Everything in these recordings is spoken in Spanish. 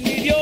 dominio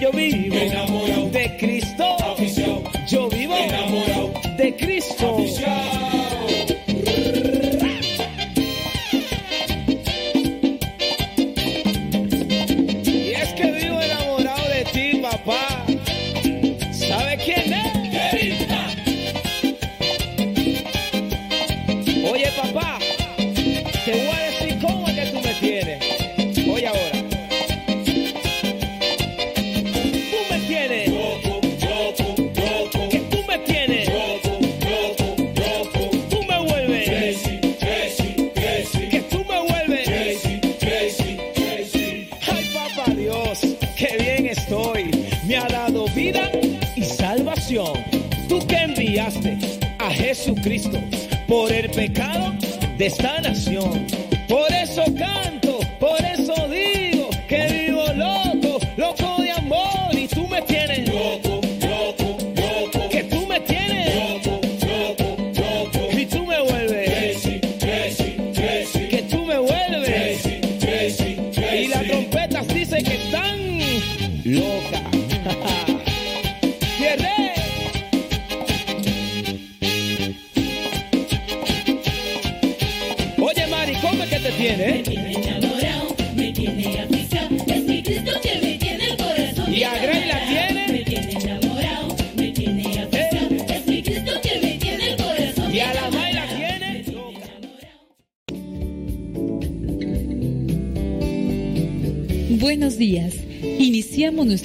yo vivo. Enamorado. Por el pecado de esta nación. Por eso canta.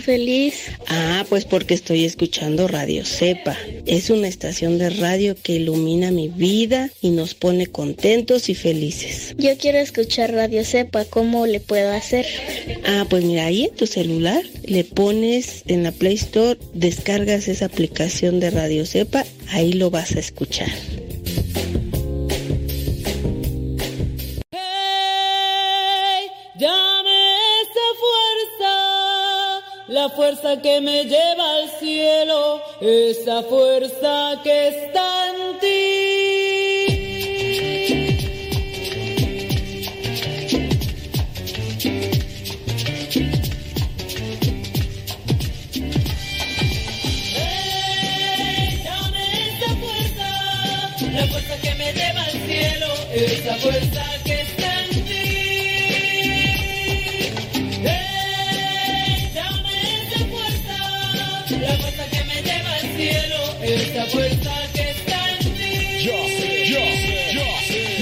feliz? Ah, pues porque estoy escuchando Radio Cepa. Es una estación de radio que ilumina mi vida y nos pone contentos y felices. Yo quiero escuchar Radio Cepa, ¿cómo le puedo hacer? Ah, pues mira, ahí en tu celular le pones en la Play Store, descargas esa aplicación de Radio Cepa, ahí lo vas a escuchar. que me lleva al cielo, esa fuerza que está en ti. Échame esa fuerza, la fuerza que me lleva al cielo, esa fuerza. Yo, yo, yo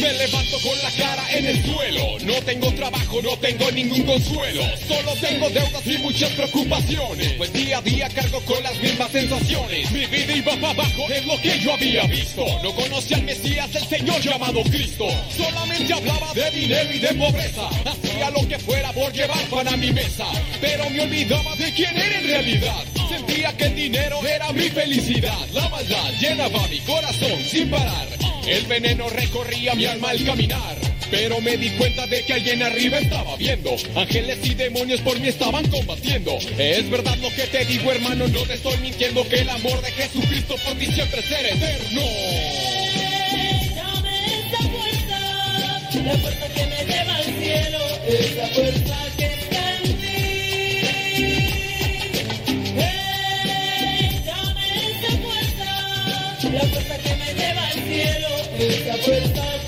me levanto con la cara en el suelo. No tengo trabajo, no tengo ningún consuelo. Solo tengo deudas y muchas preocupaciones. Pues día a día cargo con las mismas sensaciones. Mi vida iba para abajo, es lo que yo había visto. No conocía al Mesías, el Señor llamado Cristo. Solamente hablaba de dinero y de pobreza. Hacía lo que fuera por llevar pan a mi mesa. Pero me olvidaba de quién era en realidad. Sentía que el dinero era mi felicidad. La maldad llenaba mi corazón sin parar. El veneno recorría mi alma al caminar. Pero me di cuenta de que alguien arriba estaba viendo. Ángeles y demonios por mí estaban combatiendo. Es verdad lo que te digo, hermano, no te estoy mintiendo. Que el amor de Jesucristo por ti siempre será eterno. Dame esa fuerza, la fuerza que me lleva al cielo, esa fuerza que la fuerza que me lleva al cielo, esa fuerza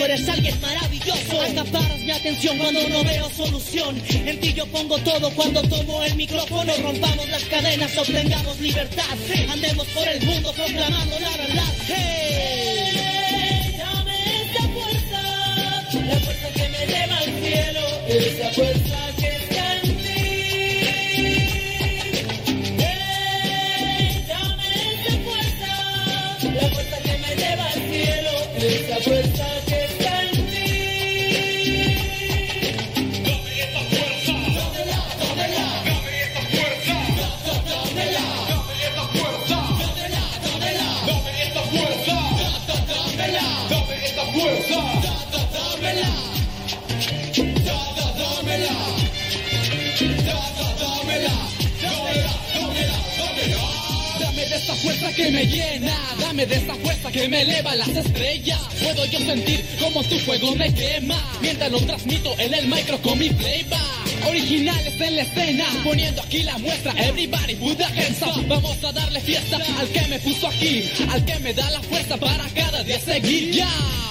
eres alguien maravilloso. Acaparas mi atención cuando no veo solución. En ti yo pongo todo cuando tomo el micrófono. Rompamos las cadenas, obtengamos libertad. Andemos por el mundo proclamando la verdad. Hey. Dame esa fuerza, la fuerza que me lleva al cielo, esa fuerza que está en ti. Hey, fuerza, la fuerza que me lleva al cielo, esa fuerza que que me llena, dame de esa fuerza que me eleva a las estrellas. Puedo yo sentir como tu fuego me quema, mientras lo transmito en el micro con mi playback. Originales en la escena, poniendo aquí la muestra. Everybody put the hands up. Vamos a darle fiesta al que me puso aquí, al que me da la fuerza para cada día seguir. Ya.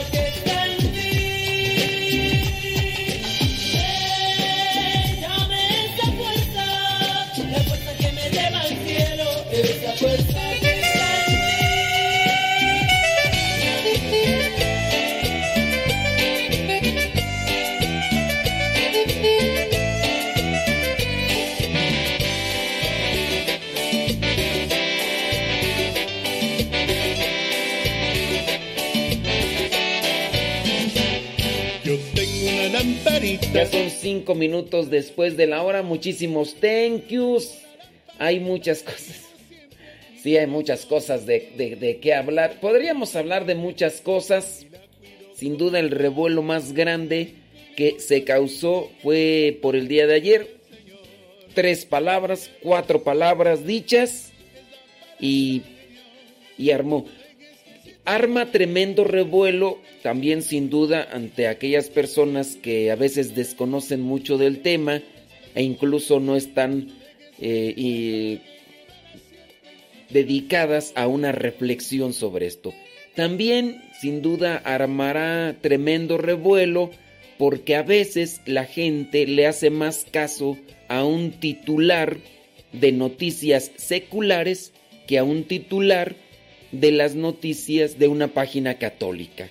Ya son cinco minutos después de la hora. Muchísimos thank yous. Hay muchas cosas. Sí, hay muchas cosas de, de, de qué hablar. Podríamos hablar de muchas cosas. Sin duda el revuelo más grande que se causó fue por el día de ayer. tres palabras, cuatro palabras dichas y, y armó. Arma tremendo revuelo también sin duda ante aquellas personas que a veces desconocen mucho del tema e incluso no están eh, dedicadas a una reflexión sobre esto. También sin duda armará tremendo revuelo porque a veces la gente le hace más caso a un titular de noticias seculares que a un titular de las noticias de una página católica.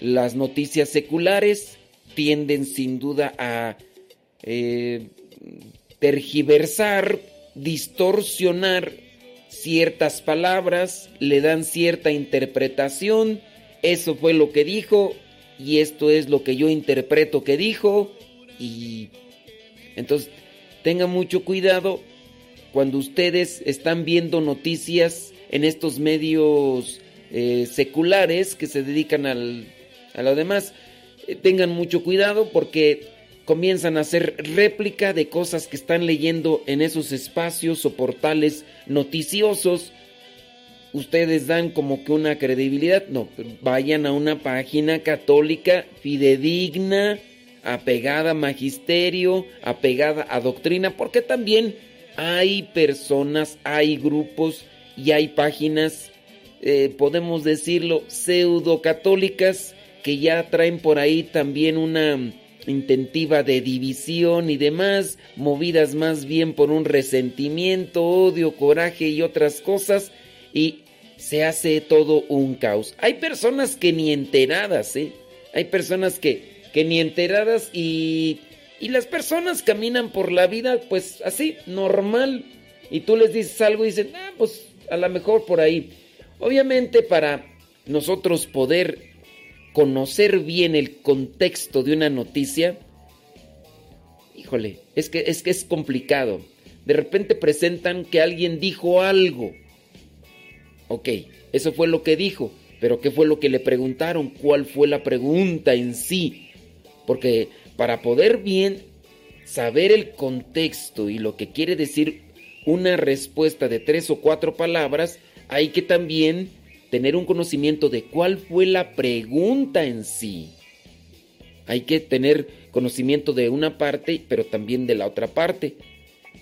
Las noticias seculares tienden sin duda a eh, tergiversar, distorsionar ciertas palabras, le dan cierta interpretación, eso fue lo que dijo y esto es lo que yo interpreto que dijo y entonces tengan mucho cuidado cuando ustedes están viendo noticias en estos medios eh, seculares que se dedican al, a lo demás. Eh, tengan mucho cuidado porque comienzan a hacer réplica de cosas que están leyendo en esos espacios o portales noticiosos. Ustedes dan como que una credibilidad. No, vayan a una página católica fidedigna, apegada a magisterio, apegada a doctrina, porque también hay personas, hay grupos y hay páginas, eh, podemos decirlo, pseudo católicas que ya traen por ahí también una intentiva de división y demás, movidas más bien por un resentimiento, odio, coraje y otras cosas, y se hace todo un caos. Hay personas que ni enteradas, ¿eh? Hay personas que, que ni enteradas y, y las personas caminan por la vida pues así, normal, y tú les dices algo y dicen, ah, pues a lo mejor por ahí. Obviamente para nosotros poder conocer bien el contexto de una noticia, híjole, es que es que es complicado. De repente presentan que alguien dijo algo. Ok, eso fue lo que dijo, pero ¿qué fue lo que le preguntaron? ¿Cuál fue la pregunta en sí? Porque para poder bien saber el contexto y lo que quiere decir una respuesta de tres o cuatro palabras, hay que también tener un conocimiento de cuál fue la pregunta en sí. Hay que tener conocimiento de una parte, pero también de la otra parte.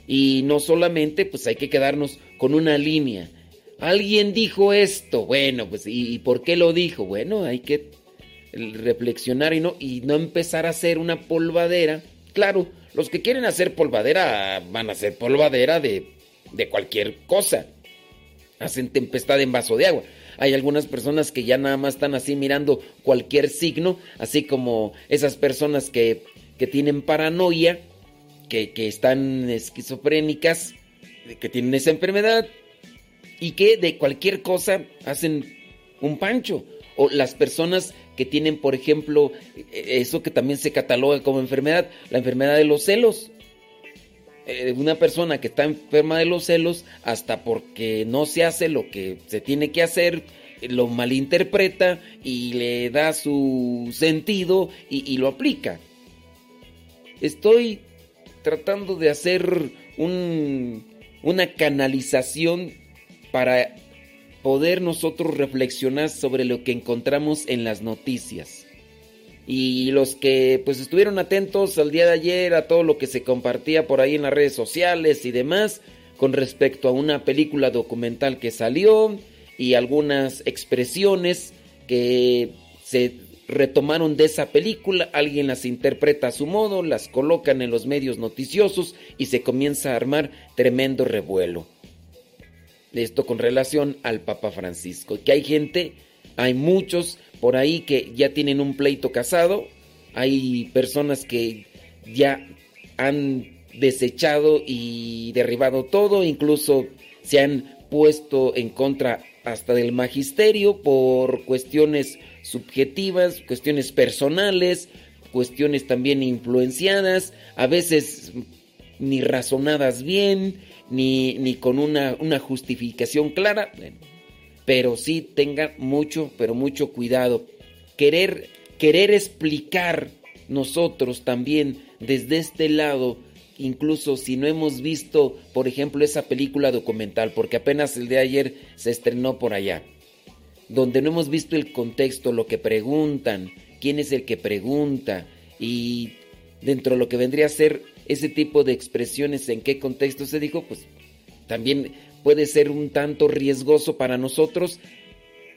Y no solamente, pues hay que quedarnos con una línea. Alguien dijo esto, bueno, pues ¿y, por qué lo dijo? Bueno, hay que reflexionar y no, y no empezar a hacer una polvadera. Claro, los que quieren hacer polvadera van a hacer polvadera de de cualquier cosa. Hacen tempestad en vaso de agua. Hay algunas personas que ya nada más están así mirando cualquier signo, así como esas personas que, que tienen paranoia, que, que están esquizofrénicas, que tienen esa enfermedad y que de cualquier cosa hacen un pancho. O las personas que tienen, por ejemplo, eso que también se cataloga como enfermedad, la enfermedad de los celos. Eh, una persona que está enferma de los celos, hasta porque no se hace lo que se tiene que hacer, lo malinterpreta y le da su sentido y, lo aplica. Estoy tratando de hacer una canalización para poder nosotros reflexionar sobre lo que encontramos en las noticias. Y los que pues estuvieron atentos al día de ayer a todo lo que se compartía por ahí en las redes sociales y demás con respecto a una película documental que salió y algunas expresiones que se retomaron de esa película, alguien las interpreta a su modo, las colocan en los medios noticiosos y se comienza a armar tremendo revuelo. Esto con relación al Papa Francisco, que hay gente, hay muchos por ahí que ya tienen un pleito casado, hay personas que ya han desechado y derribado todo, incluso se han puesto en contra hasta del magisterio por cuestiones subjetivas, cuestiones personales, cuestiones también influenciadas, a veces ni razonadas bien, ni, ni con una, una justificación clara pero sí tengan mucho, pero mucho cuidado. Querer, querer explicar nosotros también desde este lado incluso si no hemos visto, por ejemplo, esa película documental, porque apenas el de ayer se estrenó por allá, donde no hemos visto el contexto, lo que preguntan, quién es el que pregunta y dentro de lo que vendría a ser ese tipo de expresiones, en qué contexto se dijo, pues también puede ser un tanto riesgoso para nosotros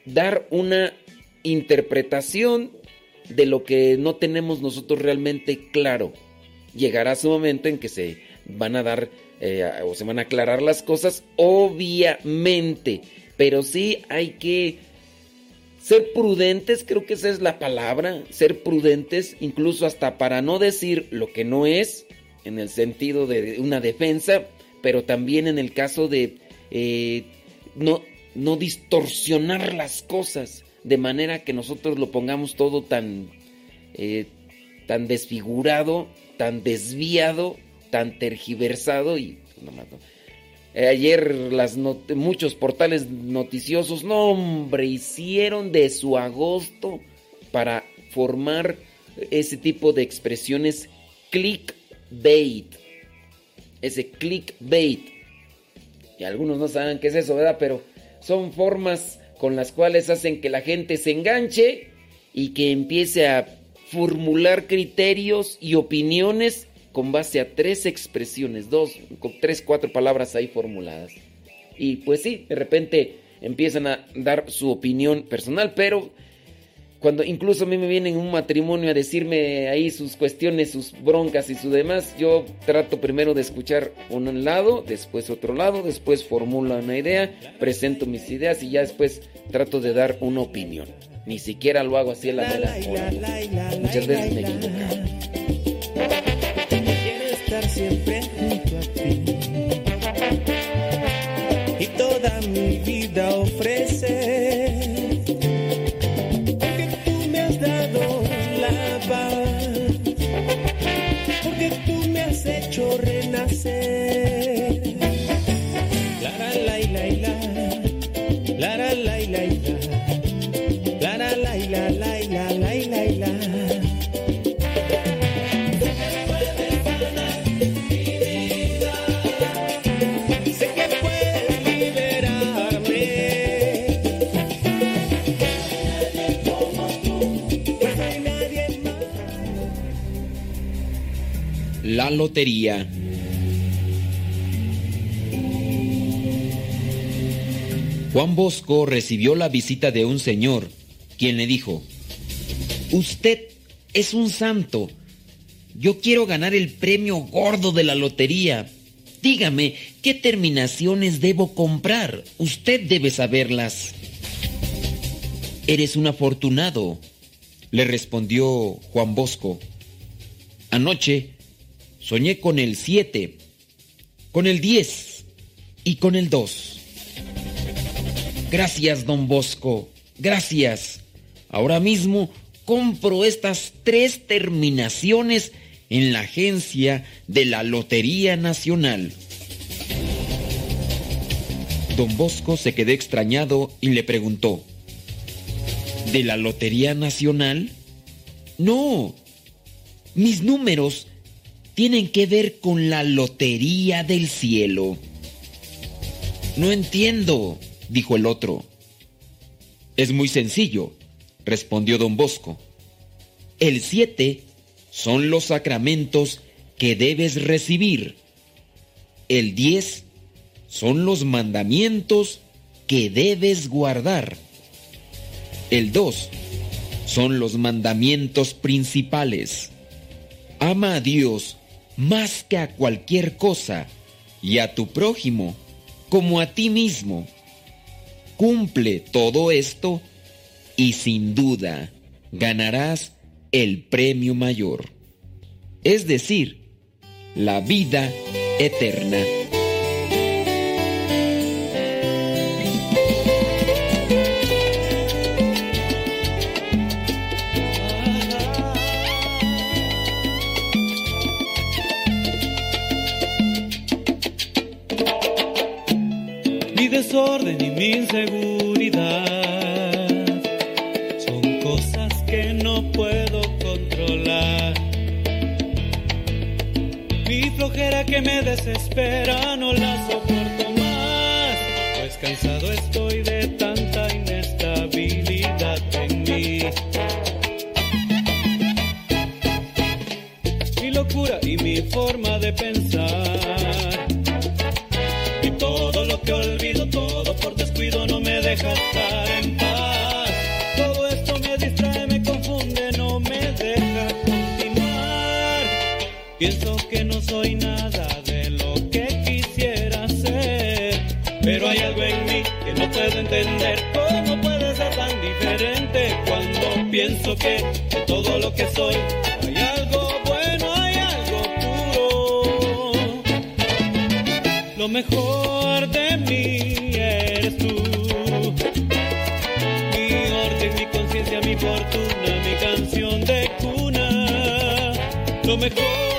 dar una interpretación de lo que no tenemos nosotros realmente claro. Llegará su momento en que se van a dar eh, o se van a aclarar las cosas, obviamente, pero sí hay que ser prudentes, creo que esa es la palabra, ser prudentes, incluso hasta para no decir lo que no es, en el sentido de una defensa, pero también en el caso de eh, no, no distorsionar las cosas de manera que nosotros lo pongamos todo tan, eh, tan desfigurado, tan desviado, tan tergiversado y pues, eh, ayer muchos portales noticiosos, no hombre, hicieron de su agosto para formar ese tipo de expresiones clickbait. Ese clickbait. Y algunos no saben qué es eso, ¿verdad? Pero son formas con las cuales hacen que la gente se enganche y que empiece a formular criterios y opiniones con base a tres expresiones, dos, tres, cuatro palabras ahí formuladas. Y pues sí, de repente empiezan a dar su opinión personal, pero cuando incluso a mí me vienen en un matrimonio a decirme ahí sus cuestiones, sus broncas y su demás, yo trato primero de escuchar un lado, después otro lado, después formulo una idea, presento mis ideas y ya después trato de dar una opinión. Ni siquiera lo hago así a la mera Muchas veces me equivoco. Lotería. Juan Bosco recibió la visita de un señor, quien le dijo, Usted es un santo. Yo quiero ganar el premio gordo de la lotería. Dígame, ¿qué terminaciones debo comprar? Usted debe saberlas. Eres un afortunado, le respondió Juan Bosco. Anoche Soñé con el 7, con el 10 y con el 2. Gracias, don Bosco, gracias. Ahora mismo compro estas tres terminaciones en la agencia de la Lotería Nacional. Don Bosco se quedó extrañado y le preguntó, ¿de la Lotería Nacional? No, mis números tienen que ver con la lotería del cielo. No entiendo, dijo el otro. Es muy sencillo, respondió don Bosco. El siete son los sacramentos que debes recibir. El diez son los mandamientos que debes guardar. El dos son los mandamientos principales. Ama a Dios más que a cualquier cosa y a tu prójimo como a ti mismo. Cumple todo esto y sin duda ganarás el premio mayor, es decir, la vida eterna. Inseguridad son cosas que no puedo controlar. Mi flojera que me desespera no la soporto pienso que de todo lo que soy hay algo bueno, hay algo puro? Lo mejor de mí eres tú. Mi orden, mi conciencia, mi fortuna, mi canción de cuna. Lo mejor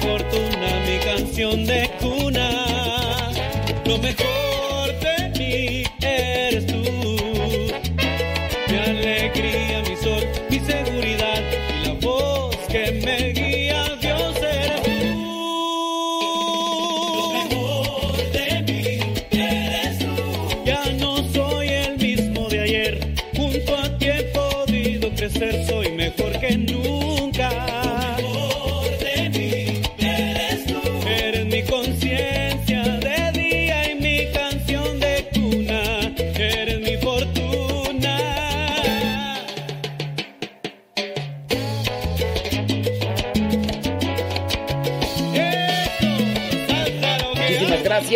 fortuna, mi canción de cuna. Lo mejor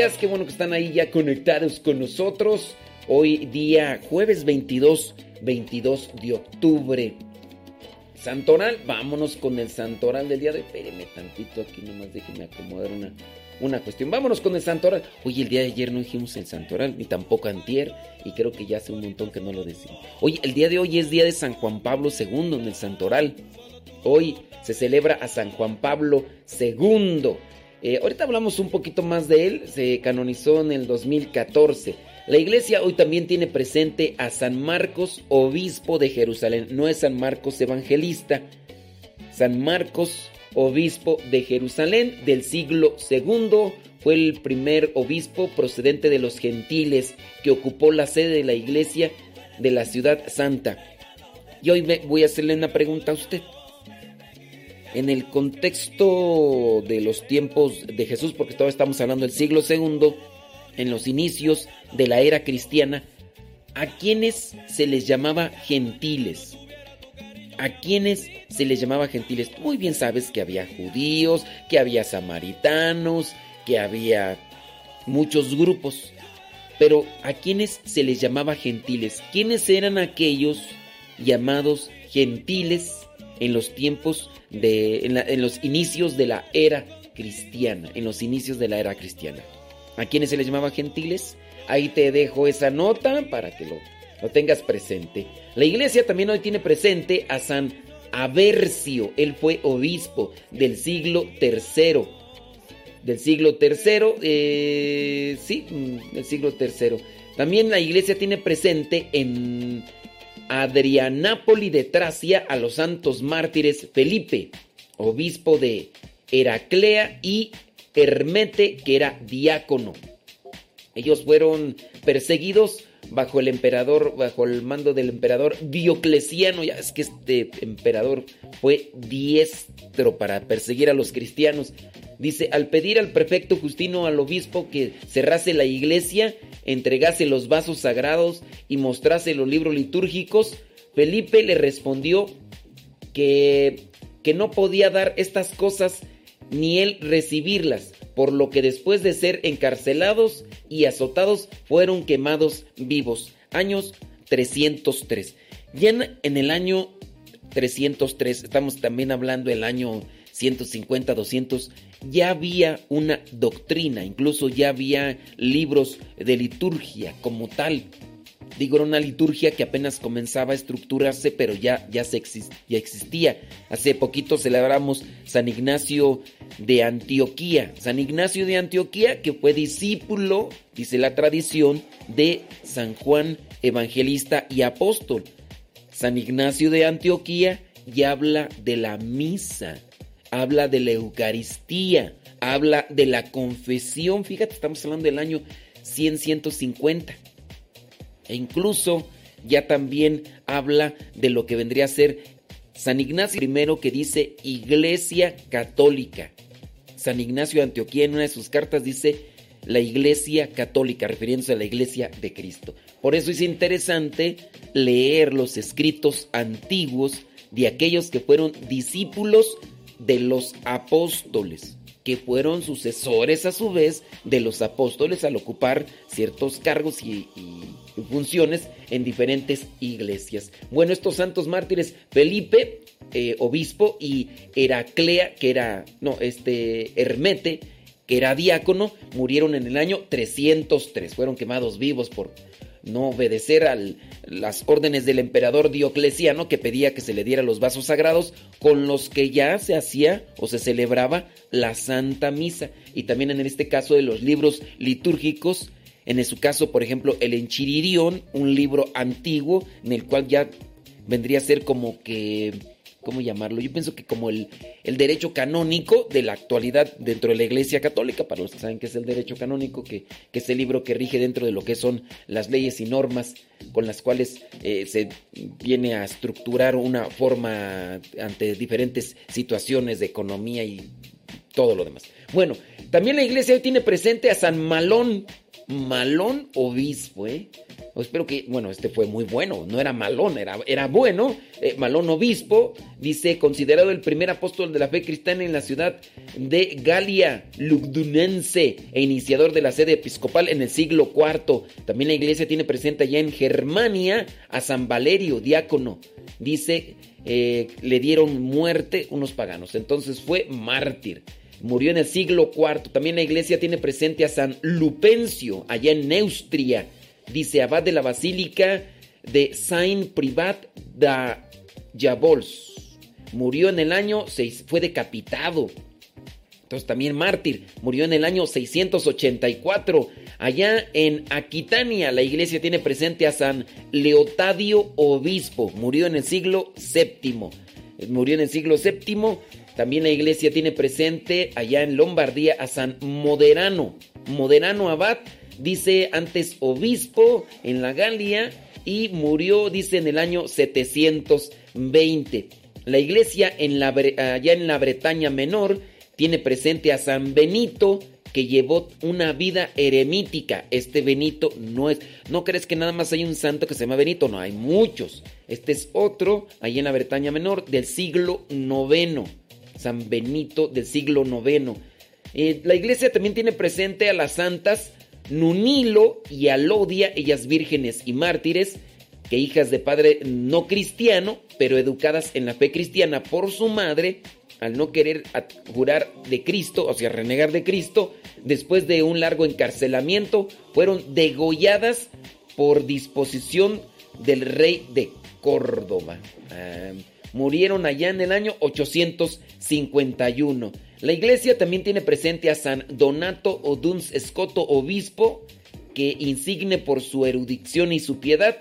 Qué bueno que están ahí ya conectados con nosotros. Hoy día jueves 22, 22 de octubre. Santoral, vámonos con el Santoral del día de hoy. Espérenme tantito aquí nomás, déjenme acomodar una, una cuestión. Vámonos con el Santoral. Oye, el día de ayer no dijimos el Santoral, ni tampoco antier, y creo que ya hace un montón que no lo decimos. Oye, el día de hoy es día de San Juan Pablo II en el Santoral. Hoy se celebra a San Juan Pablo II. Eh, ahorita hablamos un poquito más de él, se canonizó en el 2014. La iglesia hoy también tiene presente a San Marcos, obispo de Jerusalén. No es San Marcos evangelista, San Marcos, obispo de Jerusalén del siglo II. Fue el primer obispo procedente de los gentiles que ocupó la sede de la iglesia de la ciudad santa. Y hoy voy a hacerle una pregunta a usted. En el contexto de los tiempos de Jesús, porque todavía estamos hablando del siglo II, en los inicios de la era cristiana, ¿a quienes se les llamaba gentiles? ¿A quienes se les llamaba gentiles? Muy bien sabes que había judíos, que había samaritanos, que había muchos grupos. Pero ¿a quienes se les llamaba gentiles? ¿Quiénes eran aquellos llamados gentiles en los tiempos de, en, los inicios de la era cristiana? En los inicios de la era cristiana. ¿A quiénes se les llamaba gentiles? Ahí te dejo esa nota para que lo, lo tengas presente. La iglesia también hoy tiene presente a San Aversio. Él fue obispo del siglo tercero. Del siglo tercero, eh, sí, mm, del siglo tercero. También la iglesia tiene presente en Adrianápoli de Tracia a los santos mártires Felipe, obispo de Heraclea, y Hermete, que era diácono. Ellos fueron perseguidos bajo el emperador, bajo el mando del emperador Diocleciano. Ya es que este emperador fue 10 helicóptero para perseguir a los cristianos. Dice, al pedir al prefecto Justino al obispo que cerrase la iglesia, entregase los vasos sagrados y mostrase los libros litúrgicos, Felipe le respondió que, que no podía dar estas cosas ni él recibirlas, por lo que después de ser encarcelados y azotados fueron quemados vivos. Años 303. Ya en, el año 303, estamos también hablando del año 150, 200, ya había una doctrina, incluso ya había libros de liturgia como tal. Digo, era una liturgia que apenas comenzaba a estructurarse, pero ya, ya, se ya existía. Hace poquito celebramos San Ignacio de Antioquía. San Ignacio de Antioquía, que fue discípulo, dice la tradición, de San Juan Evangelista y Apóstol. San Ignacio de Antioquía y habla de la misa, habla de la Eucaristía, habla de la confesión. Fíjate, estamos hablando del año 100-150. E incluso ya también habla de lo que vendría a ser San Ignacio I que dice Iglesia Católica. San Ignacio de Antioquía en una de sus cartas dice la Iglesia Católica, refiriéndose a la Iglesia de Cristo. Por eso es interesante leer los escritos antiguos de aquellos que fueron discípulos de los apóstoles, que fueron sucesores a su vez de los apóstoles al ocupar ciertos cargos y, funciones en diferentes iglesias. Bueno, estos santos mártires, Felipe, eh, obispo, y Heraclea, que era, no, este, Hermete, que era diácono, murieron en el año 303, fueron quemados vivos por no obedecer a las órdenes del emperador Diocleciano que pedía que se le diera los vasos sagrados con los que ya se hacía o se celebraba la Santa Misa. Y también en este caso de los libros litúrgicos, en su caso, por ejemplo, el Enchiridión, un libro antiguo en el cual ya vendría a ser como que ¿cómo llamarlo? Yo pienso que como el, el, derecho canónico de la actualidad dentro de la Iglesia Católica, para los que saben qué es el derecho canónico, que, es el libro que rige dentro de lo que son las leyes y normas con las cuales eh, se viene a estructurar una forma ante diferentes situaciones de economía y todo lo demás. Bueno, también la iglesia hoy tiene presente a San Malón, Malón obispo, ¿eh? espero que, bueno, este fue muy bueno, no era malón, era, era bueno. Eh, malón obispo, dice, considerado el primer apóstol de la fe cristiana en la ciudad de Galia Lugdunense e iniciador de la sede episcopal en el siglo IV. También la iglesia tiene presente allá en Germania a San Valerio, diácono. Dice, eh, le dieron muerte unos paganos, entonces fue mártir. Murió en el siglo IV. También la iglesia tiene presente a San Lupencio, allá en Neustria dice abad de la basílica de Saint Privat da Jabols. Murió en el año 6, fue decapitado. Entonces también mártir, murió en el año 684. Allá en Aquitania la iglesia tiene presente a San Leotadio Obispo, murió en el siglo VII. Murió en el siglo VII. También la iglesia tiene presente allá en Lombardía a San Moderano, Moderano Abad dice antes obispo en la Galia y murió, dice, en el año 720. La iglesia allá en la Bretaña Menor tiene presente a San Benito que llevó una vida eremítica. Este Benito no es, no crees que nada más hay un santo que se llama Benito, no, hay muchos. Este es otro, allá en la Bretaña Menor, del siglo noveno. San Benito del siglo noveno. Eh, la iglesia también tiene presente a las santas Nunilo y Alodia, ellas vírgenes y mártires, que hijas de padre no cristiano, pero educadas en la fe cristiana por su madre, al no querer jurar de Cristo, o sea, renegar de Cristo, después de un largo encarcelamiento, fueron degolladas por disposición del rey de Córdoba. Ah, murieron allá en el año 851. La iglesia también tiene presente a San Donato Oduns Escoto, obispo, que insigne por su erudición y su piedad,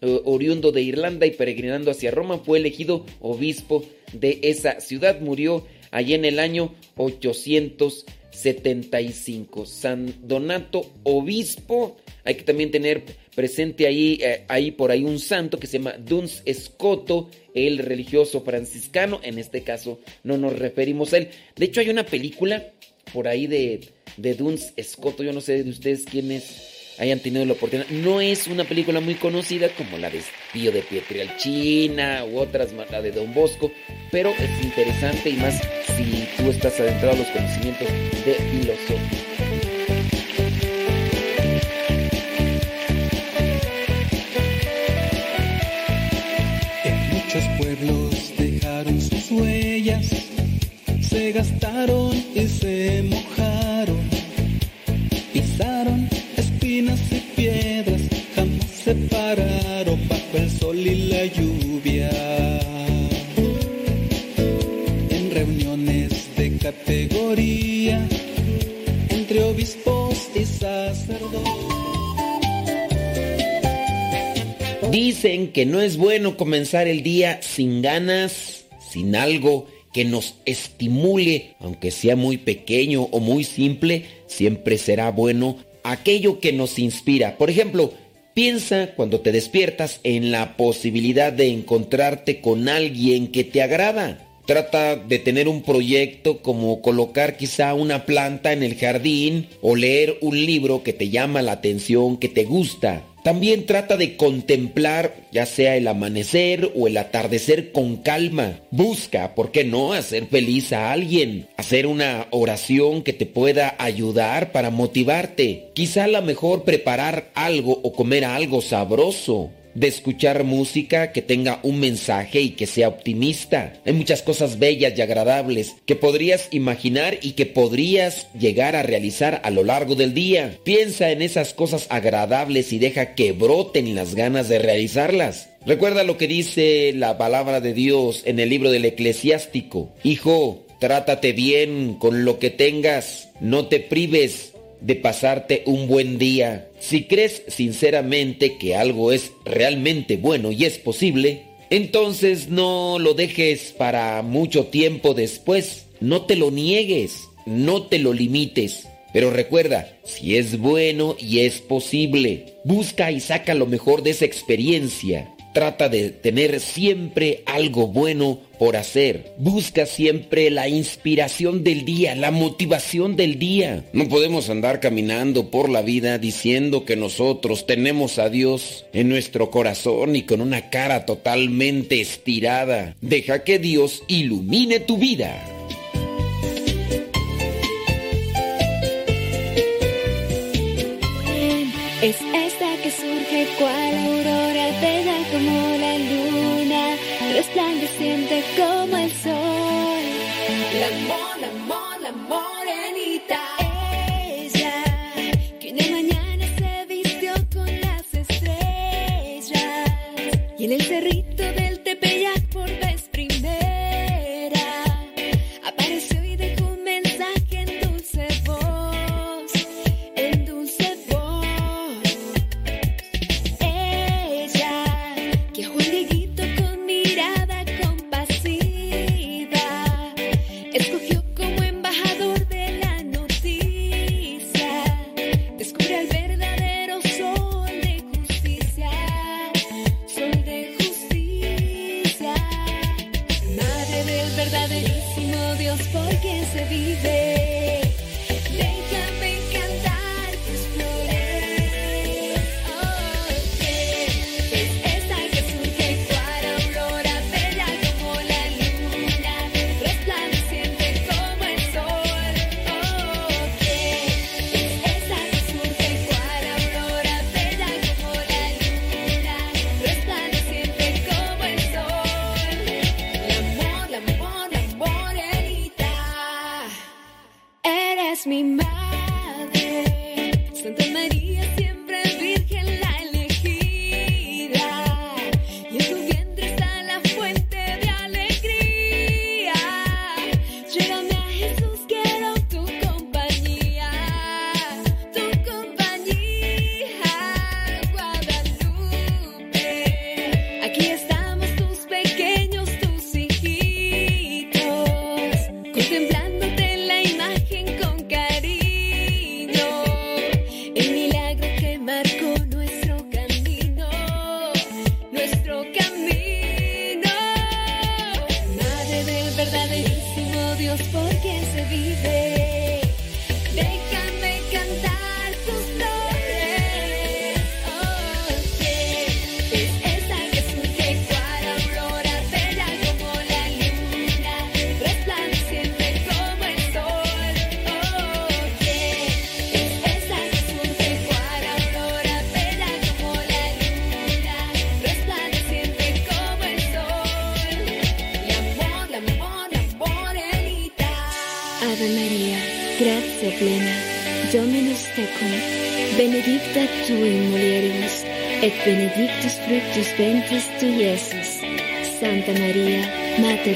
eh, oriundo de Irlanda y peregrinando hacia Roma, fue elegido obispo de esa ciudad. Murió allí en el año 850. 75. San Donato Obispo. Hay que también tener presente ahí, eh, ahí por ahí un santo que se llama Duns Escoto, el religioso franciscano. En este caso no nos referimos a él. De hecho hay una película por ahí de, de Duns Escoto. Yo no sé de ustedes quiénes hayan tenido la oportunidad. No es una película muy conocida como la de Pío de Pietrelcina u otras, la de Don Bosco, pero es interesante y más si tú estás adentrado a los conocimientos de filosofía. Gastaron y se mojaron, pisaron espinas y piedras, jamás se pararon bajo el sol y la lluvia. En reuniones de categoría, entre obispos y sacerdotes. Dicen que no es bueno comenzar el día sin ganas, sin algo que nos estimule, aunque sea muy pequeño o muy simple, siempre será bueno aquello que nos inspira. Por ejemplo, piensa cuando te despiertas en la posibilidad de encontrarte con alguien que te agrada. Trata de tener un proyecto como colocar quizá una planta en el jardín o leer un libro que te llama la atención, que te gusta. También trata de contemplar ya sea el amanecer o el atardecer con calma. Busca, ¿por qué no?, hacer feliz a alguien. Hacer una oración que te pueda ayudar para motivarte. Quizá a lo mejor preparar algo o comer algo sabroso de escuchar música que tenga un mensaje y que sea optimista. Hay muchas cosas bellas y agradables que podrías imaginar y que podrías llegar a realizar a lo largo del día. Piensa en esas cosas agradables y deja que broten las ganas de realizarlas. Recuerda lo que dice la palabra de Dios en el libro del eclesiástico. Hijo, trátate bien con lo que tengas, no te prives de pasarte un buen día. Si crees sinceramente que algo es realmente bueno y es posible, entonces no lo dejes para mucho tiempo después. No te lo niegues, no te lo limites. Pero recuerda, si es bueno y es posible, busca y saca lo mejor de esa experiencia. Trata de tener siempre algo bueno por hacer. Busca siempre la inspiración del día, la motivación del día. No podemos andar caminando por la vida diciendo que nosotros tenemos a Dios en nuestro corazón y con una cara totalmente estirada. Deja que Dios ilumine tu vida. Es esta que surge resplandeciente como el sol. La amor, la morenita. Ella, que una mañana se vistió con las estrellas. Y en el cerrito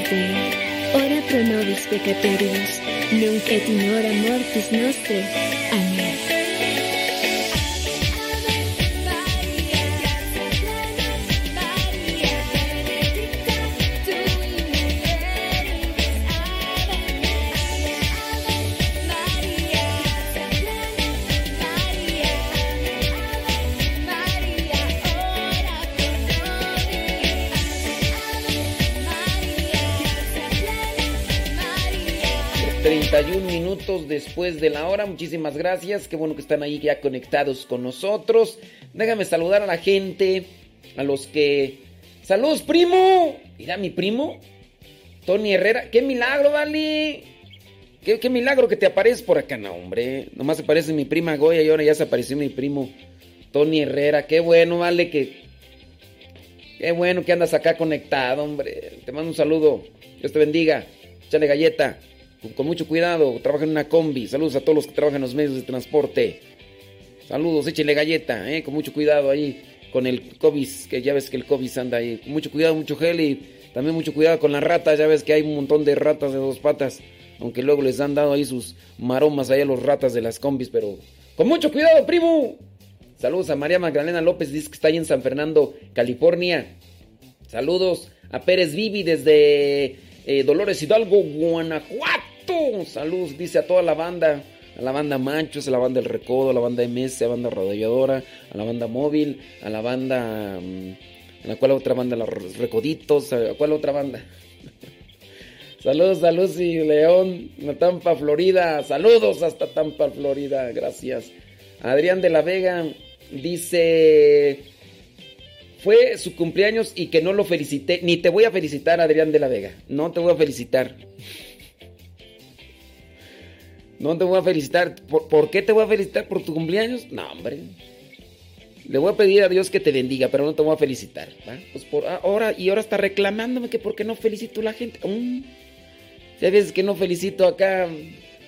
Ora pro nobis peccatoribus, nunc et in hora mortis nostre. Amén. Después de la hora. Muchísimas gracias. Qué bueno que están ahí ya conectados con nosotros. Déjame saludar a la gente, a los que... ¡Saludos, primo! Mira, mi primo, Tony Herrera. ¡Qué milagro, vale! ¿Qué, qué milagro que te apareces por acá, no, hombre. Nomás se parece mi prima Goya y ahora ya se apareció mi primo Tony Herrera. Qué bueno, vale, que... Qué bueno que andas acá conectado, hombre. Te mando un saludo. Dios te bendiga. Échale galleta. Con, mucho cuidado. Trabaja en una combi. Saludos a todos los que trabajan en los medios de transporte. Saludos, échale galleta, eh, con mucho cuidado ahí con el COVID, que ya ves que el COVID anda ahí. Con mucho cuidado, mucho gel y también mucho cuidado con las ratas. Ya ves que hay un montón de ratas de dos patas. Aunque luego les han dado ahí sus maromas ahí a los ratas de las combis, pero con mucho cuidado, primo. Saludos a María Magdalena López, dice que está ahí en San Fernando, California. Saludos a Pérez Vivi desde eh, Dolores Hidalgo, Guanajuato. Saludos, dice a toda la banda. A la banda Manchos, a la banda El Recodo, a la banda MS, a la banda Radiadora, a la banda Móvil, a la banda... mm, ¿A la cual otra banda? Los Recoditos, ¿a cuál otra banda? Saludos a Lucy León, a Tampa, Florida. Saludos hasta Tampa, Florida. Gracias. Adrián de la Vega dice... Fue su cumpleaños y que no lo felicité. Ni te voy a felicitar, Adrián de la Vega. No te voy a felicitar. No te voy a felicitar. ¿Por, qué te voy a felicitar por tu cumpleaños? No, hombre. Le voy a pedir a Dios que te bendiga, pero no te voy a felicitar. ¿va? Pues por ahora, y ahora está reclamándome que por qué no felicito a la gente. Mm. Ya ves que no felicito acá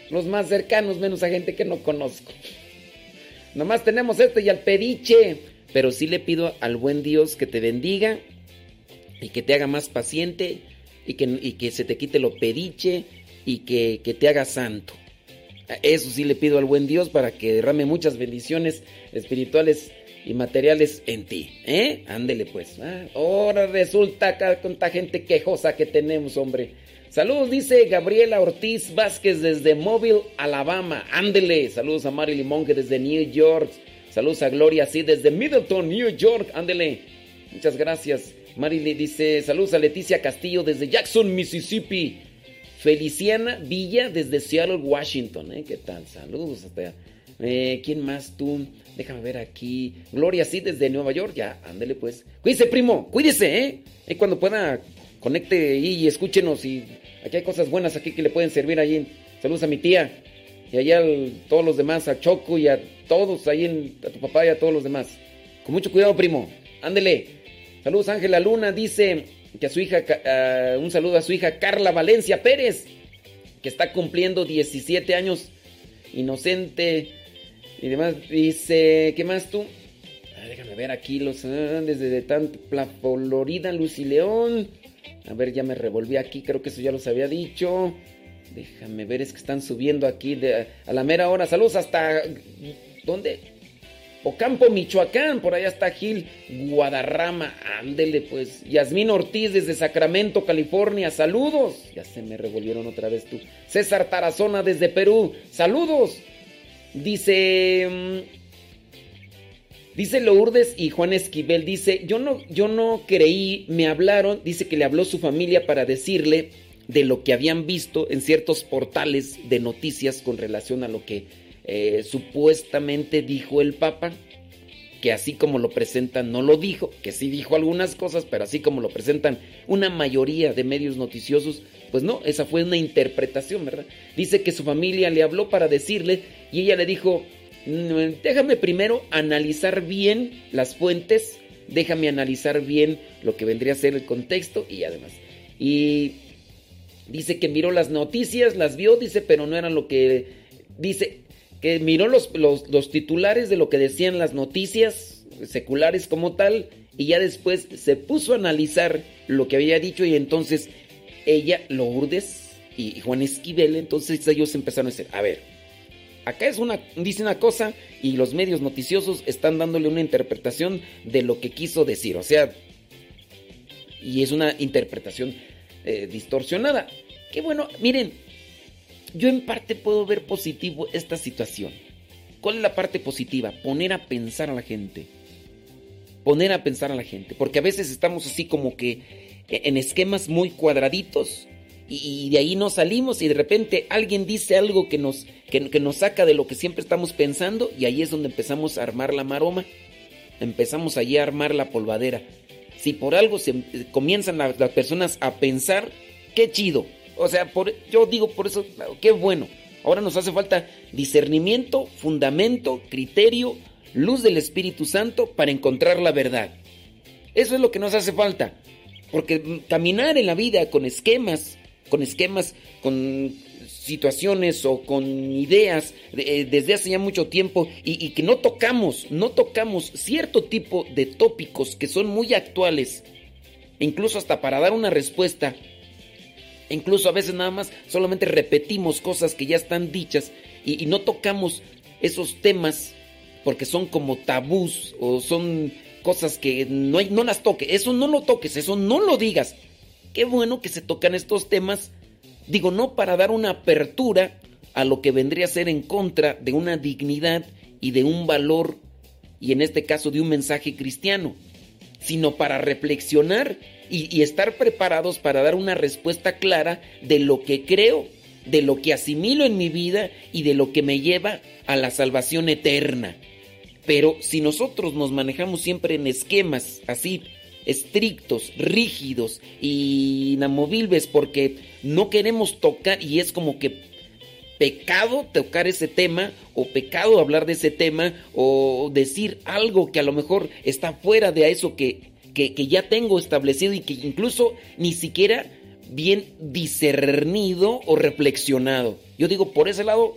los más cercanos, menos a gente que no conozco. Nomás tenemos esto y al pediche. Pero sí le pido al buen Dios que te bendiga y que te haga más paciente y que, y que se te quite lo pediche y que, que te haga santo. Eso sí le pido al buen Dios para que derrame muchas bendiciones espirituales y materiales en ti. ¿Eh? Ándele pues. Ahora resulta acá esta gente quejosa que tenemos, hombre. Saludos, dice Gabriela Ortiz Vázquez desde Mobile, Alabama. Ándele. Saludos a Mari Limonge desde New York. Saludos a Gloria, sí, desde Middleton, New York. Ándele. Muchas gracias. Mari le dice saludos a Leticia Castillo desde Jackson, Mississippi. Feliciana Villa desde Seattle, Washington. ¿eh? ¿Qué tal? Saludos hasta eh, ¿Quién más tú? Déjame ver aquí. Gloria, sí, desde Nueva York. Ya, ándele pues. Cuídese, primo. Cuídese, ¿eh? Y cuando pueda, conecte y escúchenos. Y aquí hay cosas buenas aquí que le pueden servir allí. Saludos a mi tía. Y allá a todos los demás, a Choco y a todos ahí, en, a tu papá y a todos los demás. Con mucho cuidado, primo. Ándele. Saludos, Ángela Luna. Dice que a su hija, un saludo a su hija Carla Valencia Pérez, que está cumpliendo 17 años, inocente y demás. Dice, ¿qué más tú? Déjame ver aquí los ah, desde de Tampa, Florida, Lucy León. A ver, ya me revolví aquí, creo que eso ya los había dicho. Déjame ver, es que están subiendo aquí de, a la mera hora. Saludos hasta... ¿Dónde? Ocampo, Michoacán, por allá está Gil Guadarrama, ándele pues. Yasmín Ortiz desde Sacramento, California, saludos. Ya se me revolvieron otra vez tú. César Tarazona desde Perú, saludos. Dice... Dice Lourdes y Juan Esquivel, dice, yo no, yo no creí, me hablaron, dice que le habló su familia para decirle de lo que habían visto en ciertos portales de noticias con relación a lo que eh, supuestamente dijo el Papa, que así como lo presentan no lo dijo, que sí dijo algunas cosas, pero así como lo presentan una mayoría de medios noticiosos, pues no, esa fue una interpretación, ¿verdad? Dice que su familia le habló para decirle y ella le dijo, mm, déjame primero analizar bien las fuentes, déjame analizar bien lo que vendría a ser el contexto y además. Y dice que miró las noticias, las vio, dice, pero no eran lo que dice, que miró los, los, titulares de lo que decían las noticias seculares como tal, y ya después se puso a analizar lo que había dicho y entonces ella, Lourdes y Juan Esquivel, entonces ellos empezaron a decir, a ver, acá es una, dice una cosa y los medios noticiosos están dándole una interpretación de lo que quiso decir, o sea, y es una interpretación eh, distorsionada. Que bueno, miren, yo en parte puedo ver positivo esta situación. ¿Cuál es la parte positiva? Poner a pensar a la gente. Poner a pensar a la gente. Porque a veces estamos así como que en esquemas muy cuadraditos y de ahí no salimos y de repente alguien dice algo que nos, que, nos saca de lo que siempre estamos pensando y ahí es donde empezamos a armar la maroma. Empezamos allí a armar la polvadera. Si por algo se comienzan las personas a pensar, qué chido o sea, yo digo por eso, qué bueno. Ahora nos hace falta discernimiento, fundamento, criterio, luz del Espíritu Santo para encontrar la verdad. Eso es lo que nos hace falta. Porque caminar en la vida con esquemas, con esquemas, con situaciones o con ideas eh, desde hace ya mucho tiempo y, y, que no tocamos, no tocamos cierto tipo de tópicos que son muy actuales, incluso hasta para dar una respuesta incluso a veces nada más solamente repetimos cosas que ya están dichas y, no tocamos esos temas porque son como tabús o son cosas que no, no las toques. Eso no lo toques, eso no lo digas. Qué bueno que se tocan estos temas. Digo, no para dar una apertura a lo que vendría a ser en contra de una dignidad y de un valor, y en este caso de un mensaje cristiano, sino para reflexionar y, estar preparados para dar una respuesta clara de lo que creo, de lo que asimilo en mi vida y de lo que me lleva a la salvación eterna. Pero si nosotros nos manejamos siempre en esquemas así estrictos, rígidos y inamovibles porque no queremos tocar y es como que pecado tocar ese tema o pecado hablar de ese tema o decir algo que a lo mejor está fuera de eso que que, ya tengo establecido y que incluso ni siquiera bien discernido o reflexionado. Yo digo, por ese lado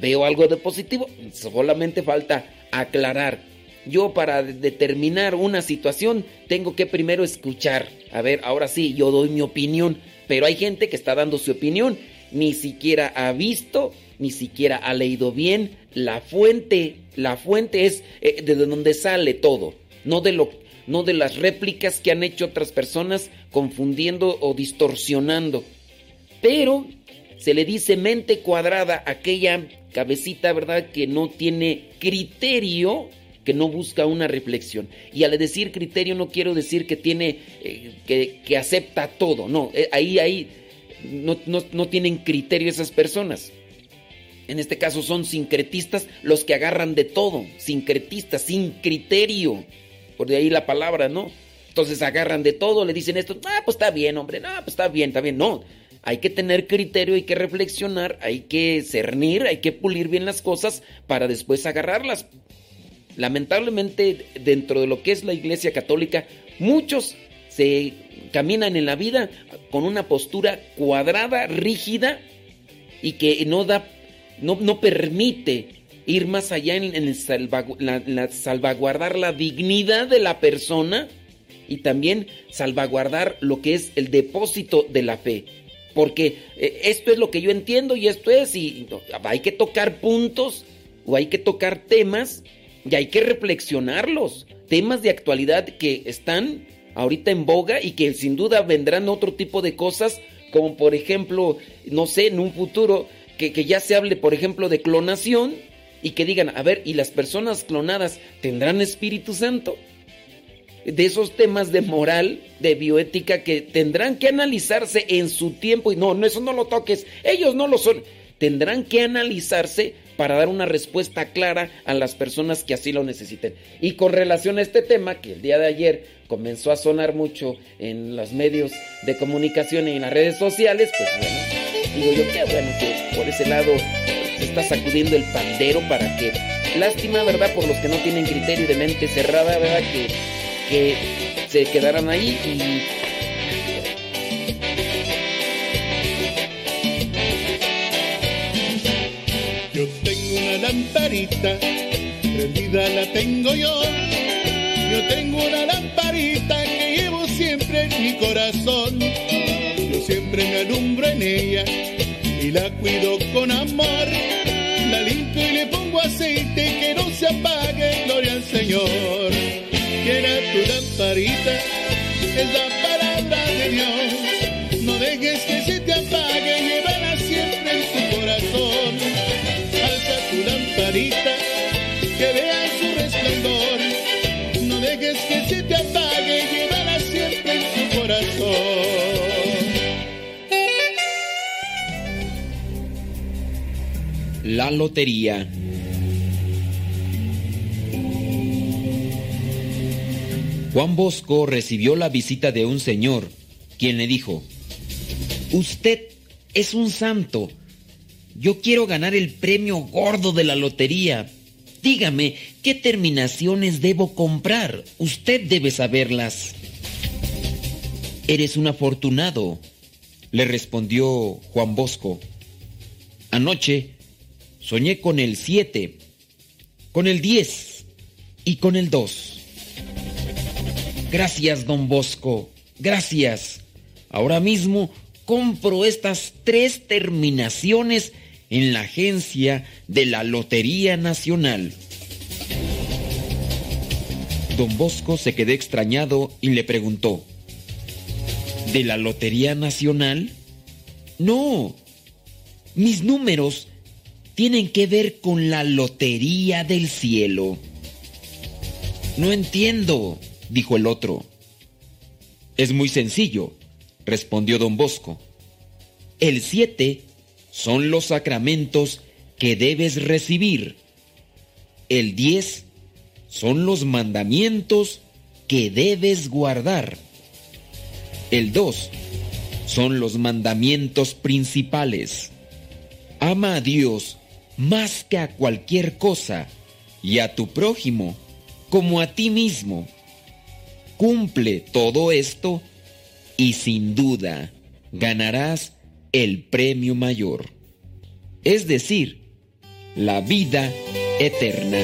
veo algo de positivo, solamente falta aclarar. Yo para determinar una situación tengo que primero escuchar. A ver, ahora sí, yo doy mi opinión, pero hay gente que está dando su opinión, ni siquiera ha visto, ni siquiera ha leído bien la fuente. La fuente es eh, de donde sale todo, no de lo no de las réplicas que han hecho otras personas confundiendo o distorsionando. Pero se le dice mente cuadrada aquella cabecita, ¿verdad?, que no tiene criterio, que no busca una reflexión. Y al decir criterio no quiero decir que tiene, eh, que, acepta todo, no, eh, ahí, ahí no, no tienen criterio esas personas. En este caso son sincretistas los que agarran de todo, sincretistas, sin criterio por de ahí la palabra, ¿no? Entonces agarran de todo, le dicen esto, ah, pues está bien, hombre, no, pues está bien, está bien, no. Hay que tener criterio, hay que reflexionar, hay que cernir, hay que pulir bien las cosas para después agarrarlas. Lamentablemente, dentro de lo que es la Iglesia Católica, muchos se caminan en la vida con una postura cuadrada, rígida y que no da, no, no permite ir más allá en, el salvaguardar la dignidad de la persona y también salvaguardar lo que es el depósito de la fe. Porque eh, esto es lo que yo entiendo y esto es, y hay que tocar puntos o hay que tocar temas y hay que reflexionarlos. Temas de actualidad que están ahorita en boga y que sin duda vendrán otro tipo de cosas, como por ejemplo, no sé, en un futuro que, que ya se hable, por ejemplo, de clonación y que digan, a ver, ¿y las personas clonadas tendrán Espíritu Santo? de esos temas de moral, de bioética que tendrán que analizarse en su tiempo y no, no eso no lo toques, ellos no lo son, tendrán que analizarse para dar una respuesta clara a las personas que así lo necesiten. Y con relación a este tema, que el día de ayer comenzó a sonar mucho en los medios de comunicación y en las redes sociales, pues bueno, digo yo que bueno que por ese lado está sacudiendo el pandero para que, lástima, ¿verdad? Por los que no tienen criterio de mente cerrada, ¿verdad? Que, que se quedaran ahí y lamparita, prendida la tengo yo. Yo tengo una lamparita que llevo siempre en mi corazón. Yo siempre me alumbro en ella la cuido con amor. La limpio y le pongo aceite que no se apague, gloria al Señor. Quiera tu lamparita, es la palabra de Dios. No dejes que se te apague, llévala siempre en tu corazón que La lotería. Juan Bosco recibió la visita de un señor, quien le dijo, Usted es un santo yo quiero ganar el premio gordo de la lotería. Dígame, ¿qué terminaciones debo comprar? Usted debe saberlas. Eres un afortunado, le respondió Juan Bosco. Anoche soñé con el 7, con el 10 y con el 2. Gracias, don Bosco, gracias. Ahora mismo compro estas tres terminaciones en la agencia de la Lotería Nacional. Don Bosco se quedó extrañado y le preguntó, ¿de la Lotería Nacional? No, mis números tienen que ver con la Lotería del Cielo. No entiendo, dijo el otro. Es muy sencillo, respondió don Bosco. El 7 son los sacramentos que debes recibir. El 10 son los mandamientos que debes guardar. El 2 son los mandamientos principales. Ama a Dios más que a cualquier cosa y a tu prójimo como a ti mismo. Cumple todo esto y sin duda ganarás el premio mayor, es decir, la vida eterna.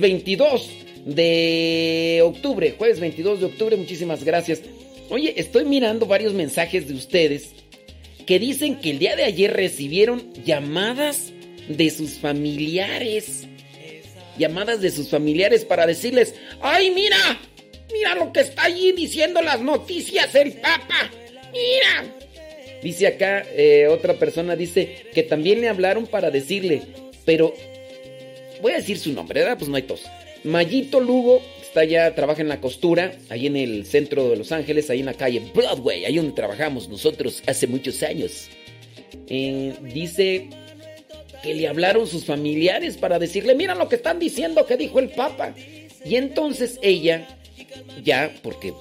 Jueves 22 de octubre, jueves 22 de octubre, muchísimas gracias. Oye, estoy mirando varios mensajes de ustedes que dicen que el día de ayer recibieron llamadas de sus familiares. Llamadas de sus familiares para decirles, ¡ay, mira! Mira lo que está allí diciendo las noticias el Papa. Mira. Dice acá, eh, otra persona dice que también le hablaron para decirle, pero voy a decir su nombre, ¿verdad? Pues no hay tos. Mayito Lugo está ya, trabaja en la costura, ahí en el centro de Los Ángeles, ahí en la calle Broadway, ahí donde trabajamos nosotros hace muchos años. Eh, dice que le hablaron sus familiares para decirle, mira lo que están diciendo que dijo el Papa. Y entonces ella, ya, porque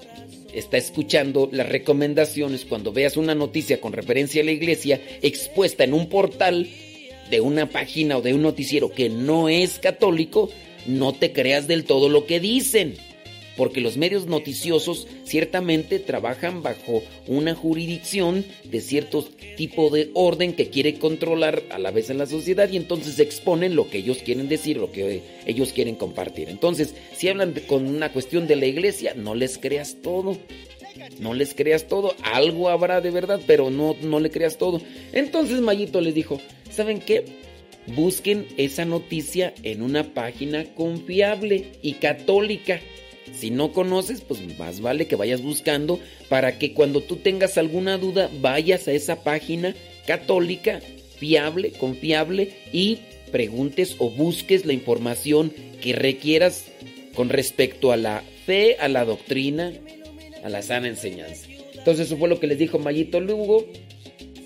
está escuchando las recomendaciones cuando veas una noticia con referencia a la iglesia expuesta en un portal de una página o de un noticiero que no es católico, no te creas del todo lo que dicen. Porque los medios noticiosos ciertamente trabajan bajo una jurisdicción de cierto tipo de orden que quiere controlar a la vez en la sociedad y entonces exponen lo que ellos quieren decir, lo que ellos quieren compartir. Entonces, si hablan con una cuestión de la iglesia, no les creas todo. No les creas todo, algo habrá de verdad, pero no, no le creas todo. Entonces Mayito les dijo, ¿saben qué? Busquen esa noticia en una página confiable y católica. Si no conoces, pues más vale que vayas buscando para que cuando tú tengas alguna duda vayas a esa página católica, fiable, confiable y preguntes o busques la información que requieras con respecto a la fe, a la doctrina, a la sana enseñanza. Entonces eso fue lo que les dijo Mayito Lugo.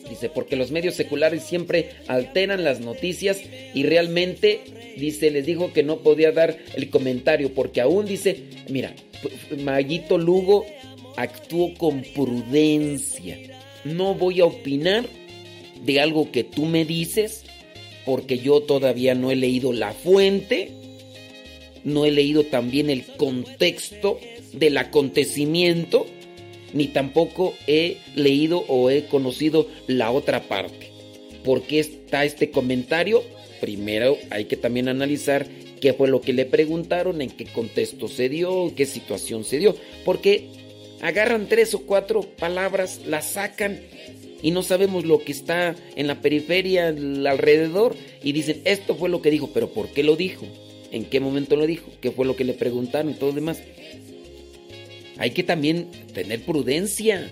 Dice, porque los medios seculares siempre alteran las noticias y realmente, dice, les dijo que no podía dar el comentario porque aún dice, mira, Mayito Lugo actuó con prudencia. No voy a opinar de algo que tú me dices, porque yo todavía no he leído la fuente, no he leído también el contexto del acontecimiento, ni tampoco he leído o he conocido la otra parte. ¿Por qué está este comentario? Primero hay que también analizar qué fue lo que le preguntaron, en qué contexto se dio, qué situación se dio, porque agarran tres o cuatro palabras, las sacan y no sabemos lo que está en la periferia, alrededor, y dicen, esto fue lo que dijo, pero ¿por qué lo dijo? ¿En qué momento lo dijo? ¿Qué fue lo que le preguntaron y todo lo demás? Hay que también tener prudencia.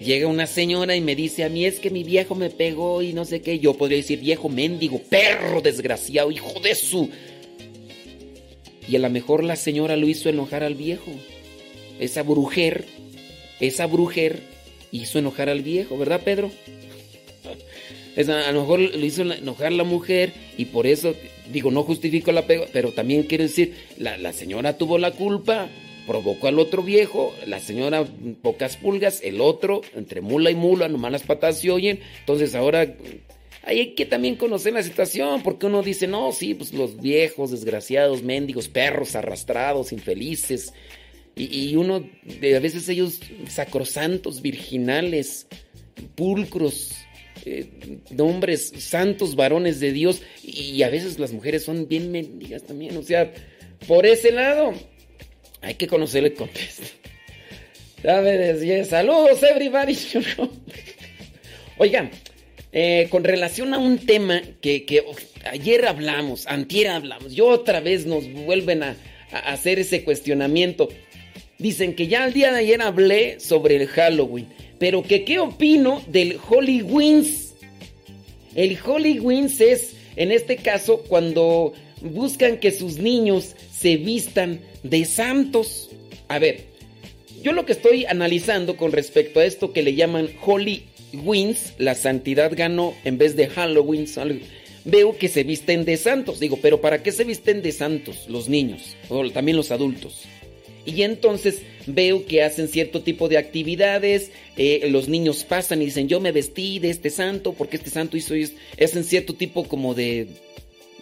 Llega una señora y me dice, a mí es que mi viejo me pegó y no sé qué. Yo podría decir, viejo mendigo, perro desgraciado, hijo de su... Y a lo mejor la señora lo hizo enojar al viejo. Esa brujer, esa brujer hizo enojar al viejo, ¿verdad, Pedro? a lo mejor lo hizo enojar la mujer y por eso, digo, no justifico la pega, pero también quiero decir, la señora tuvo la culpa, provocó al otro viejo, la señora pocas pulgas, el otro, entre mula y mula, nomás las patas se oyen, entonces ahora hay que también conocer la situación, porque uno dice, no, sí, pues los viejos, desgraciados, mendigos, perros arrastrados, infelices, y, uno, a veces ellos sacrosantos, virginales, pulcros, eh, hombres santos, varones de Dios, y a veces las mujeres son bien mendigas también. O sea, por ese lado, hay que conocer el contexto. Saludos, everybody. Oigan, eh, con relación a un tema que, ayer hablamos, antier hablamos, yo otra vez nos vuelven a hacer ese cuestionamiento. Dicen que ya el día de ayer hablé sobre el Halloween, pero que qué opino del Holy. El Holy es, en este caso, cuando buscan que sus niños se vistan de santos. A ver, yo lo que estoy analizando con respecto a esto que le llaman Holy Wins, la santidad ganó en vez de Halloween, veo que se visten de santos. Digo, pero ¿para qué se visten de santos los niños? O también los adultos. Y entonces veo que hacen cierto tipo de actividades, eh, los niños pasan y dicen, yo me vestí de este santo porque este santo hizo. Hacen cierto tipo como de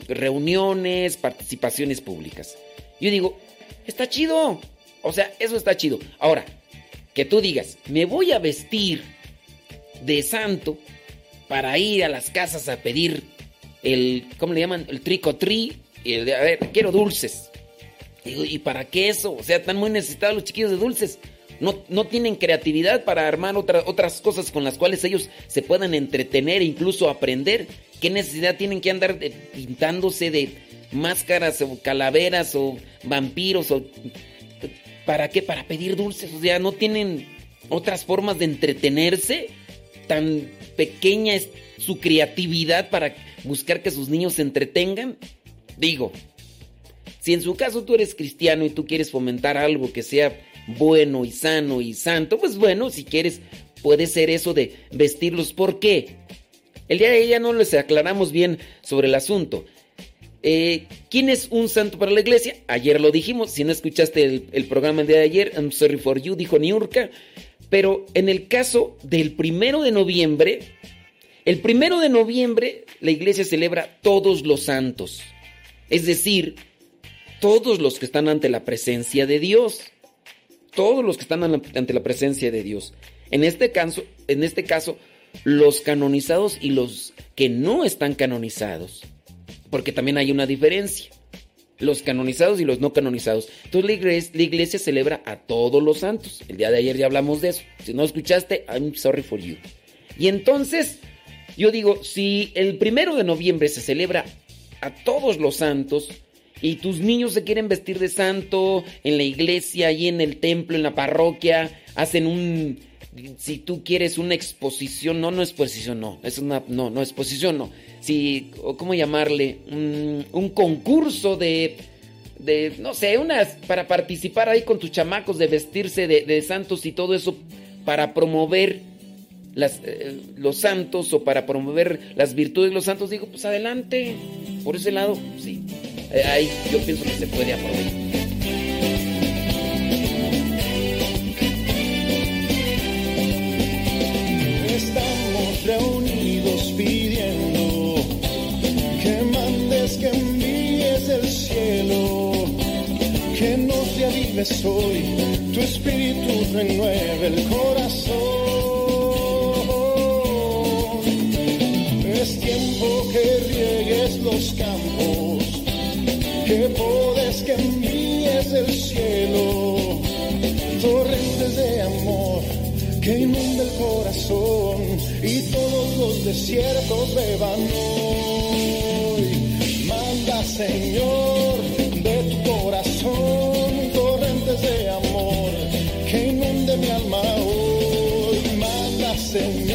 reuniones, participaciones públicas. Yo digo, está chido. O sea, eso está chido. Ahora, que tú digas, me voy a vestir de santo para ir a las casas a pedir el, ¿cómo le llaman? El tricotri. a ver, quiero dulces. ¿y para qué eso? O sea, están muy necesitados los chiquillos de dulces. No, no tienen creatividad para armar otras cosas con las cuales ellos se puedan entretener e incluso aprender. ¿Qué necesidad tienen que andar pintándose de máscaras o calaveras o vampiros o para qué? Para pedir dulces. O sea, no tienen otras formas de entretenerse. Tan pequeña es su creatividad para buscar que sus niños se entretengan. Digo, si en su caso tú eres cristiano y tú quieres fomentar algo que sea bueno y sano y santo, pues bueno, si quieres, puede ser eso de vestirlos. ¿Por qué? El día de ella no les aclaramos bien sobre el asunto. Eh, ¿Quién es un santo para la iglesia? Ayer lo dijimos. Si no escuchaste el, programa de ayer, I'm sorry for you, dijo Niurka. Pero en el caso del primero de noviembre, el primero de noviembre la iglesia celebra todos los santos. Es decir, todos los que están ante la presencia de Dios. Todos los que están ante la presencia de Dios. En este caso, en este caso, los canonizados y los que no están canonizados. Porque también hay una diferencia. Los canonizados y los no canonizados. Entonces la iglesia, la iglesia celebra a todos los santos. El día de ayer ya hablamos de eso. Si no escuchaste, I'm sorry for you. Y entonces, yo digo, si el primero de noviembre se celebra a todos los santos, y tus niños se quieren vestir de santo en la iglesia, ahí en el templo, en la parroquia, hacen un, si tú quieres una exposición, no, no exposición, no, es una, no, no exposición, no, si, ¿cómo llamarle? Un, concurso de, de, no sé, unas, para participar ahí con tus chamacos, de vestirse de, santos y todo eso, para promover las, eh, los santos o para promover las virtudes de los santos, digo, pues adelante, por ese lado, sí. Eh, ahí yo pienso que se puede aprovechar. Estamos reunidos pidiendo que mandes, que envíes del cielo, que nos reavives hoy, tu espíritu renueve el corazón. Es tiempo que riegues los campos que podes que envíes del cielo, torrentes de amor que inunda el corazón y todos los desiertos beban hoy. Manda, Señor, de tu corazón torrentes de amor que inunde mi alma hoy. Manda, Señor,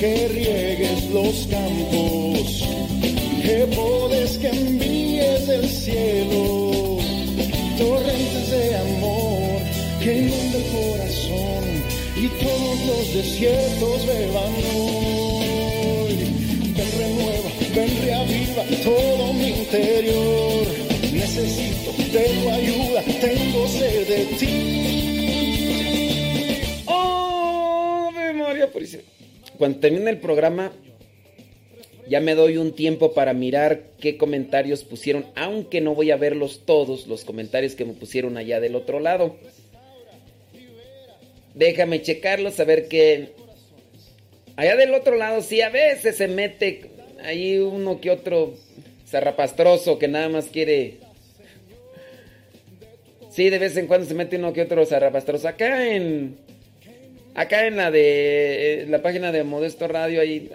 que riegues los campos, que podes que envíes del cielo, torrentes de amor que inunda el corazón y todos los desiertos beban hoy. Ven renueva, ven reaviva todo mi interior. Necesito de tu ayuda, tengo sed de ti. Cuando termine el programa, ya me doy un tiempo para mirar qué comentarios pusieron, aunque no voy a verlos todos, los comentarios que me pusieron allá del otro lado. Déjame checarlos, a ver qué... Allá del otro lado, sí, a veces se mete ahí uno que otro zarrapastroso que nada más quiere... Sí, de vez en cuando se mete uno que otro zarrapastroso. Acá en... Acá en la de... eh, La página de Modesto Radio, ahí...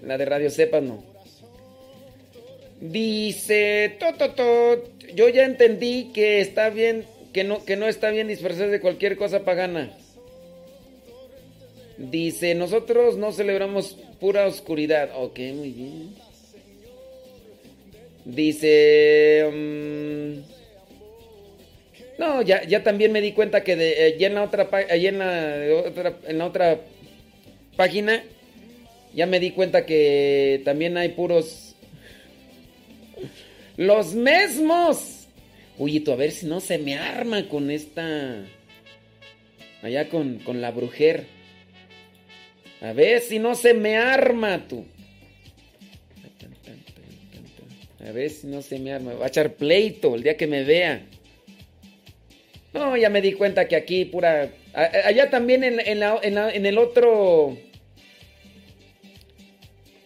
en La de Radio Sepa, no. Dice... To, yo ya entendí que está bien... Que no, que no está bien disfrazarse de cualquier cosa pagana. Dice, nosotros no celebramos pura oscuridad. Ok, muy bien. Dice... mm, no, ya, ya también me di cuenta que eh, ya en la otra, en la, otra, página, ya me di cuenta que también hay puros... Los mismos. Tú a ver si no se me arma con esta... Allá con, con la brujer. A ver si no se me arma tú. A ver si no se me arma. Va a echar pleito el día que me vea. No, ya me di cuenta que aquí pura... Allá también en, en el otro...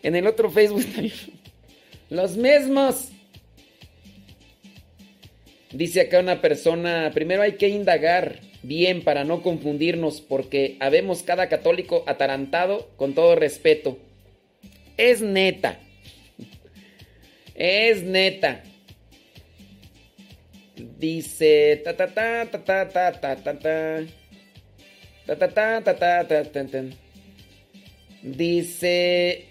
En el otro Facebook. Los mismos. Dice acá una persona, primero hay que indagar bien para no confundirnos porque habemos cada católico atarantado con todo respeto. Es neta. Es neta. Dice ta ta ta ta ta ta ta ta ta ta ta ta ta ta ta. Dice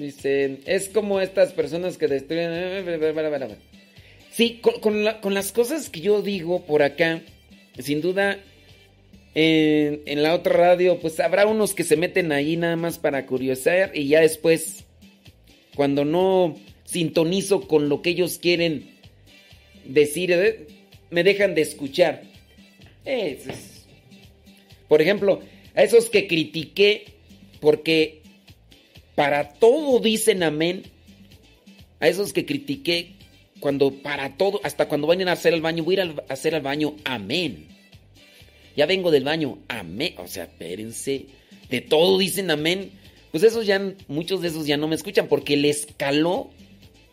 Dice, es como estas personas que destruyen. Sí, con, con las cosas que yo digo por acá, sin duda, en, en la otra radio, pues habrá unos que se meten ahí nada más para curiosar y ya después, cuando no sintonizo con lo que ellos quieren decir, eh, me dejan de escuchar. Es- es- Por ejemplo, a esos que critiqué porque para todo dicen amén, a esos que critiqué cuando para todo, hasta cuando vayan a hacer el baño, voy a ir a hacer al baño, amén. Ya vengo del baño, amén. O sea, espérense, de todo dicen amén. Pues esos ya, muchos de esos ya no me escuchan porque les caló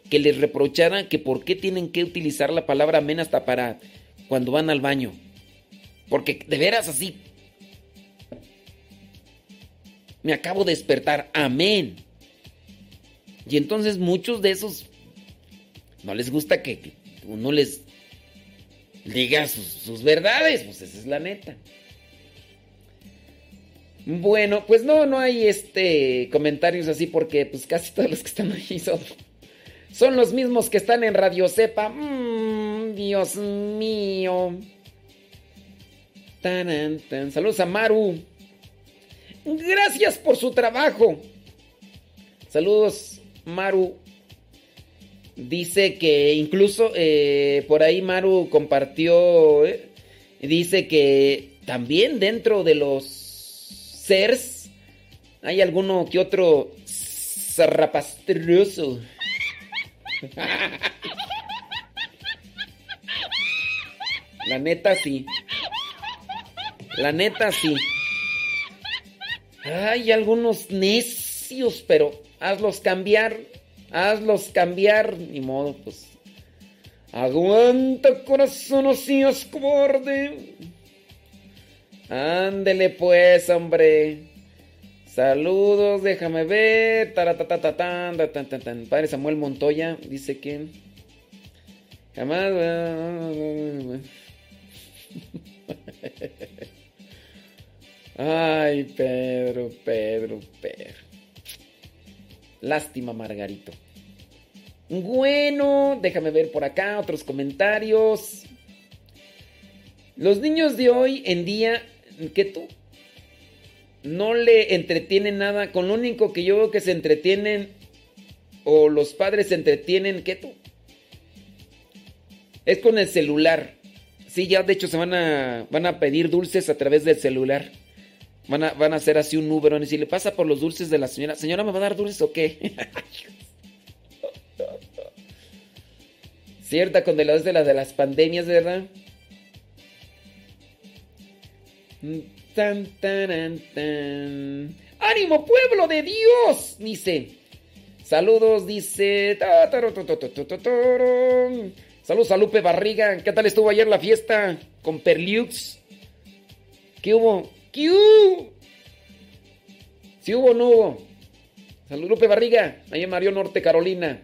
que les reprocharan que por qué tienen que utilizar la palabra amén hasta para cuando van al baño. Porque de veras así. Me acabo de despertar. Amén. Y entonces muchos de esos no les gusta que, uno les diga sus, sus verdades. Pues esa es la neta. Bueno, pues no, no hay este comentarios así porque pues casi todos los que están ahí son, son los mismos que están en Radio Cepa. Mm, Dios mío. Saludos a Maru. Gracias por su trabajo. Saludos, Maru. Dice que incluso eh, por ahí Maru compartió, eh, dice que también dentro de los seres hay alguno que otro zarrapastroso. La neta sí. La neta sí. Hay algunos necios, pero hazlos cambiar. Hazlos cambiar. Ni modo, pues. Aguanta, corazón, no seas cobarde. Ándele pues, hombre. Saludos, déjame ver. Padre Samuel Montoya dice que jamás. Ay, Pedro, Pedro, Pedro. Lástima, Margarito. Bueno, déjame ver por acá otros comentarios. Los niños de hoy en día, ¿qué tú? No le entretienen nada. Con lo único que yo veo que se entretienen o los padres se entretienen, ¿qué tú? Es con el celular. Sí, ya de hecho se van a, van a pedir dulces a través del celular. Van a, van a hacer así un Uber, y si le pasa por los dulces de la señora. Señora, ¿me va a dar dulces o qué? Cierta con de la de, la de las pandemias, ¿verdad? Tan, tan, tan. ¡Ánimo, pueblo de Dios! Dice. Saludos, dice. Saludos a Lupe Barriga. ¿Qué tal estuvo ayer la fiesta con Perliux? ¿Qué hubo? ¿Qué hubo? ¿Sí hubo o no hubo? Saludos Lupe Barriga, ahí en Mario Norte, Carolina.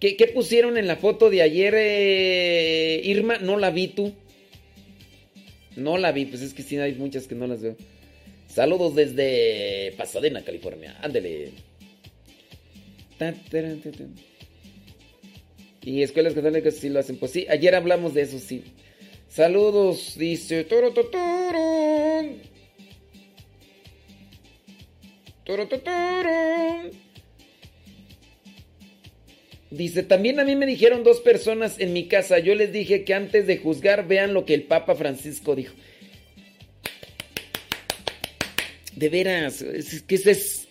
¿Qué, pusieron en la foto de ayer, eh, Irma? No la vi tú. No la vi, pues es que sí hay muchas que no las veo. Saludos desde Pasadena, California. Ándele. Y escuelas católicas sí lo hacen. Pues sí, ayer hablamos de eso, sí. Saludos, dice. Toro, toro, toro. Dice, también a mí me dijeron dos personas en mi casa. Yo les dije que antes de juzgar vean lo que el Papa Francisco dijo. De veras, es que esa es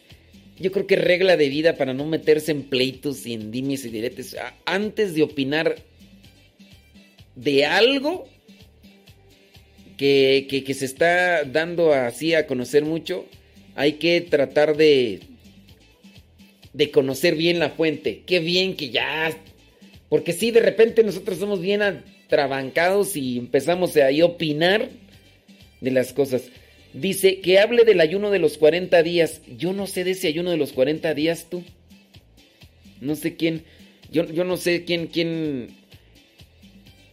yo creo que regla de vida para no meterse en pleitos y en dimes y diretes. Antes de opinar de algo que, que, se está dando así a conocer mucho, hay que tratar de, de conocer bien la fuente. Qué bien que ya... Porque si de repente nosotros somos bien atrabancados y empezamos a opinar de las cosas. Dice que hable del ayuno de los 40 días. Yo no sé de ese ayuno de los 40 días, tú. No sé quién. Yo, yo no sé quién, quién.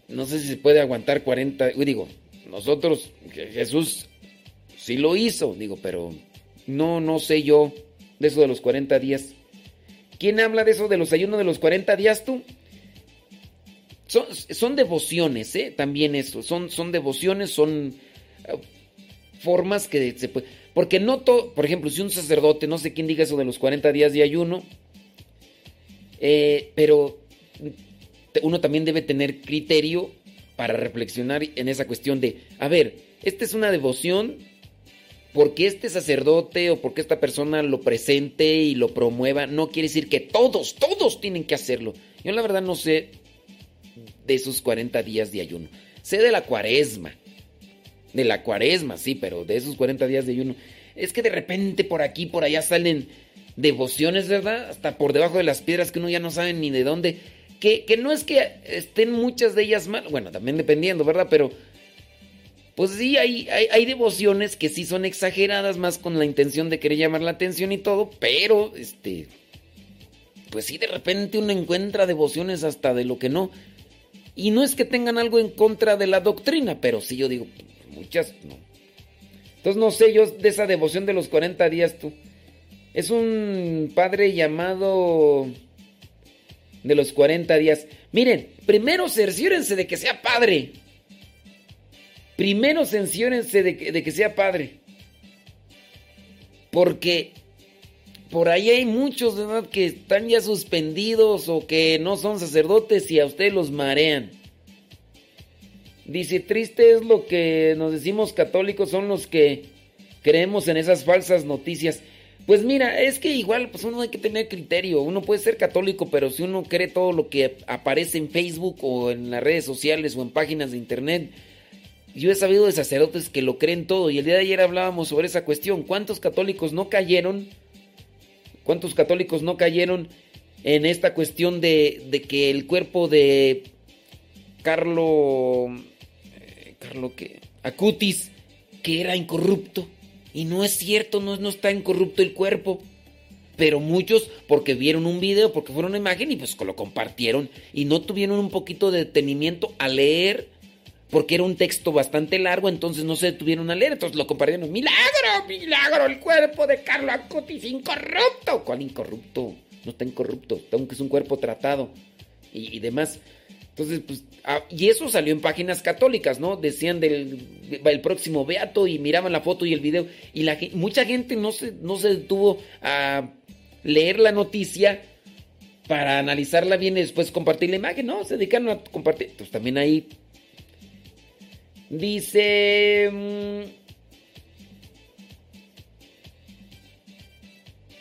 No sé si se puede aguantar 40. Digo, nosotros, Jesús sí lo hizo, digo, pero no, no sé yo de eso de los 40 días. ¿Quién habla de eso de los ayunos de los 40 días, tú? Son, devociones, ¿eh? También eso. Son, son devociones, son formas que se puede... Porque no todo, por ejemplo, si un sacerdote, no sé quién diga eso de los 40 días de ayuno, eh, pero uno también debe tener criterio para reflexionar en esa cuestión de, a ver, esta es una devoción porque este sacerdote o porque esta persona lo presente y lo promueva, no quiere decir que todos, todos tienen que hacerlo. Yo la verdad no sé de esos 40 días de ayuno. Sé de la cuaresma, de la cuaresma, sí, pero de esos 40 días de ayuno. Es que de repente por aquí, por allá salen devociones, ¿verdad? Hasta por debajo de las piedras que uno ya no sabe ni de dónde. Que, que no es que estén muchas de ellas mal, bueno, también dependiendo, ¿verdad? Pero pues sí, hay, hay, hay, devociones que sí son exageradas, más con la intención de querer llamar la atención y todo, pero este. Pues sí, de repente uno encuentra devociones hasta de lo que no. Y no es que tengan algo en contra de la doctrina, pero sí yo digo, muchas no. Entonces no sé yo de esa devoción de los 40 días tú. Es un padre llamado de los 40 días. Miren, primero cerciórense de que sea padre. Primero cerciórense de que, de que sea padre. Porque por ahí hay muchos ¿verdad? que están ya suspendidos o que no son sacerdotes y a ustedes los marean. Dice, triste es lo que nos decimos católicos, son los que creemos en esas falsas noticias. Pues mira, es que igual pues uno hay que tener criterio. Uno puede ser católico, pero si uno cree todo lo que aparece en Facebook o en las redes sociales o en páginas de internet, yo he sabido de sacerdotes que lo creen todo. Y el día de ayer hablábamos sobre esa cuestión. ¿Cuántos católicos no cayeron? ¿Cuántos católicos no cayeron en esta cuestión de, de que el cuerpo de Carlo... Eh, Carlo que... Acutis, que era incorrupto? Y no es cierto, no, no está incorrupto el cuerpo. Pero muchos, porque vieron un video, porque fueron una imagen y pues lo compartieron y no tuvieron un poquito de detenimiento a leer, porque era un texto bastante largo, entonces no se detuvieron a leer, entonces lo compartieron. ¡Milagro! ¡Milagro! El cuerpo de Carlo Acutis incorrupto. ¿Cuál incorrupto? No está incorrupto, aunque es un cuerpo tratado y, demás. Entonces, pues, ah, y eso salió en páginas católicas, ¿no? Decían del el próximo beato y miraban la foto y el video. Y la, mucha gente no se, no se detuvo a leer la noticia para analizarla bien y después compartir la imagen, ¿no? Se dedicaron a compartir. Entonces también ahí dice...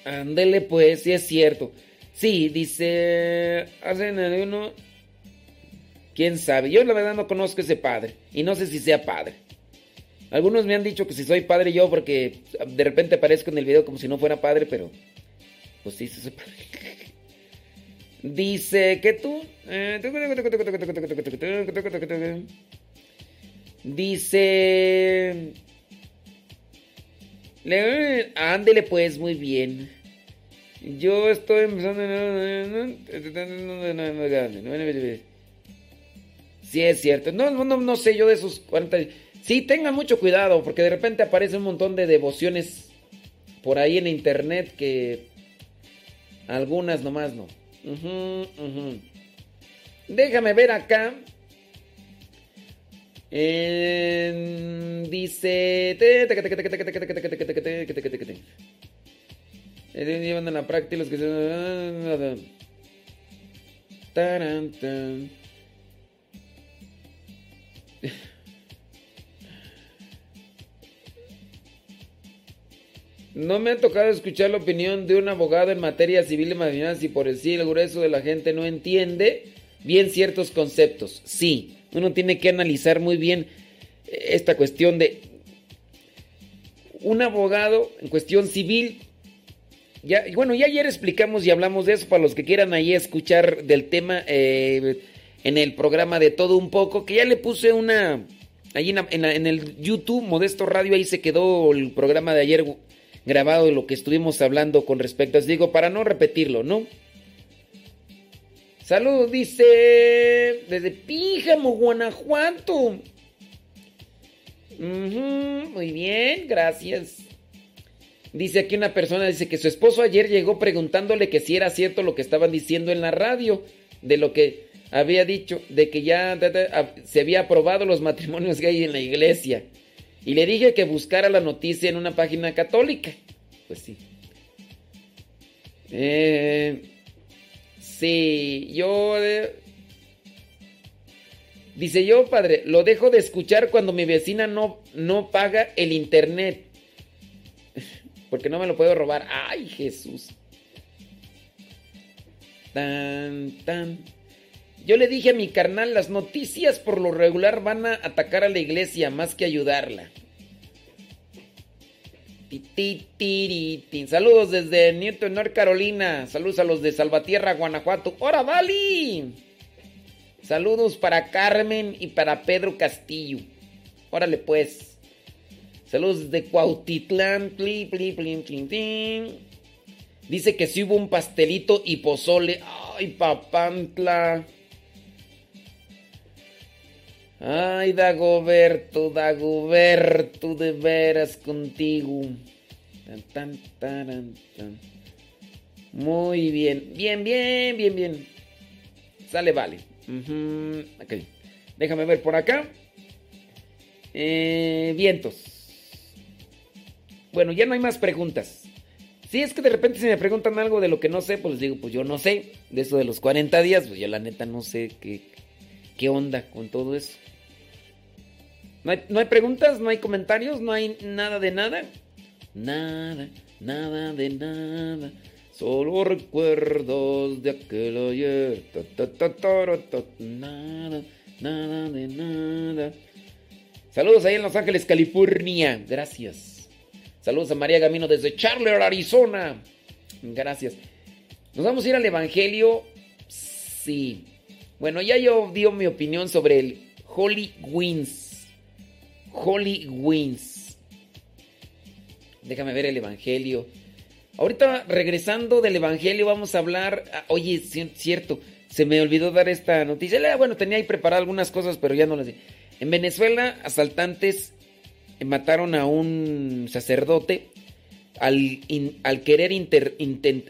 Ándele pues, sí es cierto. Sí, dice... Hacen uno... ¿Quién sabe? Yo la verdad no conozco ese padre y no sé si sea padre. Algunos me han dicho que si soy padre yo porque de repente aparezco en el video como si no fuera padre, pero pues sí, soy padre. Dice que tú... Dice... Ándele pues, muy bien. Yo estoy empezando... Sí, es cierto. No, no, no sé yo de esos 40. Sí, tengan mucho cuidado, porque de repente aparece un montón de devociones por ahí en internet que algunas nomás no. Uh -huh, uh Déjame ver acá. Eh, dice. Llevan a la práctica los que No me ha tocado escuchar la opinión de un abogado en materia civil y matrimonial y por decir el grueso de la gente no entiende bien ciertos conceptos. Sí, uno tiene que analizar muy bien esta cuestión de un abogado en cuestión civil. Ya, bueno, ya ayer explicamos y hablamos de eso para los que quieran ahí escuchar del tema eh, en el programa de todo un poco, que ya le puse una... En, en el YouTube, Modesto Radio, ahí se quedó el programa de ayer grabado de lo que estuvimos hablando con respecto a eso. Digo, para no repetirlo, ¿no? Saludos, dice desde Píjamo, Guanajuato. muy bien, gracias. Dice aquí una persona, dice que su esposo ayer llegó preguntándole que si era cierto lo que estaban diciendo en la radio, de lo que había dicho, de que ya se había aprobado los matrimonios gay en la iglesia. Y le dije que buscara la noticia en una página católica. Pues sí. Eh, sí, yo... Dice yo, padre, lo dejo de escuchar cuando mi vecina no, no paga el internet. Porque no me lo puedo robar. Ay, Jesús. Tan, tan. Yo le dije a mi carnal, las noticias por lo regular van a atacar a la iglesia más que ayudarla. Saludos desde Newton, North Carolina. Saludos a los de Salvatierra, Guanajuato. ¡Hora, Vali! Saludos para Carmen y para Pedro Castillo. Órale, pues. Saludos de Cuautitlán. Dice que si hubo un pastelito y pozole. ¡Ay, papantla! Ay, Dagoberto, Dagoberto, de veras contigo. Tan, tan, tan, Muy bien, bien, bien, bien, bien. Sale, vale. Ujú, ok. Déjame ver por acá. Eh, vientos. Bueno, ya no hay más preguntas. Si es que de repente si me preguntan algo de lo que no sé, pues les digo, pues yo no sé. De eso de los 40 días, pues yo la neta no sé qué, qué onda con todo eso. ¿No hay, preguntas? ¿No hay comentarios? ¿No hay nada de nada? Nada, nada de nada. Solo recuerdos de aquel ayer. Ta, ta, ta, Nada, nada de nada. Saludos ahí en Los Ángeles, California. Gracias. Saludos a María Gamino desde Charler, Arizona. Gracias. ¿Nos vamos a ir al Evangelio? Sí. Bueno, ya yo dio mi opinión sobre el Holy Wings. Holy Wings. Déjame ver el Evangelio. Ahorita regresando del Evangelio vamos a hablar... ah, Oye, ci- cierto, se me olvidó dar esta noticia. La- Bueno, tenía ahí preparado algunas cosas, pero ya no las di. En Venezuela, asaltantes mataron a un sacerdote al, al querer inter-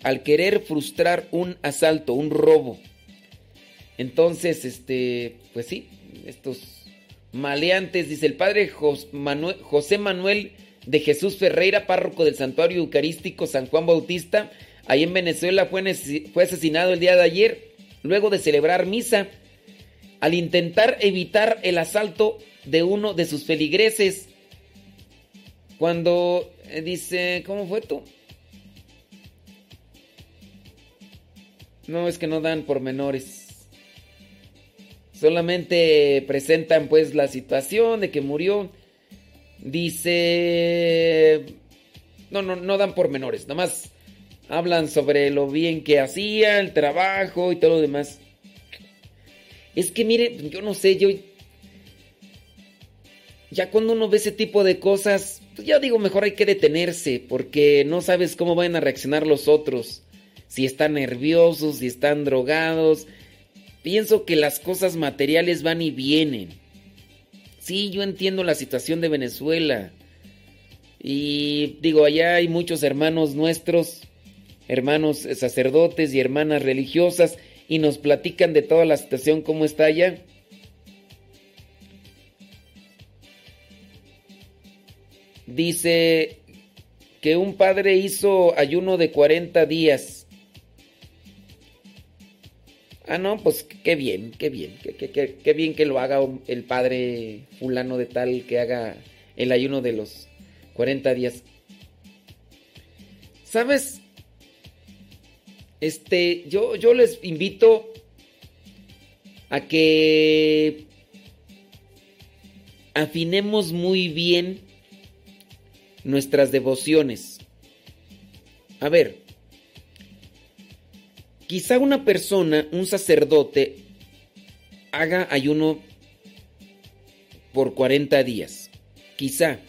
al querer frustrar un asalto, un robo. Entonces, este, pues sí, estos maleantes, dice el padre José Manuel de Jesús Ferreira, párroco del Santuario Eucarístico San Juan Bautista, ahí en Venezuela fue asesinado el día de ayer, luego de celebrar misa, al intentar evitar el asalto de uno de sus feligreses. Cuando eh, dice, ¿cómo fue tú? No, es que no dan pormenores. Solamente presentan pues la situación de que murió. Dice... No, no, no dan pormenores. Nada más hablan sobre lo bien que hacía, el trabajo y todo lo demás. Es que mire, yo no sé, yo... Ya cuando uno ve ese tipo de cosas, pues ya digo, mejor hay que detenerse, porque no sabes cómo van a reaccionar los otros. Si están nerviosos, si están drogados. Pienso que las cosas materiales van y vienen. Sí, yo entiendo la situación de Venezuela. Y digo, allá hay muchos hermanos nuestros, hermanos sacerdotes y hermanas religiosas, y nos platican de toda la situación, cómo está allá. Dice que un padre hizo ayuno de 40 días. Ah, no, pues qué bien, qué bien, qué, qué- qué- qué bien que lo haga el padre fulano de tal, que haga el ayuno de los 40 días. ¿Sabes? Este, yo, yo les invito a que afinemos muy bien nuestras devociones. A ver, quizá una persona, un sacerdote, haga ayuno por 40 días. Quizá.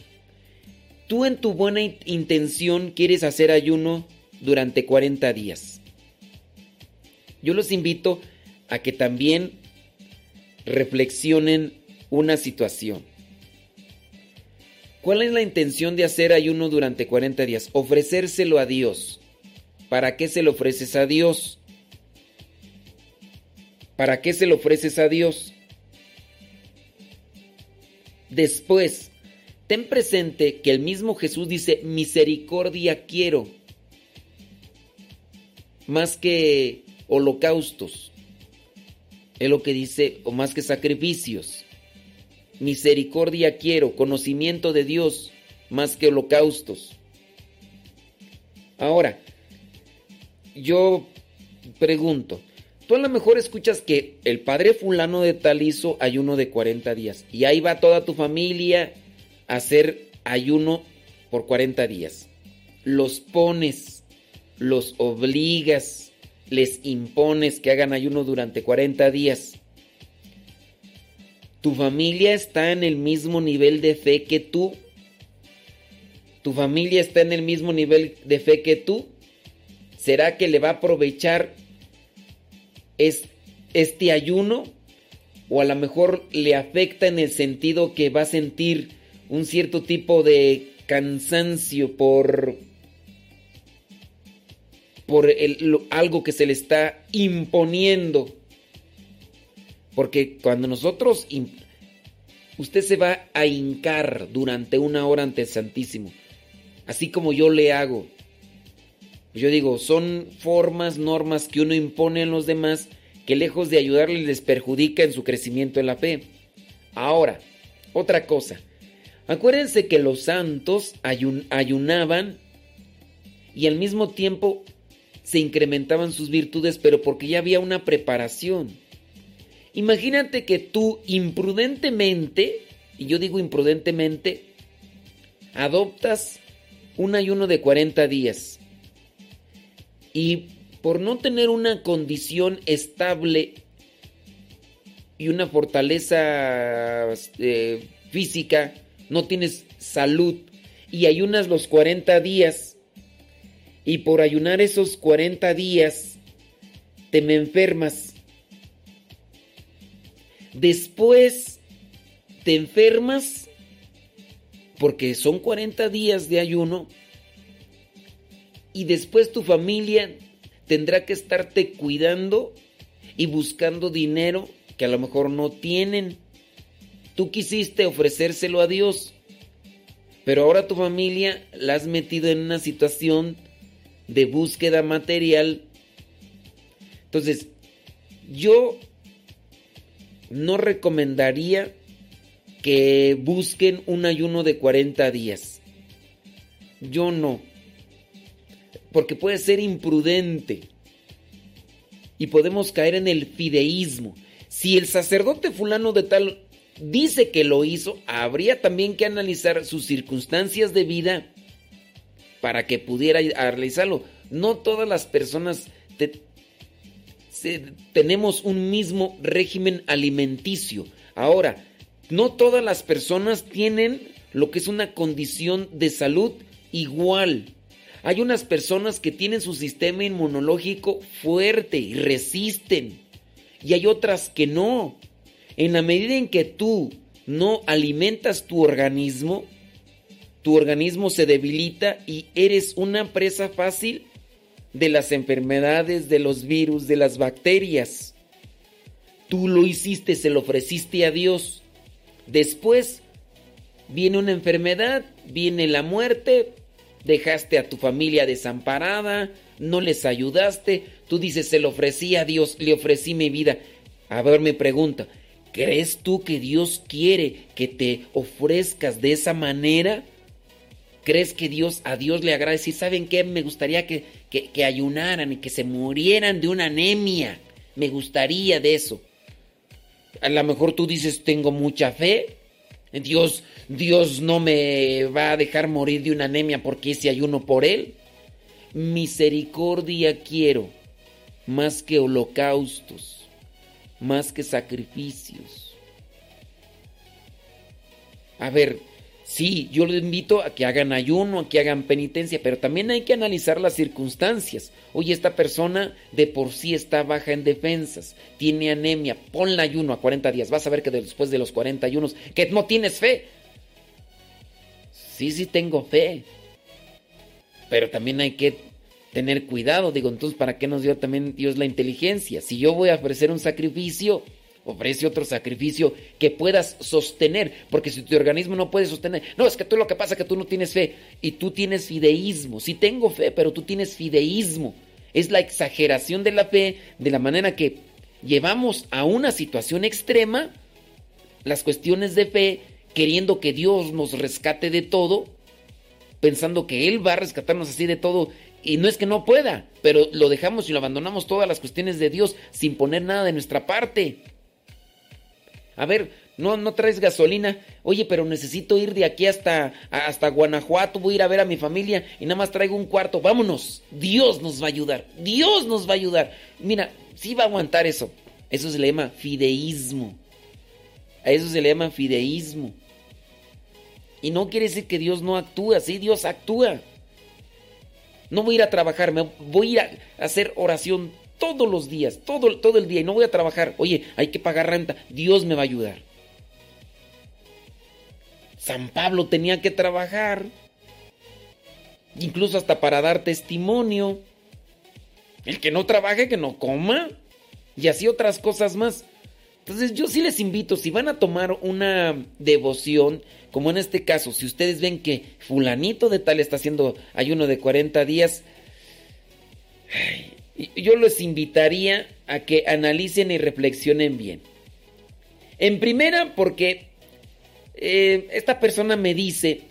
Tú en tu buena in- intención quieres hacer ayuno durante 40 días. Yo los invito a que también reflexionen una situación. ¿Cuál es la intención de hacer ayuno durante 40 días? Ofrecérselo a Dios. ¿Para qué se lo ofreces a Dios? ¿Para qué se lo ofreces a Dios? Después, ten presente que el mismo Jesús dice, misericordia quiero, más que holocaustos. Es lo que dice, o más que sacrificios. Misericordia quiero, conocimiento de Dios, más que holocaustos. Ahora, yo pregunto, tú a lo mejor escuchas que el padre fulano de tal hizo ayuno de 40 días y ahí va toda tu familia a hacer ayuno por 40 días. Los pones, los obligas, les impones que hagan ayuno durante 40 días. ¿Tu familia está en el mismo nivel de fe que tú? ¿Tu familia está en el mismo nivel de fe que tú? ¿Será que le va a aprovechar es- este ayuno? ¿O a lo mejor le afecta en el sentido que va a sentir un cierto tipo de cansancio por, por algo que se le está imponiendo? Porque cuando nosotros, usted se va a hincar durante una hora ante el Santísimo, así como yo le hago. Yo digo, son formas, normas que uno impone a los demás que lejos de ayudarles les perjudica en su crecimiento en la fe. Ahora, otra cosa. Acuérdense que los santos ayunaban y al mismo tiempo se incrementaban sus virtudes, pero porque ya había una preparación. Imagínate que tú imprudentemente, y yo digo imprudentemente, adoptas un ayuno de 40 días y por no tener una condición estable y una fortaleza eh, física, no tienes salud y ayunas los 40 días y por ayunar esos 40 días te me enfermas. Después te enfermas porque son 40 días de ayuno y después tu familia tendrá que estarte cuidando y buscando dinero que a lo mejor no tienen. Tú quisiste ofrecérselo a Dios, pero ahora tu familia la has metido en una situación de búsqueda material. Entonces, yo no recomendaría que busquen un ayuno de 40 días. Yo no porque puede ser imprudente y podemos caer en el fideísmo. Si el sacerdote fulano de tal dice que lo hizo, habría también que analizar sus circunstancias de vida para que pudiera realizarlo. No todas las personas tenemos un mismo régimen alimenticio. Ahora, no todas las personas tienen lo que es una condición de salud igual. Hay unas personas que tienen su sistema inmunológico fuerte y resisten. Y hay otras que no. En la medida en que tú no alimentas tu organismo, tu organismo se debilita y eres una presa fácil de las enfermedades, de los virus, de las bacterias. Tú lo hiciste, se lo ofreciste a Dios. Después viene una enfermedad, viene la muerte, dejaste a tu familia desamparada, no les ayudaste, tú dices, se lo ofrecí a Dios, le ofrecí mi vida. A ver, me pregunta, ¿crees tú que Dios quiere que te ofrezcas de esa manera? ¿Crees que Dios a Dios le agradece? ¿Y saben qué? Me gustaría que, que, que ayunaran y que se murieran de una anemia. Me gustaría de eso. A lo mejor tú dices, tengo mucha fe. Dios, Dios no me va a dejar morir de una anemia porque ese ayuno por él. Misericordia quiero, más que holocaustos, más que sacrificios. A ver, Sí, yo les invito a que hagan ayuno, a que hagan penitencia, pero también hay que analizar las circunstancias. Oye, esta persona de por sí está baja en defensas, tiene anemia, ponle ayuno a 40 días, vas a ver que después de los 40 ayunos, que no tienes fe. Sí, sí tengo fe, pero también hay que tener cuidado, digo, entonces, ¿para qué nos dio también Dios la inteligencia? Si yo voy a ofrecer un sacrificio, Ofrece otro sacrificio que puedas sostener, porque si tu organismo no puede sostener, no, es que tú lo que pasa es que tú no tienes fe y tú tienes fideísmo. Sí tengo fe, pero tú tienes fideísmo. Es la exageración de la fe, de la manera que llevamos a una situación extrema las cuestiones de fe, queriendo que Dios nos rescate de todo, pensando que Él va a rescatarnos así de todo. Y no es que no pueda, pero lo dejamos y lo abandonamos todas las cuestiones de Dios sin poner nada de nuestra parte. A ver, no, no traes gasolina. Oye, pero necesito ir de aquí hasta, hasta Guanajuato. Voy a ir a ver a mi familia y nada más traigo un cuarto. Vámonos. Dios nos va a ayudar. Dios nos va a ayudar. Mira, sí va a aguantar eso. Eso se le llama fideísmo. A eso se le llama fideísmo. Y no quiere decir que Dios no actúa. Sí, Dios actúa. No voy a ir a trabajar, me voy a ir a hacer oración todos los días, todo, todo el día, y no voy a trabajar. Oye, hay que pagar renta. Dios me va a ayudar. San Pablo tenía que trabajar, incluso hasta para dar testimonio. El que no trabaje, que no coma. Y así otras cosas más. Entonces yo sí les invito, si van a tomar una devoción, como en este caso, si ustedes ven que fulanito de tal está haciendo ayuno de 40 días, yo les invitaría a que analicen y reflexionen bien. En primera, porque eh, esta persona me dice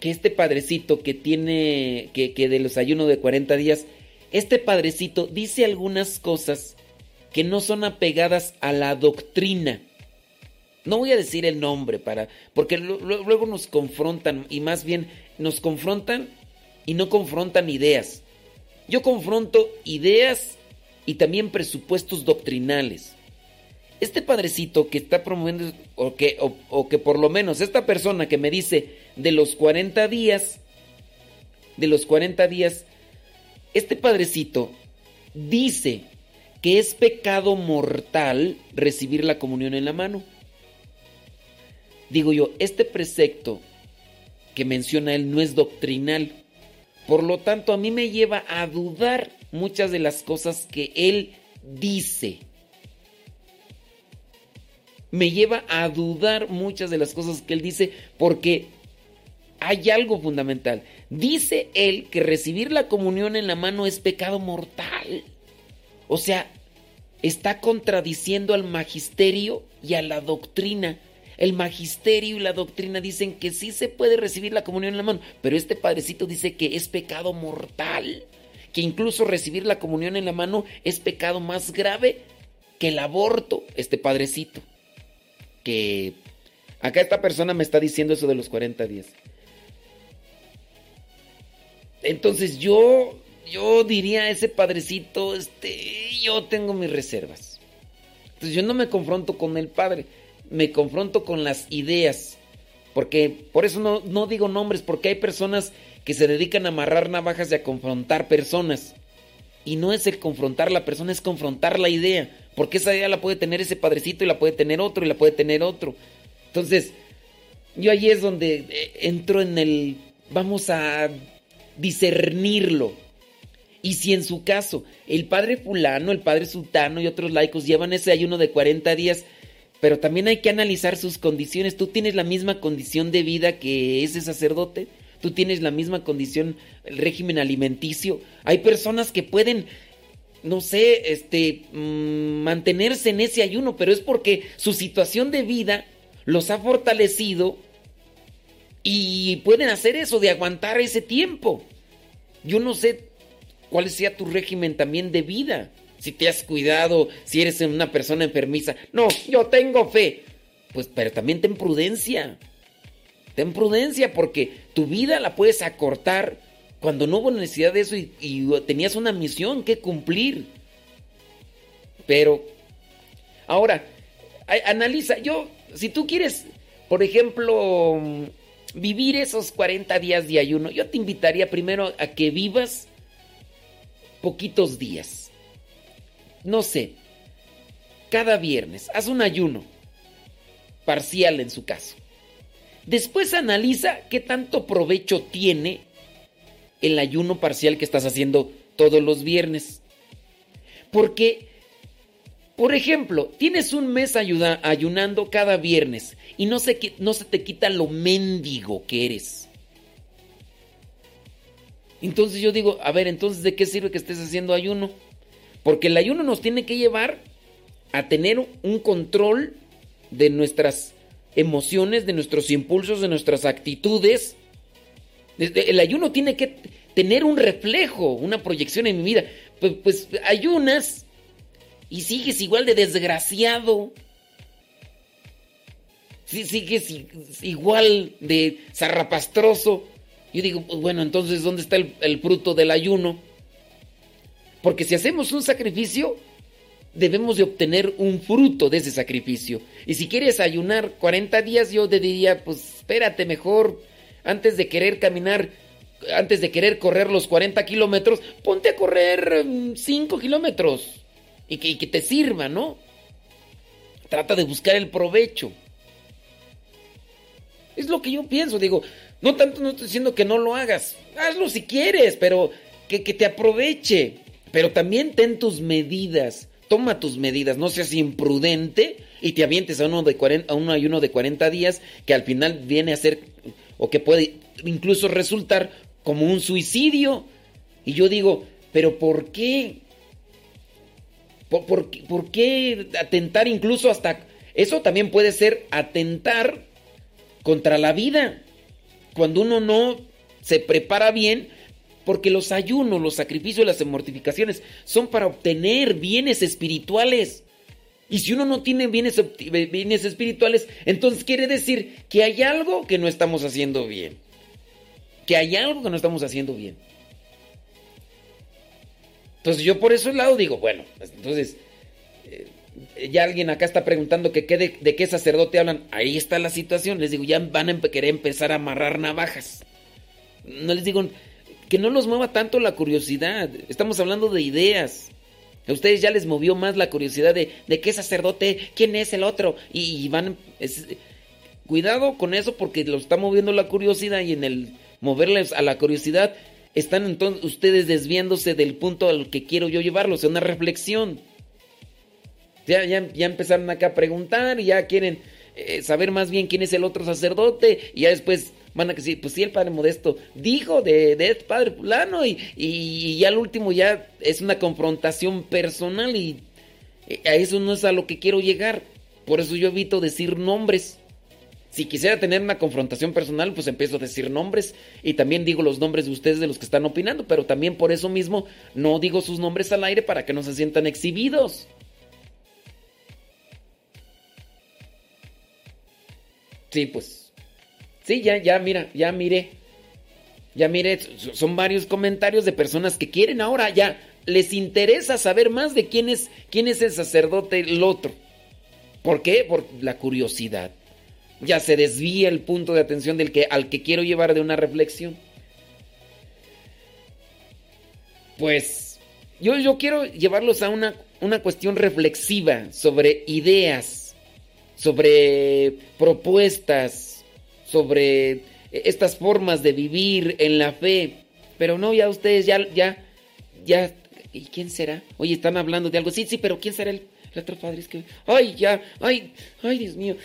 que este padrecito que tiene, que, que de los ayunos de 40 días, este padrecito dice algunas cosas que no son apegadas a la doctrina. No voy a decir el nombre para porque luego nos confrontan y más bien nos confrontan y no confrontan ideas. Yo confronto ideas y también presupuestos doctrinales. Este padrecito que está promoviendo, o que, o que por lo menos esta persona que me dice de los 40 días, de los 40 días, este padrecito dice que es pecado mortal recibir la comunión en la mano. Digo yo, este precepto que menciona él no es doctrinal. Por lo tanto, a mí me lleva a dudar muchas de las cosas que él dice. Me lleva a dudar muchas de las cosas que él dice porque hay algo fundamental. Dice él que recibir la comunión en la mano es pecado mortal. O sea, está contradiciendo al magisterio y a la doctrina. El magisterio y la doctrina dicen que sí se puede recibir la comunión en la mano, pero este padrecito dice que es pecado mortal, que incluso recibir la comunión en la mano es pecado más grave que el aborto, este padrecito. Que acá esta persona me está diciendo eso de los 40 días. Entonces yo yo diría a ese padrecito, este, yo tengo mis reservas. Entonces yo no me confronto con el padre, me confronto con las ideas. Porque por eso no, no digo nombres, porque hay personas que se dedican a amarrar navajas y a confrontar personas. Y no es el confrontar la persona, es confrontar la idea. Porque esa idea la puede tener ese padrecito y la puede tener otro y la puede tener otro. Entonces, yo ahí es donde eh, entro en el... Vamos a discernirlo. Y si en su caso el padre fulano, el padre sultano y otros laicos llevan ese ayuno de 40 días, pero también hay que analizar sus condiciones. Tú tienes la misma condición de vida que ese sacerdote. Tú tienes la misma condición, el régimen alimenticio. Hay personas que pueden, no sé, este, mm, mantenerse en ese ayuno, pero es porque su situación de vida los ha fortalecido y pueden hacer eso de aguantar ese tiempo. Yo no sé cuál sea tu régimen también de vida. Si te has cuidado, si eres una persona enfermiza. No, yo tengo fe. Pues, pero también ten prudencia. Ten prudencia porque tu vida la puedes acortar cuando no hubo necesidad de eso y, y tenías una misión que cumplir. Pero, ahora, analiza, yo, si tú quieres, por ejemplo, vivir esos 40 días de ayuno, yo te invitaría primero a que vivas poquitos días. No sé, cada viernes, haz un ayuno, parcial en su caso. Después analiza qué tanto provecho tiene el ayuno parcial que estás haciendo todos los viernes. Porque, por ejemplo, tienes un mes ayunando cada viernes y no se, no se te quita lo mendigo que eres. Entonces yo digo, a ver, entonces ¿de qué sirve que estés haciendo ayuno? Porque el ayuno nos tiene que llevar a tener un control de nuestras emociones, de nuestros impulsos, de nuestras actitudes. El ayuno tiene que tener un reflejo, una proyección en mi vida. Pues, pues ayunas y sigues igual de desgraciado. Sigues igual de zarrapastroso. Yo digo, pues bueno, entonces, ¿dónde está el, fruto del ayuno? Porque si hacemos un sacrificio, debemos de obtener un fruto de ese sacrificio. Y si quieres ayunar 40 días, yo te diría, pues espérate mejor, antes de querer caminar, antes de querer correr los 40 kilómetros, ponte a correr 5 mm, kilómetros y que, y que te sirva, ¿no? Trata de buscar el provecho. Es lo que yo pienso, digo, no tanto no estoy diciendo que no lo hagas. Hazlo si quieres, pero que, te aproveche. Pero también ten tus medidas, toma tus medidas, no seas imprudente y te avientes a uno de 40, a de 40 días que al final viene a ser o que puede incluso resultar como un suicidio. Y yo digo, pero ¿por qué? ¿Por, por, por qué atentar incluso hasta... Eso también puede ser atentar contra la vida. Cuando uno no se prepara bien, porque los ayunos, los sacrificios, las mortificaciones son para obtener bienes espirituales. Y si uno no tiene bienes, espirituales, entonces quiere decir que hay algo que no estamos haciendo bien. Que hay algo que no estamos haciendo bien. Entonces yo por ese lado digo, bueno, pues, entonces eh, ya alguien acá está preguntando que qué de, de, qué sacerdote hablan. Ahí está la situación. Les digo, ya van a querer empezar a amarrar navajas. No les digo, que no los mueva tanto la curiosidad. Estamos hablando de ideas. A ustedes ya les movió más la curiosidad de, de qué sacerdote, quién es el otro. Y, van... cuidado con eso porque lo está moviendo la curiosidad y en el moverles a la curiosidad están entonces ustedes desviándose del punto al que quiero yo llevarlos, a una reflexión. Ya, ya, ya empezaron acá a preguntar y ya quieren eh, saber más bien quién es el otro sacerdote y ya después van a decir, pues sí, el padre modesto dijo de, de este padre fulano y, y, ya al último ya es una confrontación personal y a eso no es a lo que quiero llegar. Por eso yo evito decir nombres. Si quisiera tener una confrontación personal, pues empiezo a decir nombres y también digo los nombres de ustedes de los que están opinando, pero también por eso mismo no digo sus nombres al aire para que no se sientan exhibidos. Sí, pues Sí, ya, ya, mira, ya miré. Ya miré, son varios comentarios de personas que quieren ahora ya, les interesa saber más de quién es, quién es el sacerdote el otro. ¿Por qué? Por la curiosidad. Ya se desvía el punto de atención del que, al que quiero llevar de una reflexión. Pues yo, yo quiero llevarlos a una, una cuestión reflexiva sobre ideas, sobre propuestas, sobre estas formas de vivir en la fe. Pero no, ya ustedes ya, ya, ya, ¿y quién será? Oye, están hablando de algo. Sí, sí, pero ¿quién será el, otro padre? Es que, ay, ya, ay, ay, Dios mío,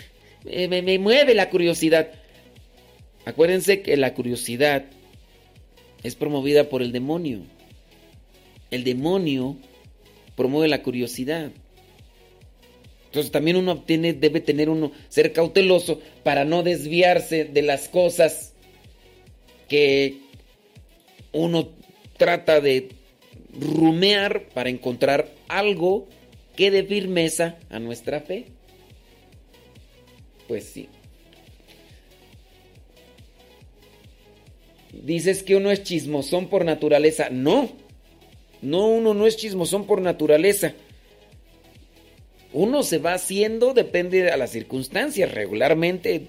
me, me mueve la curiosidad. Acuérdense que la curiosidad es promovida por el demonio. El demonio promueve la curiosidad. Entonces también uno tiene, debe tener uno, ser cauteloso para no desviarse de las cosas que uno trata de rumear para encontrar algo que dé firmeza a nuestra fe. Pues sí. Dices que uno es chismosón por naturaleza. No, no, uno no es chismosón por naturaleza. Uno se va haciendo, depende a las circunstancias. Regularmente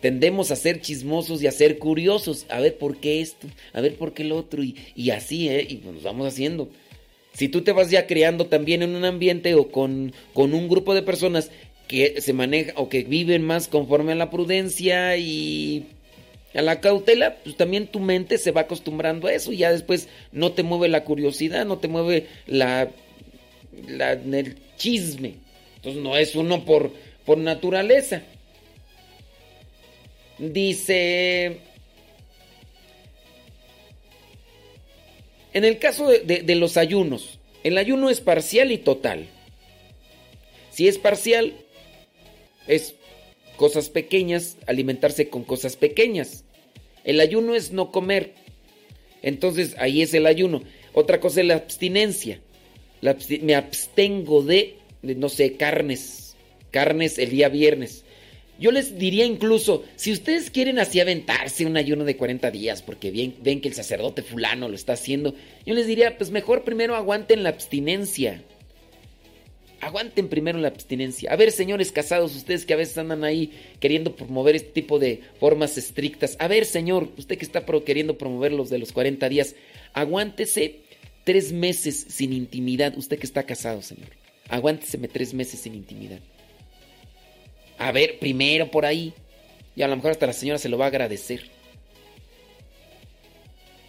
tendemos a ser chismosos y a ser curiosos. A ver por qué esto, a ver por qué el otro. Y, así, ¿eh? Y nos vamos haciendo. Si tú te vas ya creando también en un ambiente o con, con un grupo de personas que se maneja o que viven más conforme a la prudencia y a la cautela, pues también tu mente se va acostumbrando a eso y ya después no te mueve la curiosidad, no te mueve la, la chisme. Entonces no es uno por, por naturaleza. Dice... En el caso de, de, los ayunos, el ayuno es parcial y total. Si es parcial, es cosas pequeñas, alimentarse con cosas pequeñas. El ayuno es no comer. Entonces ahí es el ayuno. Otra cosa es la abstinencia me abstengo de, no sé, carnes, carnes el día viernes. Yo les diría incluso, si ustedes quieren así aventarse un ayuno de 40 días, porque bien, ven que el sacerdote fulano lo está haciendo, yo les diría, pues mejor primero aguanten la abstinencia. Aguanten primero la abstinencia. A ver, señores casados, ustedes que a veces andan ahí queriendo promover este tipo de formas estrictas. A ver, señor, usted que está queriendo promover los de los 40 días, aguántese Tres meses sin intimidad. Usted que está casado, señor. Aguánteseme tres meses sin intimidad. A ver, primero por ahí. Y a lo mejor hasta la señora se lo va a agradecer.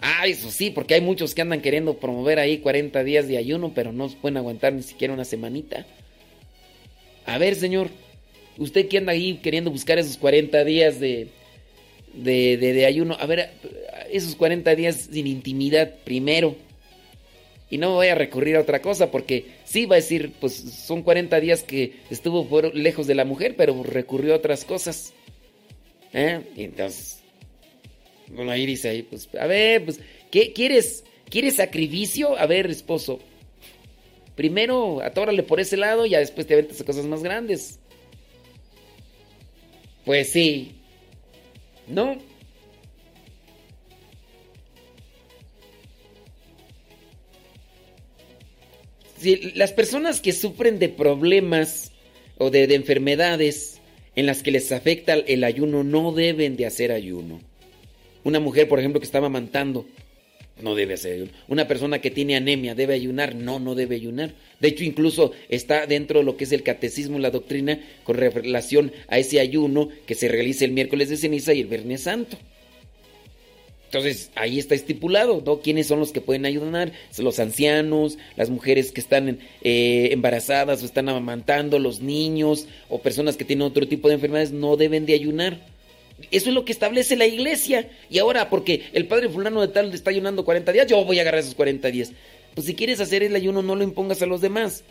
Ah, eso sí, porque hay muchos que andan queriendo promover ahí 40 días de ayuno, pero no pueden aguantar ni siquiera una semanita. A ver, señor, usted que anda ahí queriendo buscar esos 40 días de, de, de, ayuno, a ver, esos 40 días sin intimidad primero. Y no voy a recurrir a otra cosa, porque sí va a decir, pues son 40 días que estuvo lejos de la mujer, pero recurrió a otras cosas. ¿Eh? Entonces, bueno, ahí dice ahí, pues, a ver, pues, ¿qué quieres? ¿Quieres sacrificio? A ver, esposo. Primero atórale por ese lado y ya después te aventas a cosas más grandes. Pues sí. ¿No? Si las personas que sufren de problemas o de, de enfermedades en las que les afecta el ayuno no deben de hacer ayuno. Una mujer, por ejemplo, que estaba amamantando, no debe hacer ayuno. Una persona que tiene anemia, ¿debe ayunar? No, no debe ayunar. De hecho, incluso está dentro de lo que es el catecismo, la doctrina, con relación a ese ayuno que se realiza el miércoles de ceniza y el viernes santo. Entonces, ahí está estipulado, ¿no? ¿Quiénes son los que pueden ayunar? Los ancianos, las mujeres que están eh, embarazadas o están amamantando, los niños o personas que tienen otro tipo de enfermedades no deben de ayunar. Eso es lo que establece la iglesia. Y ahora, porque el padre fulano de tal está ayunando 40 días, yo voy a agarrar esos 40 días. Pues si quieres hacer el ayuno, no lo impongas a los demás.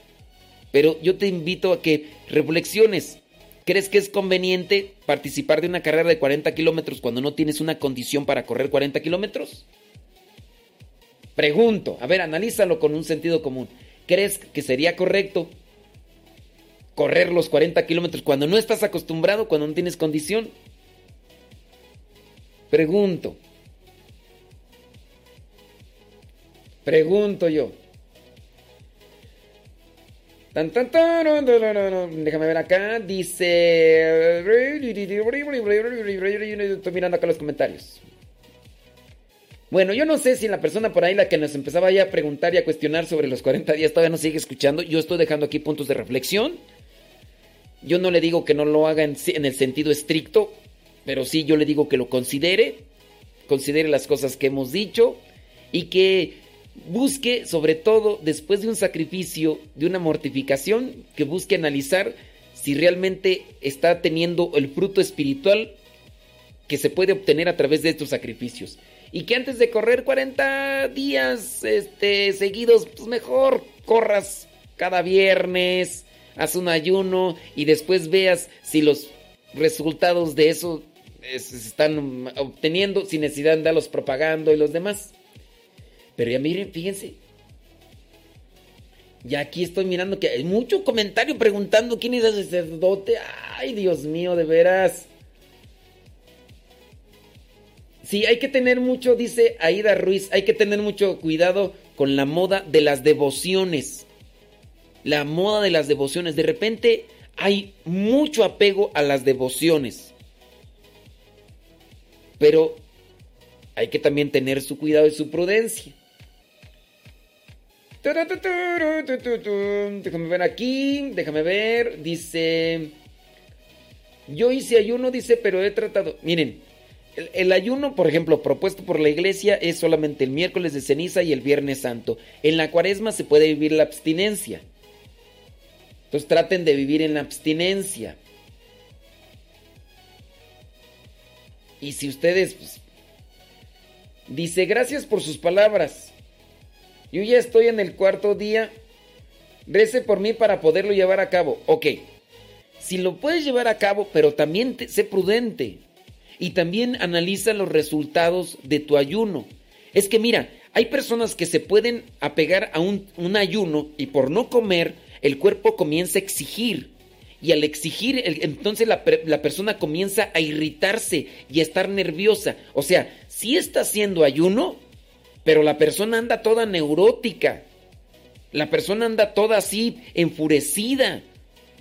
Pero yo te invito a que reflexiones. ¿Crees que es conveniente participar de una carrera de 40 kilómetros cuando no tienes una condición para correr 40 kilómetros? Pregunto, a ver, analízalo con un sentido común. ¿Crees que sería correcto correr los 40 kilómetros cuando no estás acostumbrado, cuando no tienes condición? Pregunto. Pregunto yo. Déjame ver acá. Dice. Estoy mirando acá los comentarios. Bueno, yo no sé si la persona por ahí, la que nos empezaba ya a preguntar y a cuestionar sobre los 40 días, todavía no sigue escuchando. Yo estoy dejando aquí puntos de reflexión. Yo no le digo que no lo haga en el sentido estricto, pero sí yo le digo que lo considere, considere las cosas que hemos dicho y que busque, sobre todo después de un sacrificio, de una mortificación, que busque analizar si realmente está teniendo el fruto espiritual que se puede obtener a través de estos sacrificios. Y que antes de correr 40 días este, seguidos, pues mejor corras cada viernes, haz un ayuno y después veas si los resultados de eso se están obteniendo sin necesidad de andarlos propagando y los demás. Pero ya miren, fíjense. Ya aquí estoy mirando que hay mucho comentario preguntando quién es el sacerdote. Ay, Dios mío, de veras. Sí, hay que tener mucho, dice Aida Ruiz, hay que tener mucho cuidado con la moda de las devociones. La moda de las devociones. De repente hay mucho apego a las devociones. Pero hay que también tener su cuidado y su prudencia. Déjame ver aquí, déjame ver, dice... Yo hice ayuno, dice, pero he tratado... Miren, el, ayuno, por ejemplo, propuesto por la iglesia es solamente el miércoles de ceniza y el viernes santo. En la cuaresma se puede vivir la abstinencia. Entonces traten de vivir en la abstinencia. Y si ustedes... Pues, dice, gracias por sus palabras. Yo ya estoy en el cuarto día. Rece por mí para poderlo llevar a cabo. Ok. Si lo puedes llevar a cabo, pero también sé prudente. Y también analiza los resultados de tu ayuno. Es que mira, hay personas que se pueden apegar a un, un ayuno y por no comer, el cuerpo comienza a exigir. Y al exigir, entonces la, la, persona comienza a irritarse y a estar nerviosa. O sea, sí está haciendo ayuno, pero la persona anda toda neurótica. La persona anda toda así, enfurecida.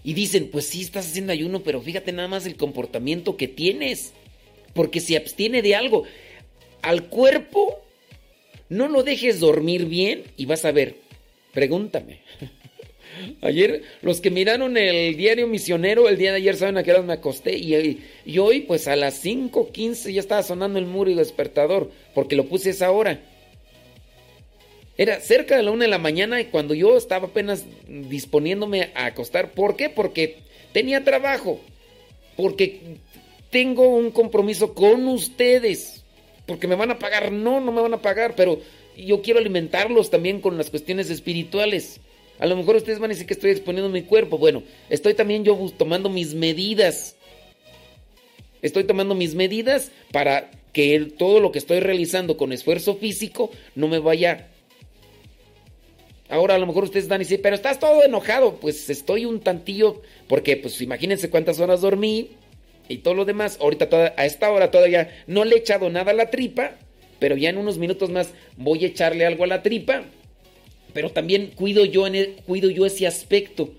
Y dicen, pues sí estás haciendo ayuno, pero fíjate nada más el comportamiento que tienes. Porque si abstiene de algo, al cuerpo no lo dejes dormir bien y vas a ver, pregúntame. Ayer, los que miraron el diario misionero, el día de ayer saben a qué hora me acosté y, y hoy pues a las 5.15 ya estaba sonando el muro y despertador porque lo puse esa hora. Era cerca de la una de la mañana y cuando yo estaba apenas disponiéndome a acostar. ¿Por qué? Porque tenía trabajo. Porque tengo un compromiso con ustedes. Porque me van a pagar. No, no me van a pagar, pero yo quiero alimentarlos también con las cuestiones espirituales. A lo mejor ustedes van a decir que estoy exponiendo mi cuerpo. Bueno, estoy también yo tomando mis medidas. Estoy tomando mis medidas para que todo lo que estoy realizando con esfuerzo físico no me vaya. Ahora a lo mejor ustedes van a decir, pero estás todo enojado. Pues estoy un tantillo, porque pues imagínense cuántas horas dormí y todo lo demás. Ahorita a esta hora todavía no le he echado nada a la tripa, pero ya en unos minutos más voy a echarle algo a la tripa. Pero también cuido yo, en el, cuido yo ese aspecto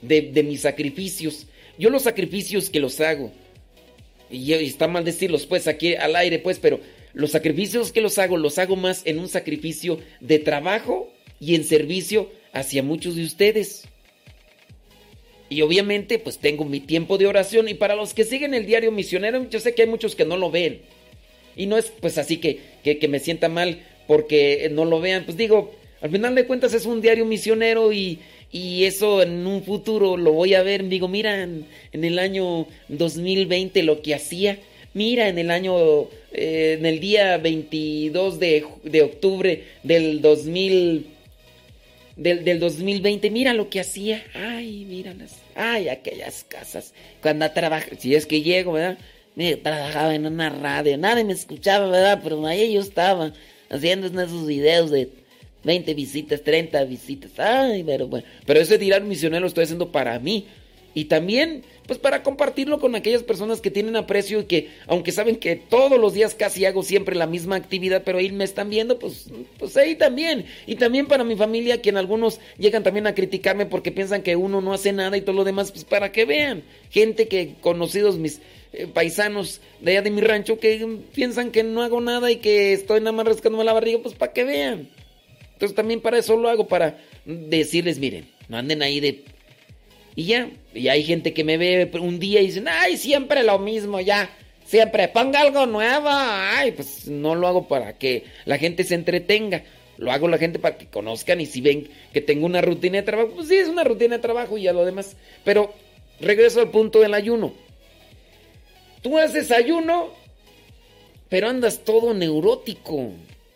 de, de mis sacrificios. Yo los sacrificios que los hago y está mal decirlos pues aquí al aire pues, pero los sacrificios que los hago, los hago más en un sacrificio de trabajo y en servicio hacia muchos de ustedes. Y obviamente pues tengo mi tiempo de oración y para los que siguen el diario misionero, yo sé que hay muchos que no lo ven. Y no es pues así que, que, me sienta mal porque no lo vean, pues digo, al final de cuentas es un diario misionero y, y eso en un futuro lo voy a ver. Digo, mira, en, el año 2020 lo que hacía. Mira, en el año, eh, en el día 22 de, de octubre del 2000, del, del, 2020, mira lo que hacía. Ay, míralas. Ay, aquellas casas. Cuando trabajaba, si es que llego, ¿verdad? trabajaba en una radio. Nadie me escuchaba, ¿verdad? Pero ahí yo estaba haciendo esos videos de 20 visitas, 30 visitas. Ay, pero bueno. Pero ese tirar misionero lo estoy haciendo para mí. Y también, pues para compartirlo con aquellas personas que tienen aprecio y que, aunque saben que todos los días casi hago siempre la misma actividad, pero ahí me están viendo, pues, pues ahí también. Y también para mi familia, que en algunos llegan también a criticarme porque piensan que uno no hace nada y todo lo demás, pues para que vean. Gente que, conocidos mis eh, paisanos de allá de mi rancho, que piensan que no hago nada y que estoy nada más rascándome la barriga, pues para que vean. Entonces también para eso lo hago, para decirles, miren, no anden ahí de... Y hay gente que me ve un día y dicen, ay, siempre lo mismo, ya, siempre, ponga algo nuevo. Ay, pues no lo hago para que la gente se entretenga. Lo hago la gente para que conozcan y si ven que tengo una rutina de trabajo, pues sí, es una rutina de trabajo y ya lo demás. Pero regreso al punto del ayuno. Tú haces ayuno, pero andas todo neurótico.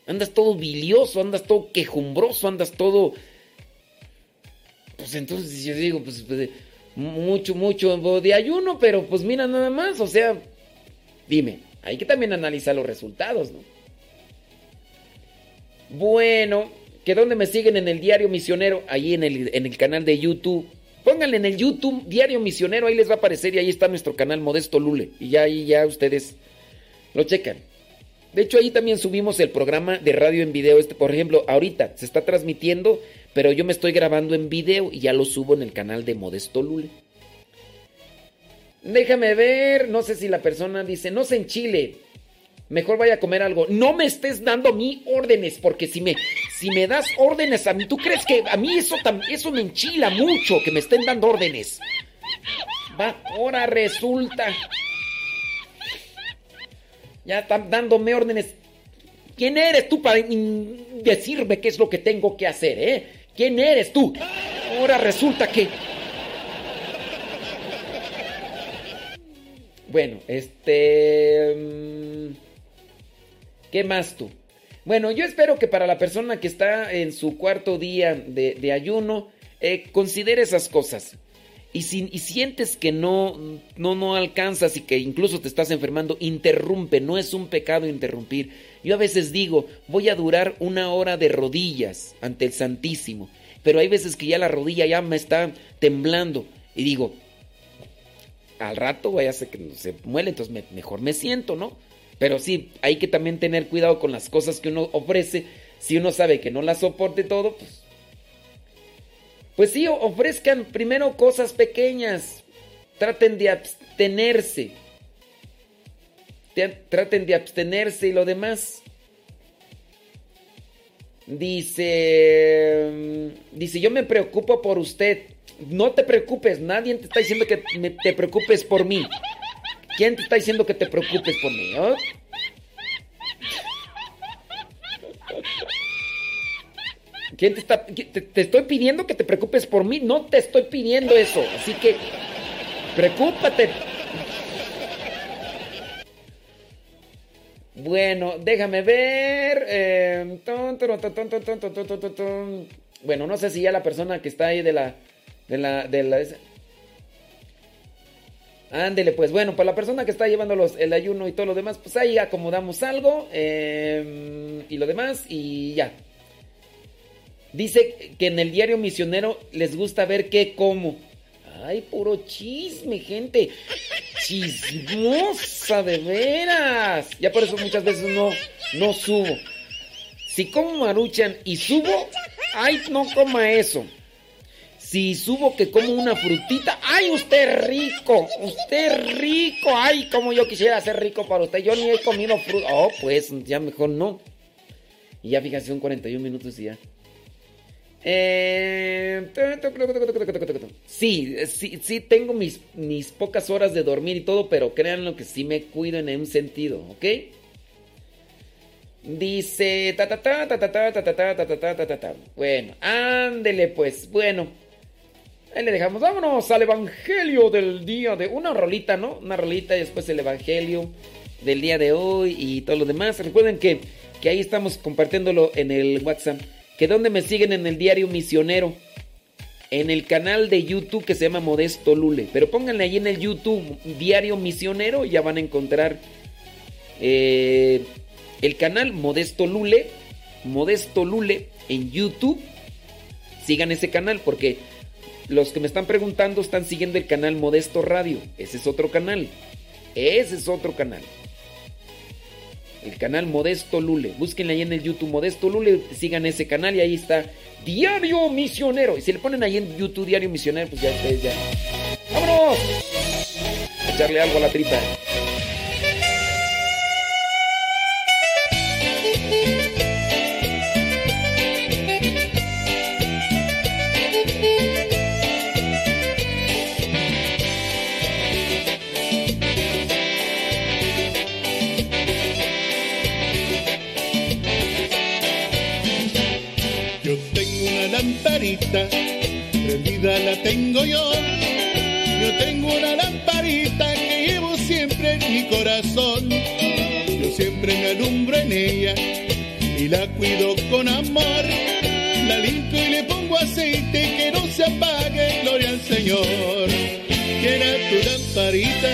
Andas todo bilioso, andas todo quejumbroso, andas todo... Pues entonces yo digo, pues, pues mucho, mucho de ayuno, pero pues mira nada más, o sea, dime, hay que también analizar los resultados, ¿no? Bueno, que donde me siguen en el Diario Misionero, ahí en el, en el canal de YouTube. Pónganle en el YouTube Diario Misionero, ahí les va a aparecer y ahí está nuestro canal Modesto Lule. Y ya ahí ya ustedes lo checan. De hecho, ahí también subimos el programa de radio en video. Este, por ejemplo, ahorita se está transmitiendo, pero yo me estoy grabando en video y ya lo subo en el canal de Modesto Lule. Déjame ver, no sé si la persona dice, no sé en Chile, mejor vaya a comer algo. No me estés dando mí órdenes, porque si me, si me das órdenes a mí, ¿tú crees que a mí eso, eso me enchila mucho, que me estén dando órdenes? Va, ahora resulta ya están dándome órdenes. ¿Quién eres tú para decirme qué es lo que tengo que hacer, eh? ¿Quién eres tú? Ahora resulta que... Bueno, este... Mm, ¿Qué más tú? Bueno, yo espero que para la persona que está en su cuarto día de, ayuno, eh, considere esas cosas. Y si sientes que no, no, no alcanzas y que incluso te estás enfermando, interrumpe, no es un pecado interrumpir. Yo a veces digo, voy a durar una hora de rodillas ante el Santísimo, pero hay veces que ya la rodilla ya me está temblando y digo, al rato vaya a ser que se muele, entonces mejor me siento, ¿no? Pero sí, hay que también tener cuidado con las cosas que uno ofrece. Si uno sabe que no las soporte todo, pues pues sí, ofrezcan primero cosas pequeñas. Traten de abstenerse. Traten de abstenerse y lo demás. Dice, mm, dice, yo me preocupo por usted. No te preocupes, nadie te está diciendo que te preocupes por mí. ¿Quién te está diciendo que te preocupes por mí? Te estoy pidiendo que te preocupes por mí. No te estoy pidiendo eso. Así que. Preocúpate. Bueno, déjame ver. Bueno, no sé si ya la persona que está ahí de la. De la. De la Ándele, pues bueno, para la persona que está llevando los, el ayuno y todo lo demás, pues ahí acomodamos algo y lo demás y ya. Dice que en el diario misionero les gusta ver qué como. Ay, puro chisme, gente. Chismosa, de veras. Ya por eso muchas veces no, no subo. Si como maruchan y subo, ay, no coma eso. Si subo que como una frutita, ay, usted rico, usted rico, ay, como yo quisiera ser rico para usted. Yo ni he comido fruta. Oh, pues ya mejor no. Y ya fíjense, son 41 minutos y ya. Eh, sí, sí, sí, tengo mis, mis pocas horas de dormir y todo, pero créanlo que sí me cuido en un sentido, ¿ok? Dice. Bueno, ándele pues, bueno. Ahí le dejamos, vámonos al evangelio del día de una rolita, ¿no? Una rolita y después el evangelio del día de hoy y todo lo demás. Recuerden que, que ahí estamos compartiéndolo en el WhatsApp. Que donde me siguen en el diario misionero. En el canal de YouTube que se llama Modesto Lule. Pero pónganle ahí en el YouTube Diario Misionero ya van a encontrar eh, el canal Modesto Lule. Modesto Lule en YouTube. Sigan ese canal porque los que me están preguntando están siguiendo el canal Modesto Radio. Ese es otro canal. Ese es otro canal. El canal Modesto Lule. Búsquenle ahí en el YouTube Modesto Lule. Sigan ese canal y ahí está Diario Misionero. Y si le ponen ahí en YouTube Diario Misionero, pues ya ustedes. ¡Vámonos! Echarle algo a la tripa. Lamparita, prendida la tengo yo. Yo tengo una lamparita que llevo siempre en mi corazón. Yo siempre me alumbro en ella y la cuido con amor. La limpio y le pongo aceite que no se apague, gloria al Señor. Quiera tu lamparita,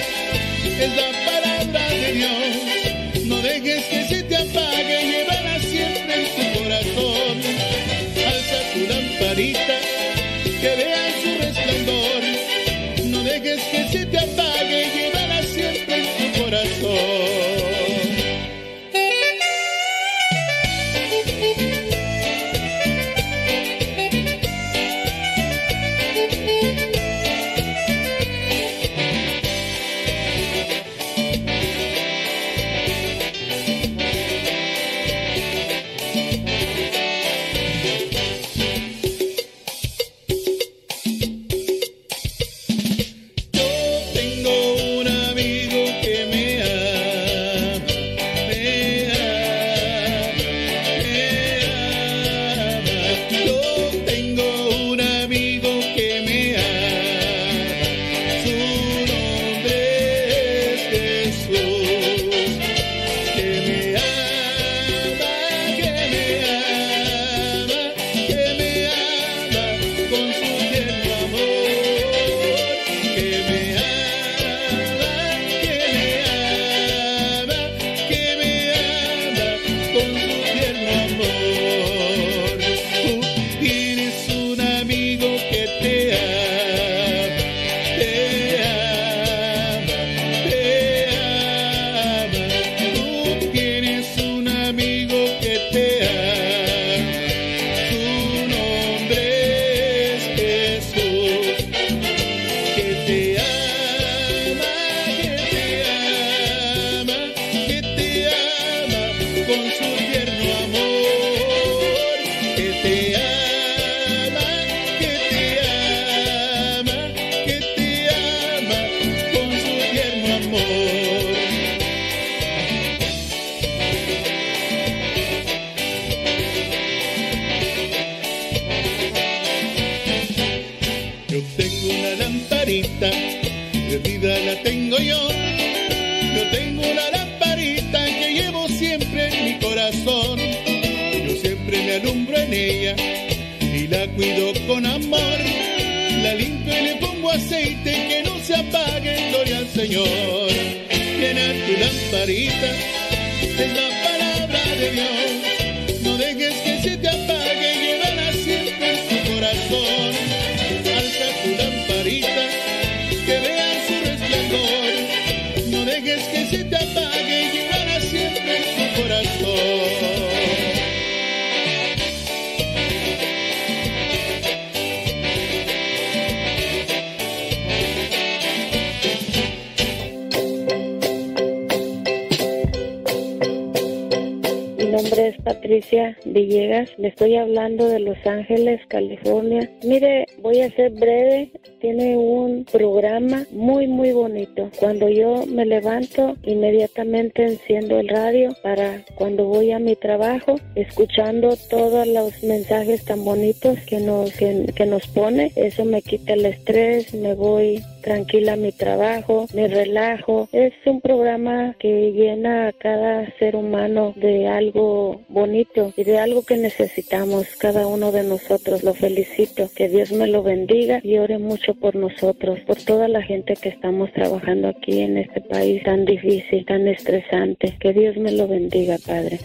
me levanto, inmediatamente enciendo el radio para cuando voy a mi trabajo, escuchando todos los mensajes tan bonitos que nos, que, que nos pone. Eso me quita el estrés, me voy tranquila mi trabajo, me relajo. Es un programa que llena a cada ser humano de algo bonito y de algo que necesitamos cada uno de nosotros. Lo felicito. Que Dios me lo bendiga y ore mucho por nosotros, por toda la gente que estamos trabajando aquí en este país tan difícil, tan estresante. Que Dios me lo bendiga, Padre.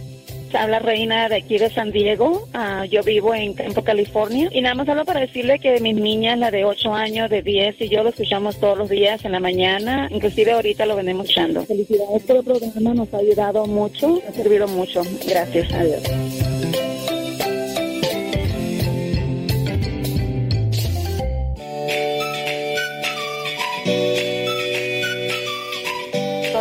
Habla Reina de aquí de San Diego. Ah, yo vivo en Tempo, California. Y nada más hablo para decirle que mis niñas, la de 8 años, de 10, y yo lo escuchamos todos los días en la mañana. Inclusive ahorita lo venimos escuchando. Felicidades por el programa. Nos ha ayudado mucho. Ha servido mucho. Gracias. Adiós.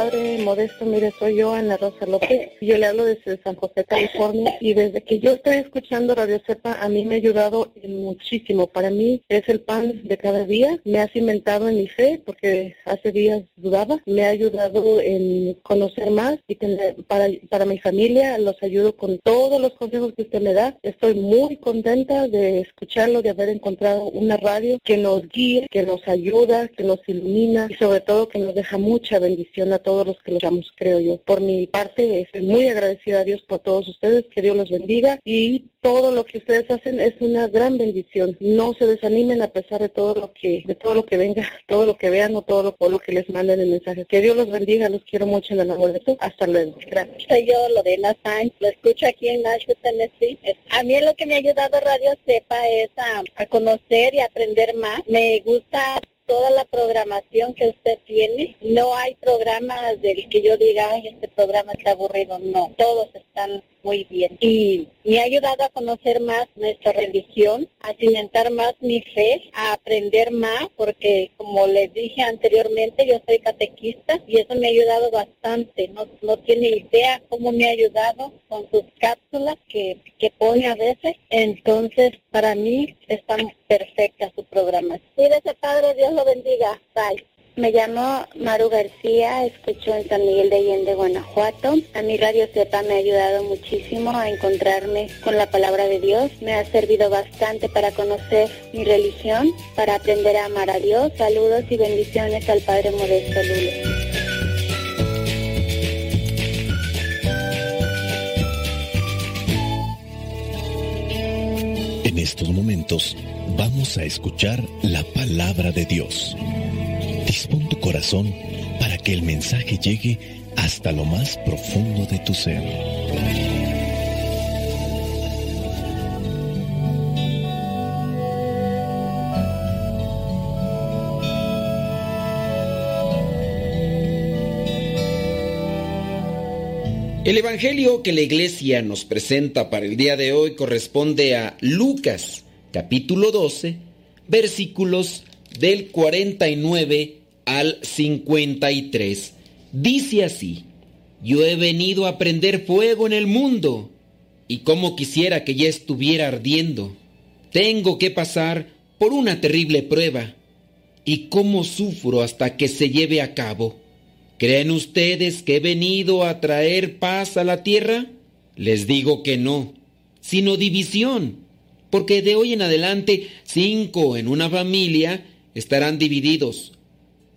Padre Modesto, mire, soy yo, Ana Rosa López. Yo le hablo desde San José, California. Y desde que yo estoy escuchando Radio Cepa, a mí me ha ayudado muchísimo. Para mí es el pan de cada día. Me ha cimentado en mi fe, porque hace días dudaba. Me ha ayudado en conocer más y tener, para, para mi familia los ayudo con todos los consejos que usted me da. Estoy muy contenta de escucharlo, de haber encontrado una radio que nos guíe, que nos ayuda, que nos ilumina y sobre todo que nos deja mucha bendición a todos los que lo llamamos, creo yo. Por mi parte, estoy muy agradecida a Dios por todos ustedes, que Dios los bendiga y todo lo que ustedes hacen es una gran bendición. No se desanimen a pesar de todo lo que, de todo lo que venga, todo lo que vean o todo lo, por lo que les manden el mensaje. Que Dios los bendiga, los quiero mucho en el amor de Dios. Hasta luego. Gracias. Soy yo, Lorena Sainz, lo escucho aquí en Nashville, Tennessee. Es- A mí lo que me ha ayudado Radio Cepa es a, a conocer y aprender más. Me gusta toda la programación que usted tiene. No hay programas del que yo diga, ay, este programa está aburrido. No, todos están muy bien. Y me ha ayudado a conocer más nuestra religión, a cimentar más mi fe, a aprender más, porque como les dije anteriormente, yo soy catequista y eso me ha ayudado bastante. No, no tiene idea cómo me ha ayudado con sus cápsulas que, que pone a veces. Entonces, para mí está perfecta su programa. Cuídese, Padre, Dios lo bendiga. Bye. Me llamo Maru García, escucho en San Miguel de Allende, Guanajuato. A mi Radio Cepa me ha ayudado muchísimo a encontrarme con la palabra de Dios. Me ha servido bastante para conocer mi religión, para aprender a amar a Dios. Saludos y bendiciones al Padre Modesto Lulo. En estos momentos vamos a escuchar la palabra de Dios. Dispón tu corazón para que el mensaje llegue hasta lo más profundo de tu ser. El Evangelio que la iglesia nos presenta para el día de hoy corresponde a Lucas, capítulo 12, versículos del 49 al 53. Dice así, yo he venido a prender fuego en el mundo, y como quisiera que ya estuviera ardiendo. Tengo que pasar por una terrible prueba, y cómo sufro hasta que se lleve a cabo. ¿Creen ustedes que he venido a traer paz a la tierra? Les digo que no, sino división, porque de hoy en adelante cinco en una familia estarán divididos,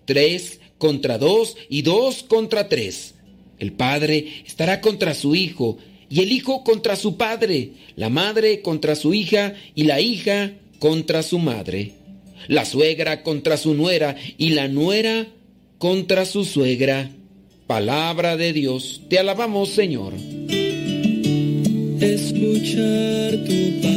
tres contra dos y dos contra tres. El padre estará contra su hijo y el hijo contra su padre, la madre contra su hija y la hija contra su madre, la suegra contra su nuera y la nuera contra su suegra. Palabra de Dios, te alabamos Señor. Escuchar tu palabra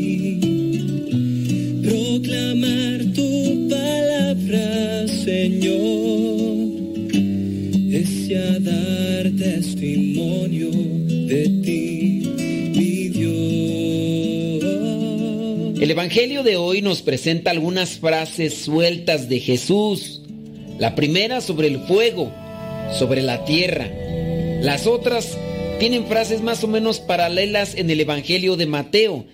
El Evangelio de hoy nos presenta algunas frases sueltas de Jesús. La primera sobre el fuego, sobre la tierra. Las otras tienen frases más o menos paralelas en el Evangelio de Mateo.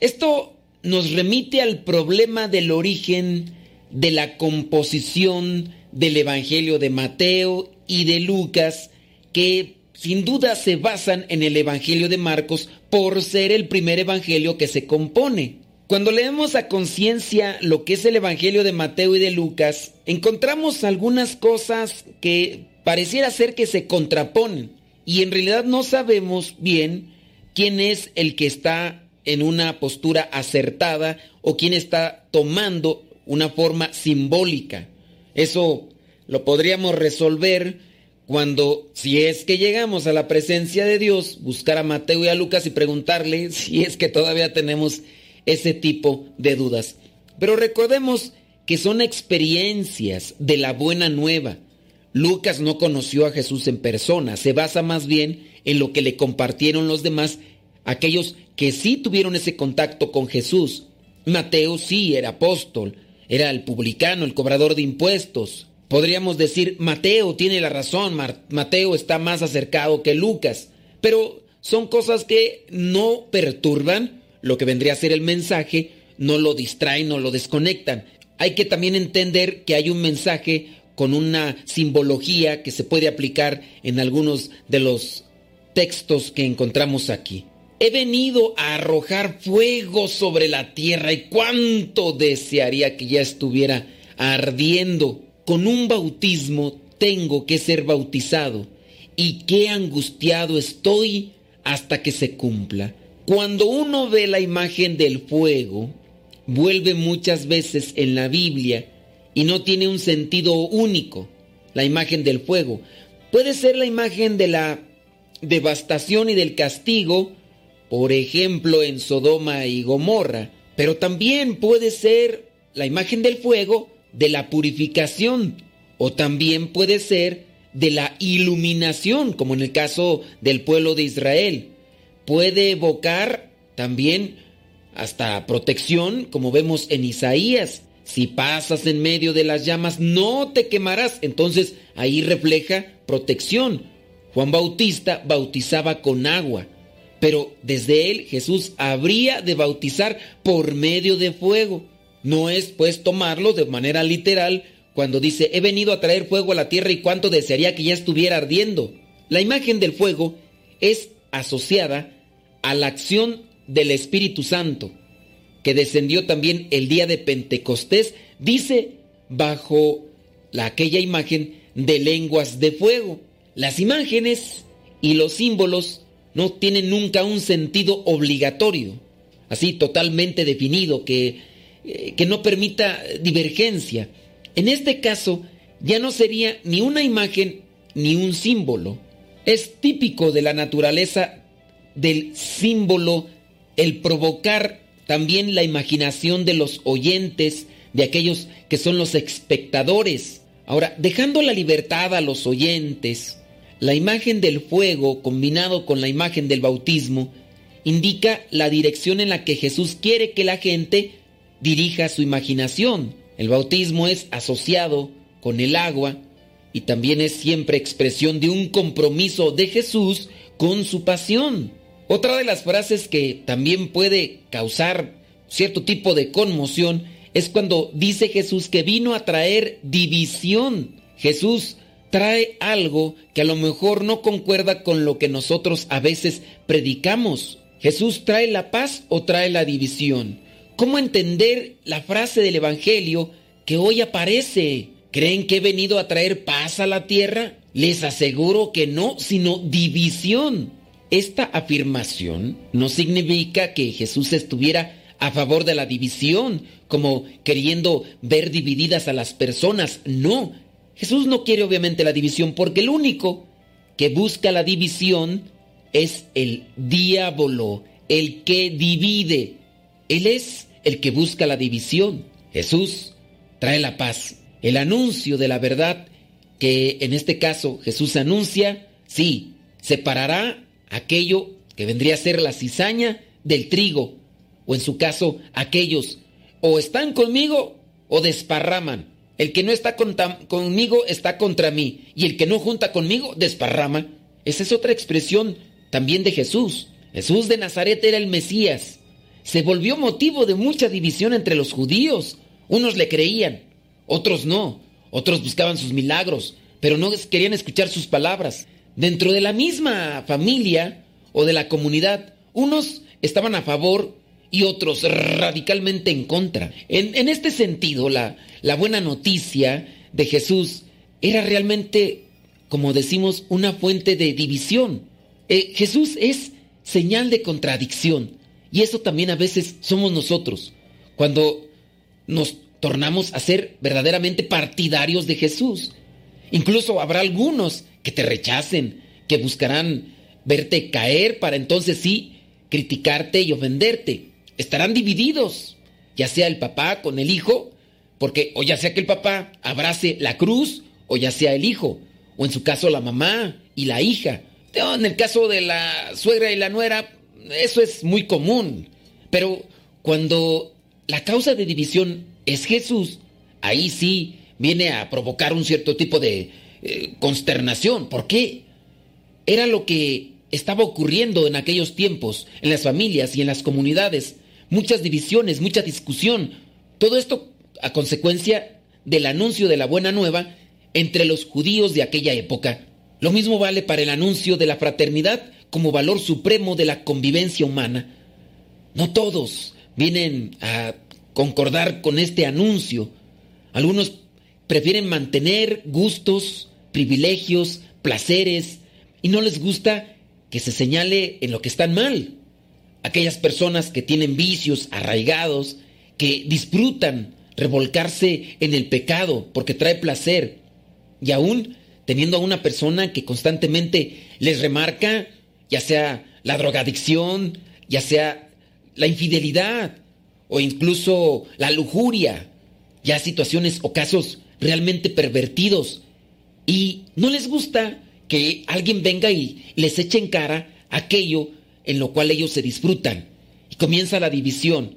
Esto nos remite al problema del origen de la composición del Evangelio de Mateo y de Lucas, que sin duda se basan en el Evangelio de Marcos por ser el primer Evangelio que se compone. Cuando leemos a conciencia lo que es el Evangelio de Mateo y de Lucas, encontramos algunas cosas que pareciera ser que se contraponen y en realidad no sabemos bien quién es el que está en una postura acertada o quién está tomando una forma simbólica. Eso lo podríamos resolver cuando, si es que llegamos a la presencia de Dios, buscar a Mateo y a Lucas y preguntarle si es que todavía tenemos ese tipo de dudas. Pero recordemos que son experiencias de la buena nueva. Lucas no conoció a Jesús en persona, se basa más bien en lo que le compartieron los demás, aquellos que sí tuvieron ese contacto con Jesús. Mateo sí era apóstol, era el publicano, el cobrador de impuestos. Podríamos decir, Mateo tiene la razón, Mateo está más acercado que Lucas, pero son cosas que no perturban lo que vendría a ser el mensaje, no lo distraen, no lo desconectan. Hay que también entender que hay un mensaje con una simbología que se puede aplicar en algunos de los textos que encontramos aquí. He venido a arrojar fuego sobre la tierra y cuánto desearía que ya estuviera ardiendo. Con un bautismo tengo que ser bautizado y qué angustiado estoy hasta que se cumpla. Cuando uno ve la imagen del fuego, vuelve muchas veces en la Biblia y no tiene un sentido único, la imagen del fuego. Puede ser la imagen de la devastación y del castigo, por ejemplo en Sodoma y Gomorra, pero también puede ser la imagen del fuego de la purificación o también puede ser de la iluminación, como en el caso del pueblo de Israel. Puede evocar también hasta protección, como vemos en Isaías. Si pasas en medio de las llamas, no te quemarás. Entonces ahí refleja protección. Juan Bautista bautizaba con agua, pero desde él Jesús habría de bautizar por medio de fuego. No es pues tomarlo de manera literal cuando dice, he venido a traer fuego a la tierra y cuánto desearía que ya estuviera ardiendo. La imagen del fuego es asociada a la acción del Espíritu Santo, que descendió también el día de Pentecostés, dice bajo la, aquella imagen de lenguas de fuego. Las imágenes y los símbolos no tienen nunca un sentido obligatorio, así totalmente definido, que, eh, que no permita divergencia. En este caso, ya no sería ni una imagen ni un símbolo. Es típico de la naturaleza del símbolo el provocar también la imaginación de los oyentes, de aquellos que son los espectadores. Ahora, dejando la libertad a los oyentes, la imagen del fuego combinado con la imagen del bautismo indica la dirección en la que Jesús quiere que la gente dirija su imaginación. El bautismo es asociado con el agua y también es siempre expresión de un compromiso de Jesús con su pasión. Otra de las frases que también puede causar cierto tipo de conmoción es cuando dice Jesús que vino a traer división. Jesús trae algo que a lo mejor no concuerda con lo que nosotros a veces predicamos. Jesús trae la paz o trae la división. ¿Cómo entender la frase del Evangelio que hoy aparece? ¿Creen que he venido a traer paz a la tierra? Les aseguro que no, sino división. Esta afirmación no significa que Jesús estuviera a favor de la división, como queriendo ver divididas a las personas. No, Jesús no quiere obviamente la división porque el único que busca la división es el diablo, el que divide. Él es el que busca la división. Jesús trae la paz. El anuncio de la verdad que en este caso Jesús anuncia, sí, separará aquello que vendría a ser la cizaña del trigo, o en su caso aquellos o están conmigo o desparraman. El que no está conmigo está contra mí. Y el que no junta conmigo desparrama. Esa es otra expresión también de Jesús. Jesús de Nazaret era el Mesías. Se volvió motivo de mucha división entre los judíos. Unos le creían, otros no. Otros buscaban sus milagros, pero no querían escuchar sus palabras. Dentro de la misma familia o de la comunidad, unos estaban a favor y otros radicalmente en contra. En, este sentido, la, la buena noticia de Jesús era realmente, como decimos, una fuente de división. Eh, Jesús es señal de contradicción y eso también a veces somos nosotros, cuando nos tornamos a ser verdaderamente partidarios de Jesús. Incluso habrá algunos que te rechacen, que buscarán verte caer para entonces sí criticarte y ofenderte estarán divididos, ya sea el papá con el hijo, porque o ya sea que el papá abrace la cruz, o ya sea el hijo, o en su caso la mamá y la hija. En el caso de la suegra y la nuera, eso es muy común. Pero cuando la causa de división es Jesús, ahí sí viene a provocar un cierto tipo de eh, consternación. ¿Por qué? Era lo que estaba ocurriendo en aquellos tiempos, en las familias y en las comunidades muchas divisiones, mucha discusión. Todo esto a consecuencia del anuncio de la buena nueva entre los judíos de aquella época. Lo mismo vale para el anuncio de la fraternidad como valor supremo de la convivencia humana. No todos vienen a concordar con este anuncio. Algunos prefieren mantener gustos, privilegios, placeres, y no les gusta que se señale en lo que están mal aquellas personas que tienen vicios arraigados, que disfrutan revolcarse en el pecado porque trae placer, y aún teniendo a una persona que constantemente les remarca, ya sea la drogadicción, ya sea la infidelidad o incluso la lujuria, ya situaciones o casos realmente pervertidos, y no les gusta que alguien venga y les eche en cara aquello en lo cual ellos se disfrutan. Y comienza la división.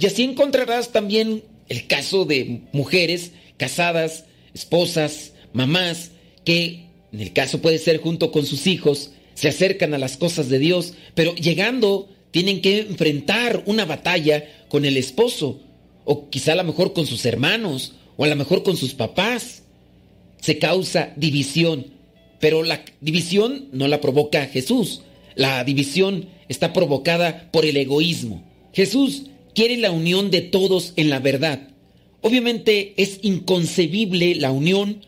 Y así encontrarás también el caso de mujeres casadas, esposas, mamás, que en el caso puede ser junto con sus hijos, se acercan a las cosas de Dios, pero llegando tienen que enfrentar una batalla con el esposo, o quizá a lo mejor con sus hermanos, o a lo mejor con sus papás. Se causa división, pero la división no la provoca Jesús, la división está provocada por el egoísmo. Jesús quiere la unión de todos en la verdad. Obviamente es inconcebible la unión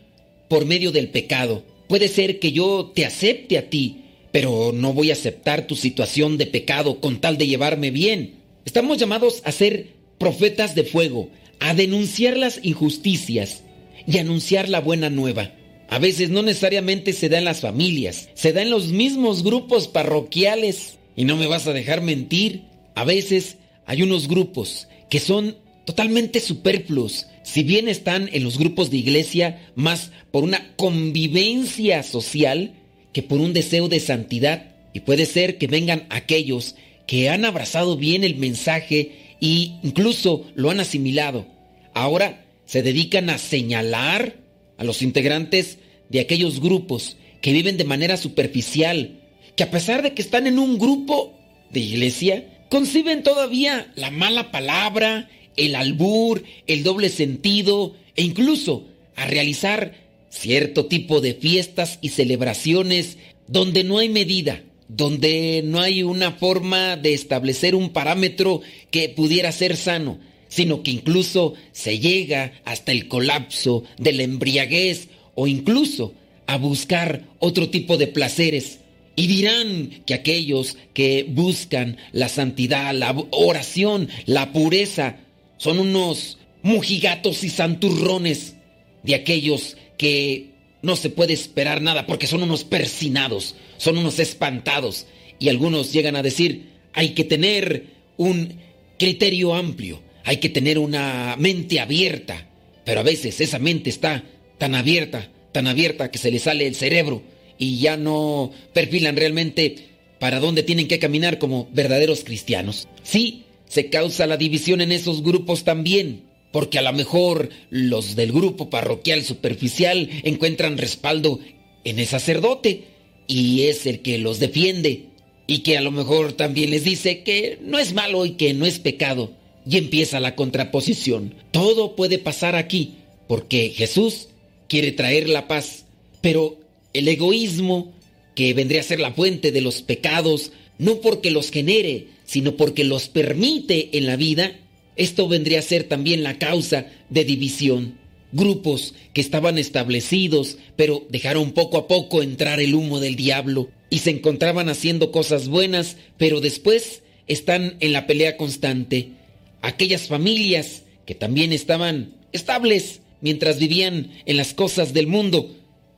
por medio del pecado. Puede ser que yo te acepte a ti, pero no voy a aceptar tu situación de pecado con tal de llevarme bien. Estamos llamados a ser profetas de fuego, a denunciar las injusticias y anunciar la buena nueva. A veces no necesariamente se da en las familias, se da en los mismos grupos parroquiales. Y no me vas a dejar mentir, a veces hay unos grupos que son totalmente superfluos, si bien están en los grupos de iglesia más por una convivencia social que por un deseo de santidad. Y puede ser que vengan aquellos que han abrazado bien el mensaje e incluso lo han asimilado. Ahora se dedican a señalar a los integrantes de aquellos grupos que viven de manera superficial, que a pesar de que están en un grupo de iglesia, conciben todavía la mala palabra, el albur, el doble sentido e incluso a realizar cierto tipo de fiestas y celebraciones donde no hay medida, donde no hay una forma de establecer un parámetro que pudiera ser sano, sino que incluso se llega hasta el colapso de la embriaguez o incluso a buscar otro tipo de placeres. Y dirán que aquellos que buscan la santidad, la oración, la pureza, son unos mujigatos y santurrones de aquellos que no se puede esperar nada porque son unos persinados, son unos espantados. Y algunos llegan a decir, hay que tener un criterio amplio, hay que tener una mente abierta. Pero a veces esa mente está tan abierta, tan abierta que se le sale el cerebro y ya no perfilan realmente para dónde tienen que caminar como verdaderos cristianos. Sí, se causa la división en esos grupos también, porque a lo mejor los del grupo parroquial superficial encuentran respaldo en el sacerdote y es el que los defiende y que a lo mejor también les dice que no es malo y que no es pecado. Y empieza la contraposición. Todo puede pasar aquí porque Jesús quiere traer la paz, pero el egoísmo, que vendría a ser la fuente de los pecados, no porque los genere, sino porque los permite en la vida, esto vendría a ser también la causa de división. Grupos que estaban establecidos, pero dejaron poco a poco entrar el humo del diablo y se encontraban haciendo cosas buenas, pero después están en la pelea constante. Aquellas familias que también estaban estables mientras vivían en las cosas del mundo,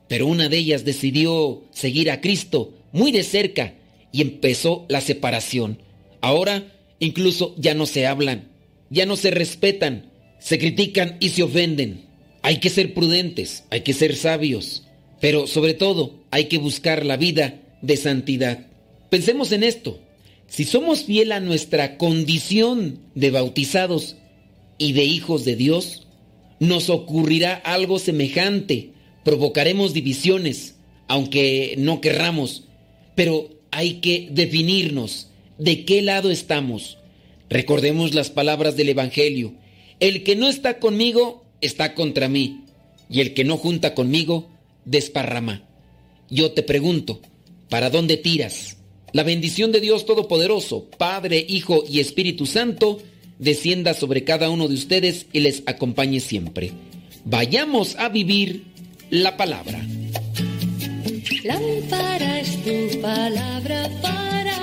pero una de ellas decidió seguir a Cristo muy de cerca y empezó la separación. Ahora incluso ya no se hablan, ya no se respetan, se critican y se ofenden. Hay que ser prudentes, hay que ser sabios, pero sobre todo hay que buscar la vida de santidad. Pensemos en esto. Si somos fiel a nuestra condición de bautizados y de hijos de Dios, nos ocurrirá algo semejante provocaremos divisiones, aunque no querramos, pero hay que definirnos de qué lado estamos. Recordemos las palabras del Evangelio. El que no está conmigo está contra mí, y el que no junta conmigo desparrama. Yo te pregunto, ¿para dónde tiras? La bendición de Dios Todopoderoso, Padre, Hijo y Espíritu Santo, descienda sobre cada uno de ustedes y les acompañe siempre. Vayamos a vivir la palabra. Lámpara es tu palabra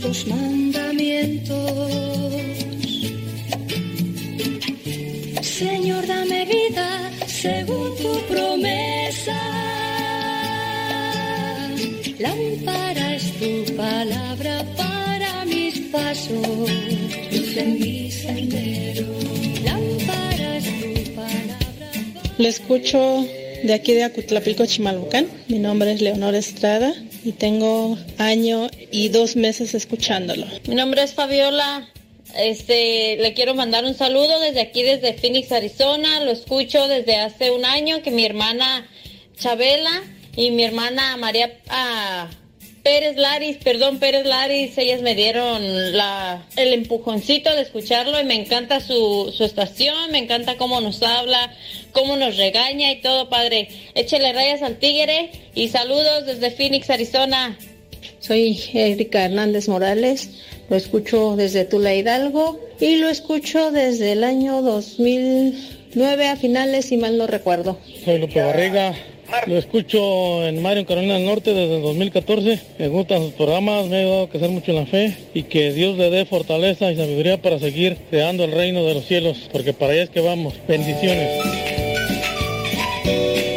Justos mandamientos. Señor, dame vida según tu promesa. Lámpara es tu palabra para mis pasos, luz en mi sendero. Lámpara tu palabra. Lo escucho de aquí de Acutlapilco, Chimalhuacán. Mi nombre es Leonor Estrada y tengo año y dos meses escuchándolo. Mi nombre es Fabiola. Este, le quiero mandar un saludo desde aquí, desde Phoenix, Arizona. Lo escucho desde hace un año que mi hermana Chabela y mi hermana María ah, Pérez Laris, perdón, Pérez Laris, ellas me dieron la, el empujoncito de escucharlo y me encanta su, su estación, me encanta cómo nos habla, cómo nos regaña y todo, padre. Échele rayas al tigre y saludos desde Phoenix, Arizona. Soy Erika Hernández Morales, lo escucho desde Tula Hidalgo y lo escucho desde el año 2009 a finales, si mal no recuerdo. Soy Lupe Barriga, lo escucho en Mario, en Carolina del Norte desde el 2014. Me gustan sus programas, me ha ayudado a crecer mucho en la fe y que Dios le dé fortaleza y sabiduría para seguir creando el reino de los cielos, porque para allá es que vamos. Bendiciones. Thank you.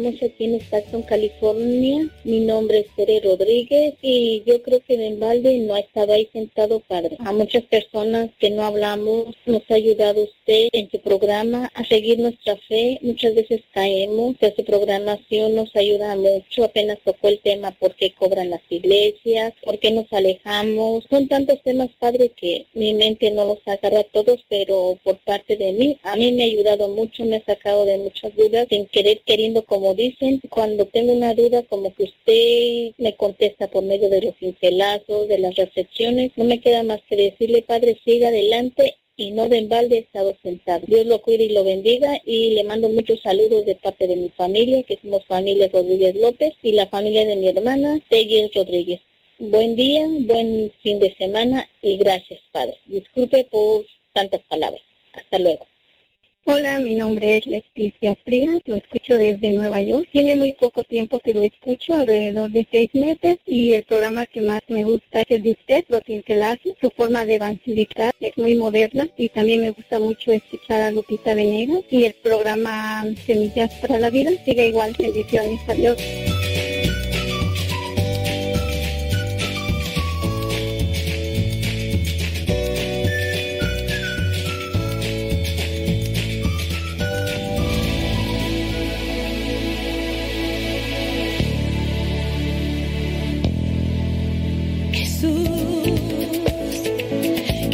Estamos aquí en Stockton, California. Mi nombre es Tere Rodríguez y yo creo que en balde no ha estado ahí sentado, padre. A muchas personas que no hablamos, nos ha ayudado usted en su programa a seguir nuestra fe. Muchas veces caemos, pero su programación nos ayuda mucho. Apenas tocó el tema por qué cobran las iglesias, por qué nos alejamos. Son tantos temas, padre, que mi mente no los agarra todos, pero por parte de mí, a mí me ha ayudado mucho, me ha sacado de muchas dudas, sin querer, queriendo, como dicen. Cuando tengo una duda, como que usted me contesta por medio de los pincelazos, de las recepciones, no me queda más que decirle, padre, siga adelante y no de embalde he estado sentado. Dios lo cuide y lo bendiga y le mando muchos saludos de parte de mi familia, que somos familia Rodríguez López y la familia de mi hermana, Tegui Rodríguez. Buen día, buen fin de semana y gracias, Padre. Disculpe por tantas palabras. Hasta luego. Hola, mi nombre es Leticia Frías, lo escucho desde Nueva York. Tiene muy poco tiempo que lo escucho, alrededor de seis meses, y el programa que más me gusta es el de usted, lo hace. Su forma de evangelizar es muy moderna y también me gusta mucho escuchar a Lupita Venegas y el programa Semillas para la Vida. Sigue igual, bendiciones, adiós.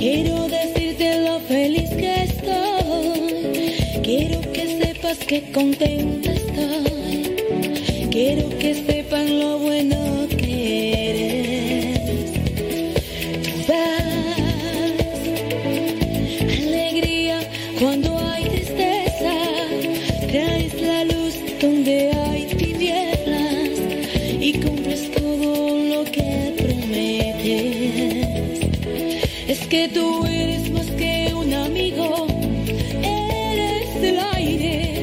Quiero decirte lo feliz que estoy. Quiero que sepas que contenta estoy. Quiero que sepan lo bueno que que tú eres más que un amigo, eres el aire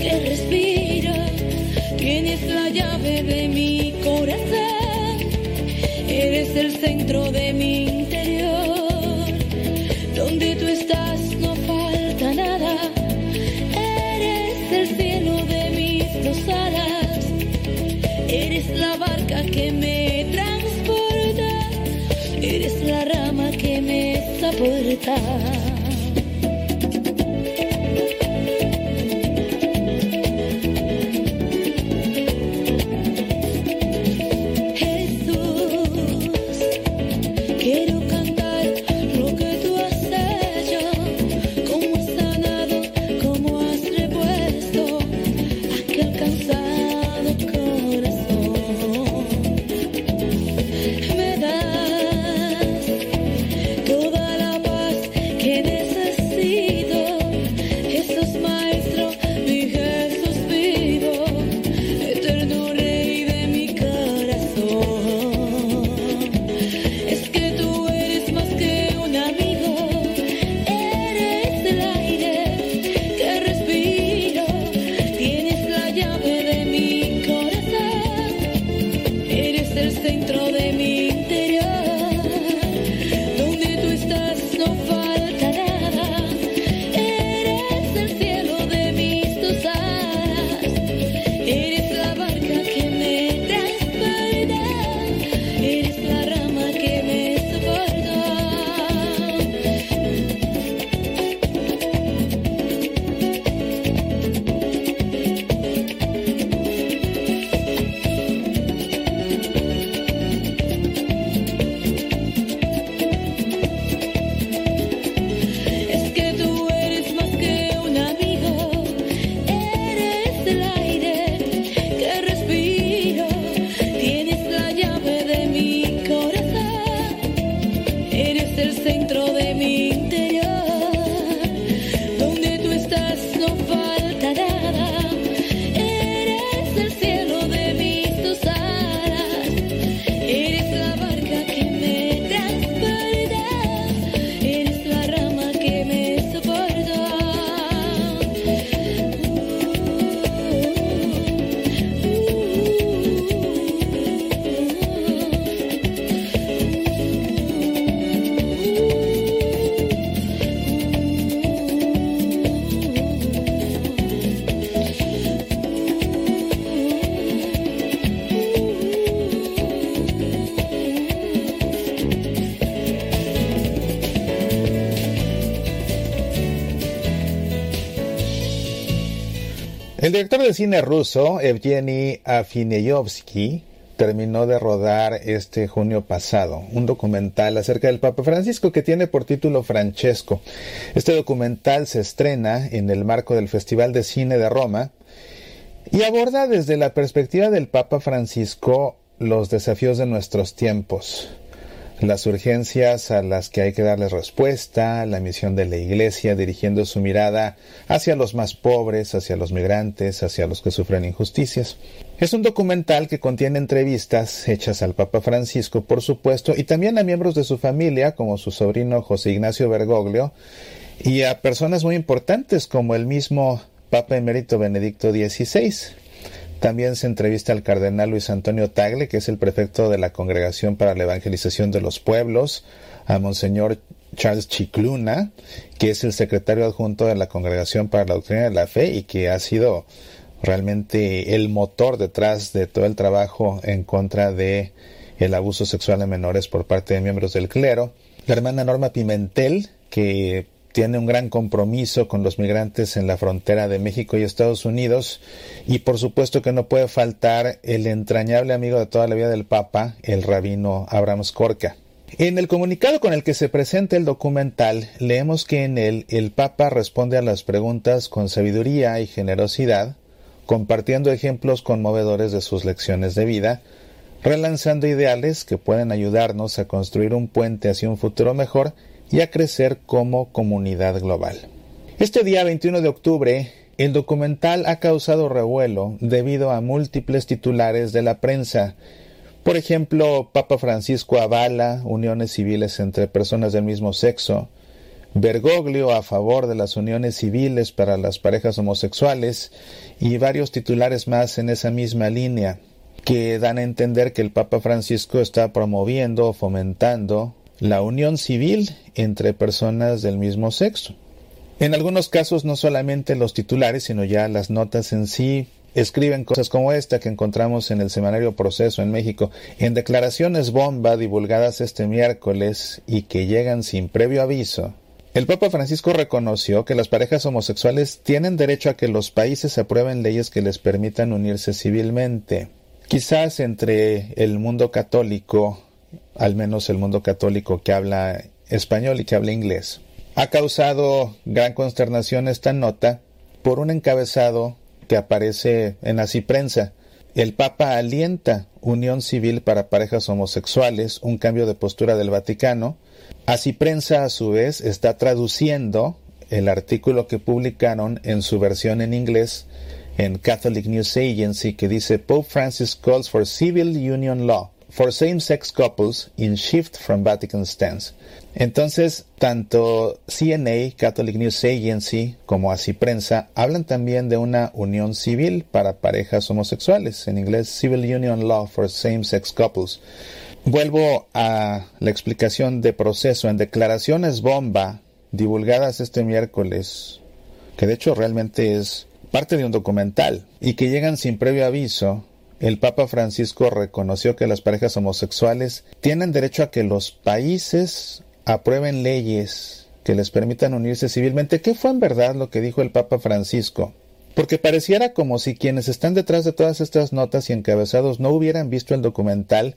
que respira, tienes la llave de mi corazón, eres el centro de mi interior, donde tú estás no falta nada, eres el cielo de mis dos alas, eres la barca que me me director de cine ruso, Evgeny Afineyovsky, terminó de rodar este junio pasado un documental acerca del Papa Francisco que tiene por título Francesco. Este documental se estrena en el marco del Festival de Cine de Roma y aborda desde la perspectiva del Papa Francisco los desafíos de nuestros tiempos las urgencias a las que hay que darles respuesta, la misión de la Iglesia dirigiendo su mirada hacia los más pobres, hacia los migrantes, hacia los que sufren injusticias. Es un documental que contiene entrevistas hechas al Papa Francisco, por supuesto, y también a miembros de su familia, como su sobrino José Ignacio Bergoglio, y a personas muy importantes como el mismo Papa Emérito Benedicto XVI. También se entrevista al cardenal Luis Antonio Tagle, que es el prefecto de la Congregación para la Evangelización de los Pueblos, a Monseñor Charles Chicluna, que es el secretario adjunto de la Congregación para la Doctrina de la Fe y que ha sido realmente el motor detrás de todo el trabajo en contra de el abuso sexual de menores por parte de miembros del clero. La hermana Norma Pimentel, que tiene un gran compromiso con los migrantes en la frontera de México y Estados Unidos y por supuesto que no puede faltar el entrañable amigo de toda la vida del Papa, el rabino Abraham Skorka. En el comunicado con el que se presenta el documental, leemos que en él el Papa responde a las preguntas con sabiduría y generosidad, compartiendo ejemplos conmovedores de sus lecciones de vida, relanzando ideales que pueden ayudarnos a construir un puente hacia un futuro mejor y a crecer como comunidad global. Este día 21 de octubre, el documental ha causado revuelo debido a múltiples titulares de la prensa. Por ejemplo, Papa Francisco avala uniones civiles entre personas del mismo sexo, Bergoglio a favor de las uniones civiles para las parejas homosexuales y varios titulares más en esa misma línea que dan a entender que el Papa Francisco está promoviendo o fomentando la unión civil entre personas del mismo sexo. En algunos casos no solamente los titulares, sino ya las notas en sí escriben cosas como esta que encontramos en el semanario Proceso en México, en declaraciones bomba divulgadas este miércoles y que llegan sin previo aviso. El Papa Francisco reconoció que las parejas homosexuales tienen derecho a que los países aprueben leyes que les permitan unirse civilmente. Quizás entre el mundo católico al menos el mundo católico que habla español y que habla inglés. Ha causado gran consternación esta nota por un encabezado que aparece en la prensa. El Papa alienta unión civil para parejas homosexuales, un cambio de postura del Vaticano. Así prensa a su vez está traduciendo el artículo que publicaron en su versión en inglés en Catholic News Agency que dice Pope Francis calls for civil union law for same-sex couples in shift from Vatican stance. Entonces, tanto CNA, Catholic News Agency, como Así Prensa hablan también de una unión civil para parejas homosexuales, en inglés Civil Union Law for Same-Sex Couples. Vuelvo a la explicación de proceso en declaraciones bomba divulgadas este miércoles, que de hecho realmente es parte de un documental y que llegan sin previo aviso el Papa Francisco reconoció que las parejas homosexuales tienen derecho a que los países aprueben leyes que les permitan unirse civilmente. ¿Qué fue en verdad lo que dijo el Papa Francisco? Porque pareciera como si quienes están detrás de todas estas notas y encabezados no hubieran visto el documental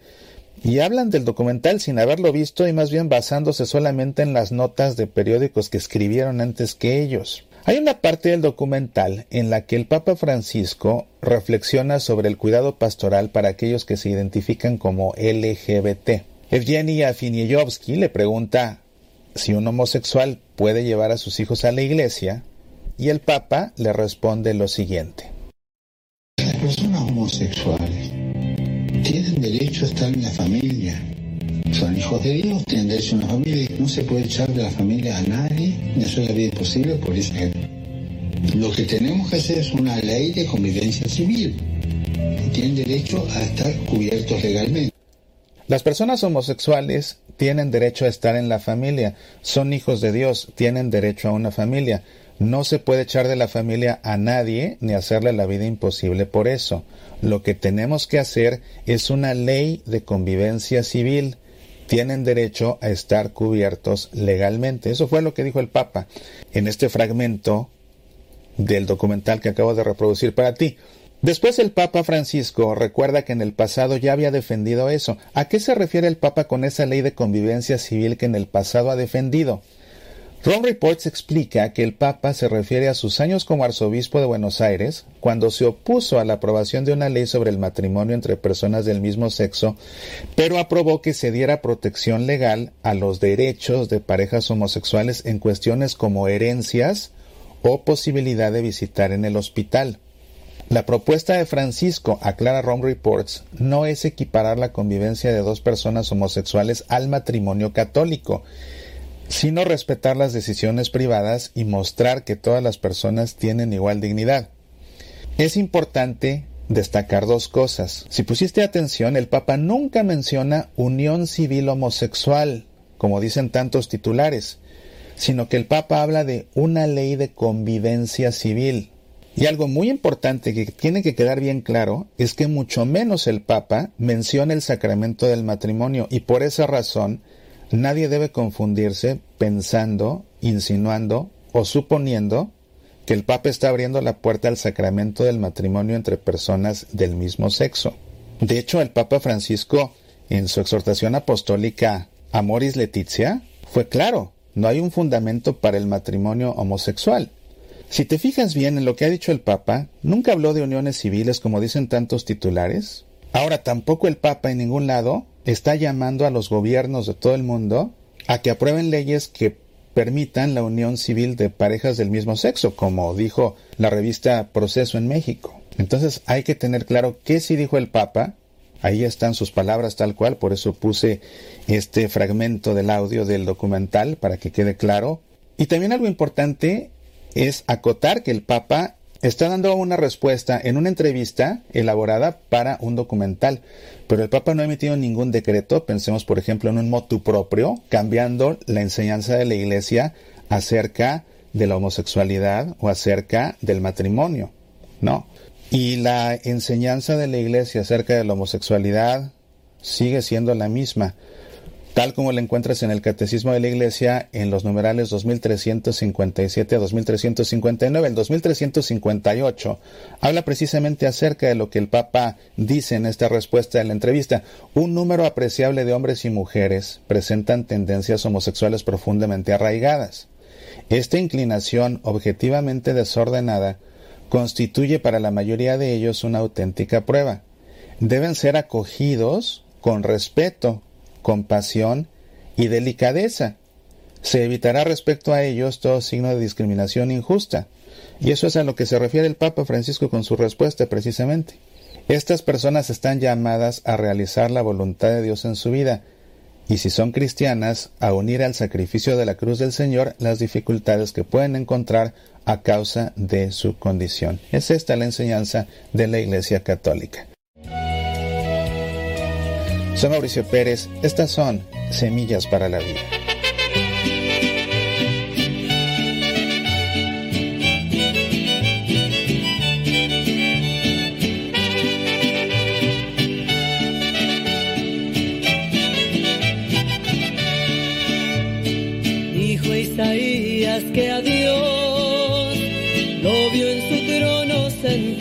y hablan del documental sin haberlo visto y más bien basándose solamente en las notas de periódicos que escribieron antes que ellos. Hay una parte del documental en la que el Papa Francisco reflexiona sobre el cuidado pastoral para aquellos que se identifican como LGBT. Evgeny Afinieyovsky le pregunta si un homosexual puede llevar a sus hijos a la iglesia y el Papa le responde lo siguiente. Las personas homosexuales tienen derecho a estar en la familia, son hijos de Dios, tienen derecho a una familia. No se puede echar de la familia a nadie, ni hacer la vida posible por eso. Lo que tenemos que hacer es una ley de convivencia civil. Y tienen derecho a estar cubiertos legalmente. Las personas homosexuales tienen derecho a estar en la familia, son hijos de Dios, tienen derecho a una familia. No se puede echar de la familia a nadie ni hacerle la vida imposible por eso. Lo que tenemos que hacer es una ley de convivencia civil tienen derecho a estar cubiertos legalmente. Eso fue lo que dijo el Papa. En este fragmento del documental que acabo de reproducir para ti. Después el Papa Francisco recuerda que en el pasado ya había defendido eso. ¿A qué se refiere el Papa con esa ley de convivencia civil que en el pasado ha defendido? Ron Reports explica que el Papa se refiere a sus años como arzobispo de Buenos Aires, cuando se opuso a la aprobación de una ley sobre el matrimonio entre personas del mismo sexo, pero aprobó que se diera protección legal a los derechos de parejas homosexuales en cuestiones como herencias o posibilidad de visitar en el hospital. La propuesta de Francisco, aclara Ron Reports, no es equiparar la convivencia de dos personas homosexuales al matrimonio católico, sino respetar las decisiones privadas y mostrar que todas las personas tienen igual dignidad. Es importante destacar dos cosas. Si pusiste atención, el Papa nunca menciona unión civil homosexual, como dicen tantos titulares, sino que el Papa habla de una ley de convivencia civil. Y algo muy importante que tiene que quedar bien claro es que mucho menos el Papa menciona el sacramento del matrimonio y por esa razón Nadie debe confundirse pensando, insinuando o suponiendo que el Papa está abriendo la puerta al sacramento del matrimonio entre personas del mismo sexo. De hecho, el Papa Francisco, en su exhortación apostólica Amoris Letizia, fue claro, no hay un fundamento para el matrimonio homosexual. Si te fijas bien en lo que ha dicho el Papa, nunca habló de uniones civiles como dicen tantos titulares. Ahora tampoco el Papa en ningún lado está llamando a los gobiernos de todo el mundo a que aprueben leyes que permitan la unión civil de parejas del mismo sexo, como dijo la revista Proceso en México. Entonces hay que tener claro qué sí dijo el Papa, ahí están sus palabras tal cual, por eso puse este fragmento del audio del documental para que quede claro. Y también algo importante es acotar que el Papa está dando una respuesta en una entrevista elaborada para un documental, pero el Papa no ha emitido ningún decreto, pensemos por ejemplo en un motu propio, cambiando la enseñanza de la Iglesia acerca de la homosexualidad o acerca del matrimonio, ¿no? Y la enseñanza de la Iglesia acerca de la homosexualidad sigue siendo la misma tal como la encuentras en el Catecismo de la Iglesia en los numerales 2357 a 2359. El 2358 habla precisamente acerca de lo que el Papa dice en esta respuesta de la entrevista. Un número apreciable de hombres y mujeres presentan tendencias homosexuales profundamente arraigadas. Esta inclinación objetivamente desordenada constituye para la mayoría de ellos una auténtica prueba. Deben ser acogidos con respeto compasión y delicadeza. Se evitará respecto a ellos todo signo de discriminación injusta. Y eso es a lo que se refiere el Papa Francisco con su respuesta precisamente. Estas personas están llamadas a realizar la voluntad de Dios en su vida y si son cristianas, a unir al sacrificio de la cruz del Señor las dificultades que pueden encontrar a causa de su condición. Es esta la enseñanza de la Iglesia Católica. Soy Mauricio Pérez, estas son Semillas para la Vida. Dijo Isaías que a Dios lo vio en su trono sentado,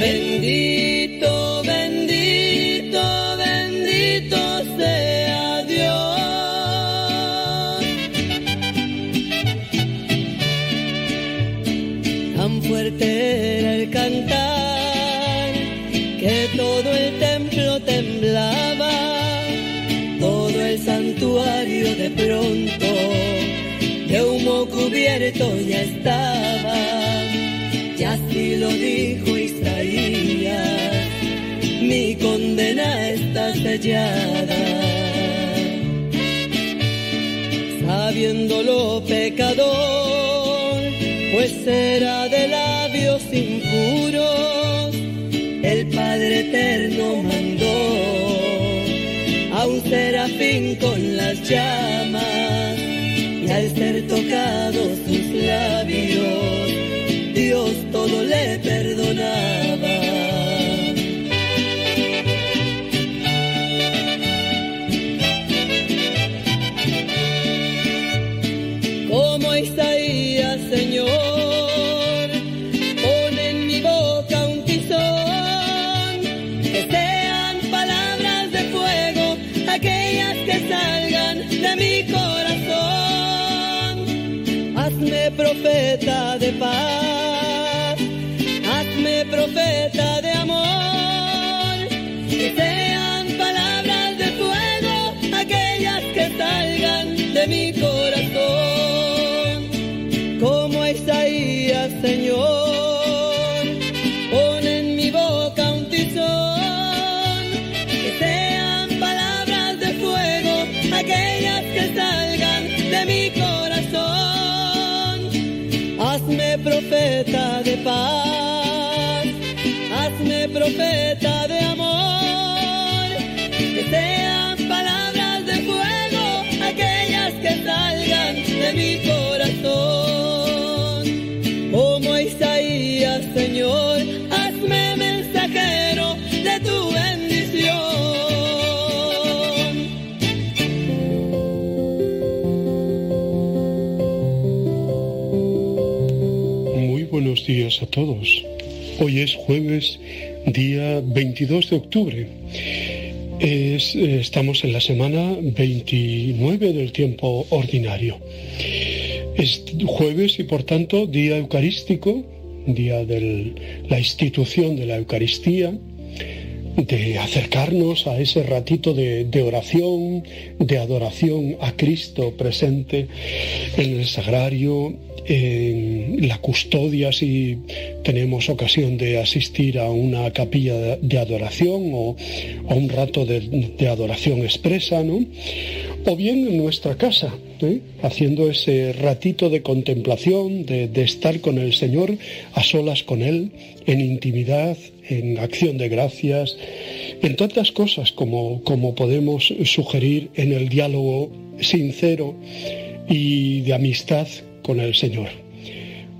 bendito, bendito, bendito sea Dios. Tan fuerte era el cantar que todo el templo temblaba, todo el santuario de pronto de humo cubierto ya estaba, lo dijo Isaías, mi condena está sellada. Sabiéndolo pecador, pues era de labios impuros, el Padre Eterno mandó a un serafín con las llamas y al ser tocados sus labios, todo le perdonaba. Todos. Hoy es jueves, día 22 de octubre. Eh, estamos en la semana 29 del tiempo ordinario. Es jueves y por tanto día eucarístico, día de la institución de la Eucaristía, de acercarnos a ese ratito de, oración, de adoración a Cristo presente en el sagrario, en la custodia si tenemos ocasión de asistir a una capilla de, de adoración o a un rato de, de adoración expresa, ¿no? O bien en nuestra casa, haciendo ese ratito de contemplación, de, estar con el Señor, a solas con Él, en intimidad, en acción de gracias, en tantas cosas como, podemos sugerir en el diálogo sincero y de amistad con el Señor.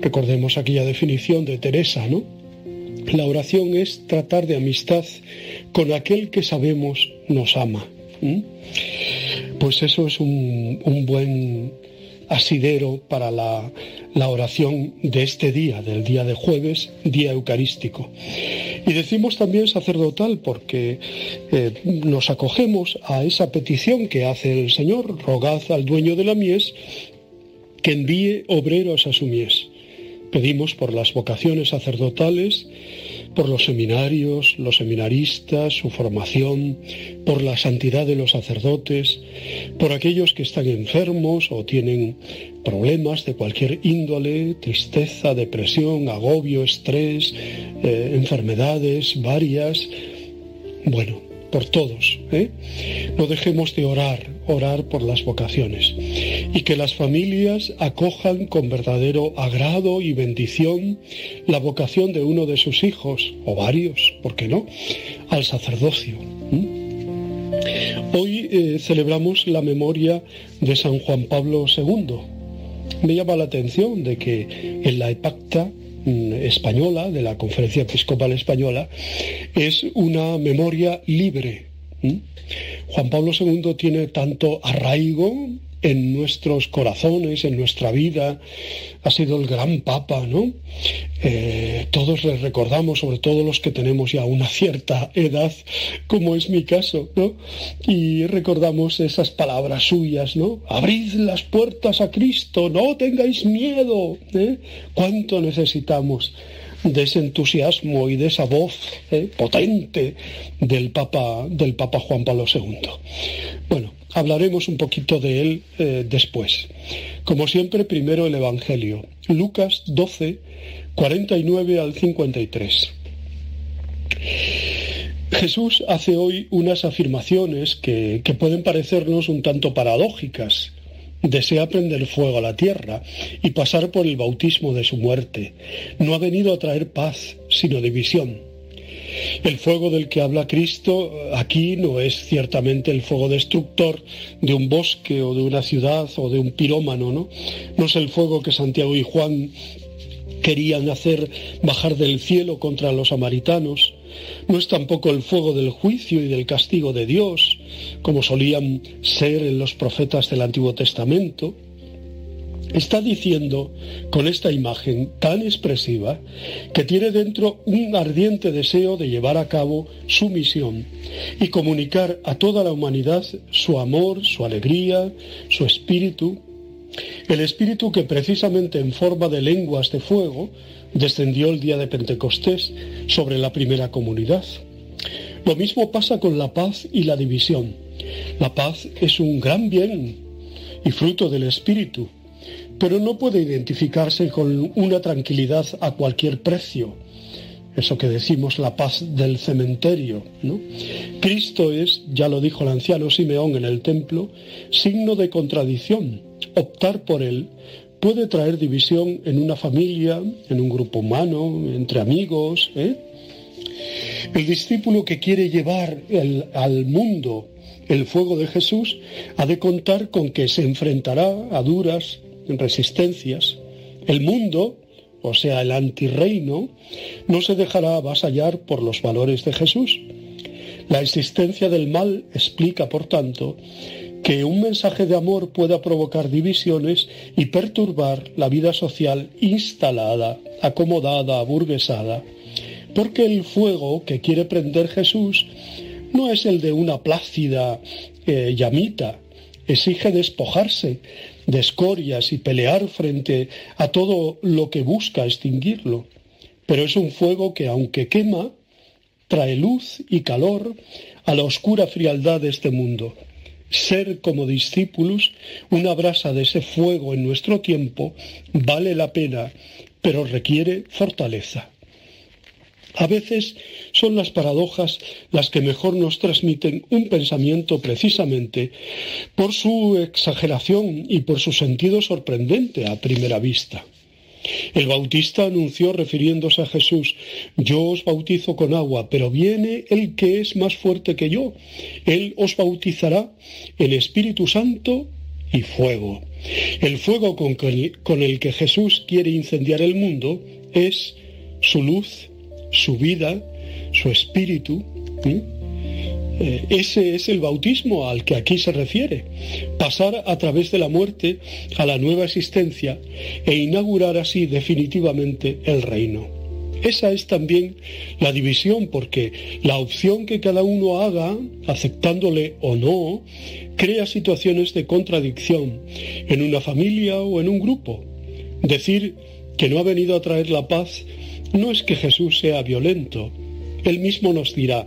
Recordemos aquella definición de Teresa, ¿no? La oración es tratar de amistad con aquel que sabemos nos ama. Pues eso es un, buen asidero para la, la oración de este día, del día de jueves, día eucarístico. Y decimos también sacerdotal porque eh, nos acogemos a esa petición que hace el Señor, rogad al dueño de la mies que envíe obreros a su mies. Pedimos por las vocaciones sacerdotales, por los seminarios, los seminaristas, su formación, por la santidad de los sacerdotes, por aquellos que están enfermos o tienen problemas de cualquier índole, tristeza, depresión, agobio, estrés, eh, enfermedades varias. Bueno, por todos. ¿eh? No dejemos de orar, orar por las vocaciones. Y que las familias acojan con verdadero agrado y bendición la vocación de uno de sus hijos, o varios, ¿por qué no?, al sacerdocio. Hoy eh, celebramos la memoria de San Juan Pablo II. Me llama la atención de que en la Epacta española, de la Conferencia Episcopal Española, es una memoria libre. Juan Pablo II tiene tanto arraigo en nuestros corazones, en nuestra vida, ha sido el gran papa, ¿no? Eh, todos le recordamos, sobre todo los que tenemos ya una cierta edad, como es mi caso, ¿no? Y recordamos esas palabras suyas, ¿no? Abrid las puertas a Cristo, no tengáis miedo, ¿eh? ¿Cuánto necesitamos? de ese entusiasmo y de esa voz ¿eh? potente del Papa, del Papa Juan Pablo II. Bueno, hablaremos un poquito de él eh, después. Como siempre, primero el Evangelio. Lucas 12, 49 al 53. Jesús hace hoy unas afirmaciones que, que pueden parecernos un tanto paradójicas desea prender fuego a la tierra y pasar por el bautismo de su muerte. No ha venido a traer paz, sino división. El fuego del que habla Cristo aquí no es ciertamente el fuego destructor de un bosque o de una ciudad o de un pirómano, ¿no? No es el fuego que Santiago y Juan querían hacer bajar del cielo contra los samaritanos. No es tampoco el fuego del juicio y del castigo de Dios, como solían ser en los profetas del Antiguo Testamento. Está diciendo con esta imagen tan expresiva que tiene dentro un ardiente deseo de llevar a cabo su misión y comunicar a toda la humanidad su amor, su alegría, su espíritu, el espíritu que precisamente en forma de lenguas de fuego descendió el día de Pentecostés sobre la primera comunidad. Lo mismo pasa con la paz y la división. La paz es un gran bien y fruto del espíritu pero no puede identificarse con una tranquilidad a cualquier precio. Eso que decimos la paz del cementerio. ¿no? Cristo es, ya lo dijo el anciano Simeón en el templo, signo de contradicción. Optar por él puede traer división en una familia, en un grupo humano, entre amigos. ¿eh? El discípulo que quiere llevar al mundo el fuego de Jesús ha de contar con que se enfrentará a duras resistencias, el mundo, o sea, el antirreino, no se dejará avasallar por los valores de Jesús. La existencia del mal explica, por tanto, que un mensaje de amor pueda provocar divisiones y perturbar la vida social instalada, acomodada, aburguesada, porque el fuego que quiere prender Jesús no es el de una plácida eh, llamita, exige despojarse de escorias y pelear frente a todo lo que busca extinguirlo. Pero es un fuego que, aunque quema, trae luz y calor a la oscura frialdad de este mundo. Ser como discípulos una brasa de ese fuego en nuestro tiempo vale la pena, pero requiere fortaleza. A veces son las paradojas las que mejor nos transmiten un pensamiento precisamente por su exageración y por su sentido sorprendente a primera vista. El bautista anunció refiriéndose a Jesús, yo os bautizo con agua, pero viene el que es más fuerte que yo. Él os bautizará en Espíritu Santo y fuego. El fuego con, el que Jesús quiere incendiar el mundo es su luz su vida, su espíritu. Eh, ese es el bautismo al que aquí se refiere. Pasar a través de la muerte a la nueva existencia e inaugurar así definitivamente el reino. Esa es también la división porque la opción que cada uno haga, aceptándole o no, crea situaciones de contradicción en una familia o en un grupo. Decir que no ha venido a traer la paz no es que Jesús sea violento. Él mismo nos dirá,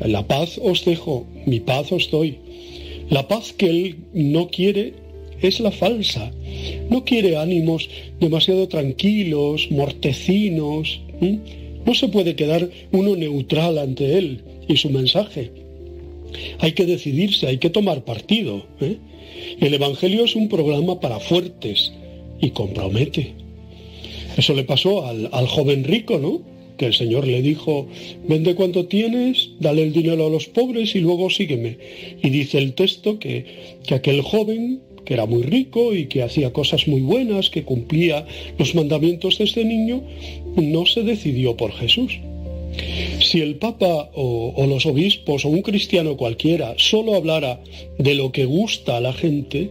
la paz os dejo, mi paz os doy. La paz que Él no quiere es la falsa. No quiere ánimos demasiado tranquilos, mortecinos. No se puede quedar uno neutral ante Él y su mensaje. Hay que decidirse, hay que tomar partido. ¿eh? El Evangelio es un programa para fuertes y compromete. Eso le pasó al, joven rico, ¿no? Que el Señor le dijo, vende cuanto tienes, dale el dinero a los pobres y luego sígueme. Y dice el texto que, que aquel joven, que era muy rico y que hacía cosas muy buenas, que cumplía los mandamientos de este niño, no se decidió por Jesús. Si el Papa o, o, los obispos o un cristiano cualquiera solo hablara de lo que gusta a la gente,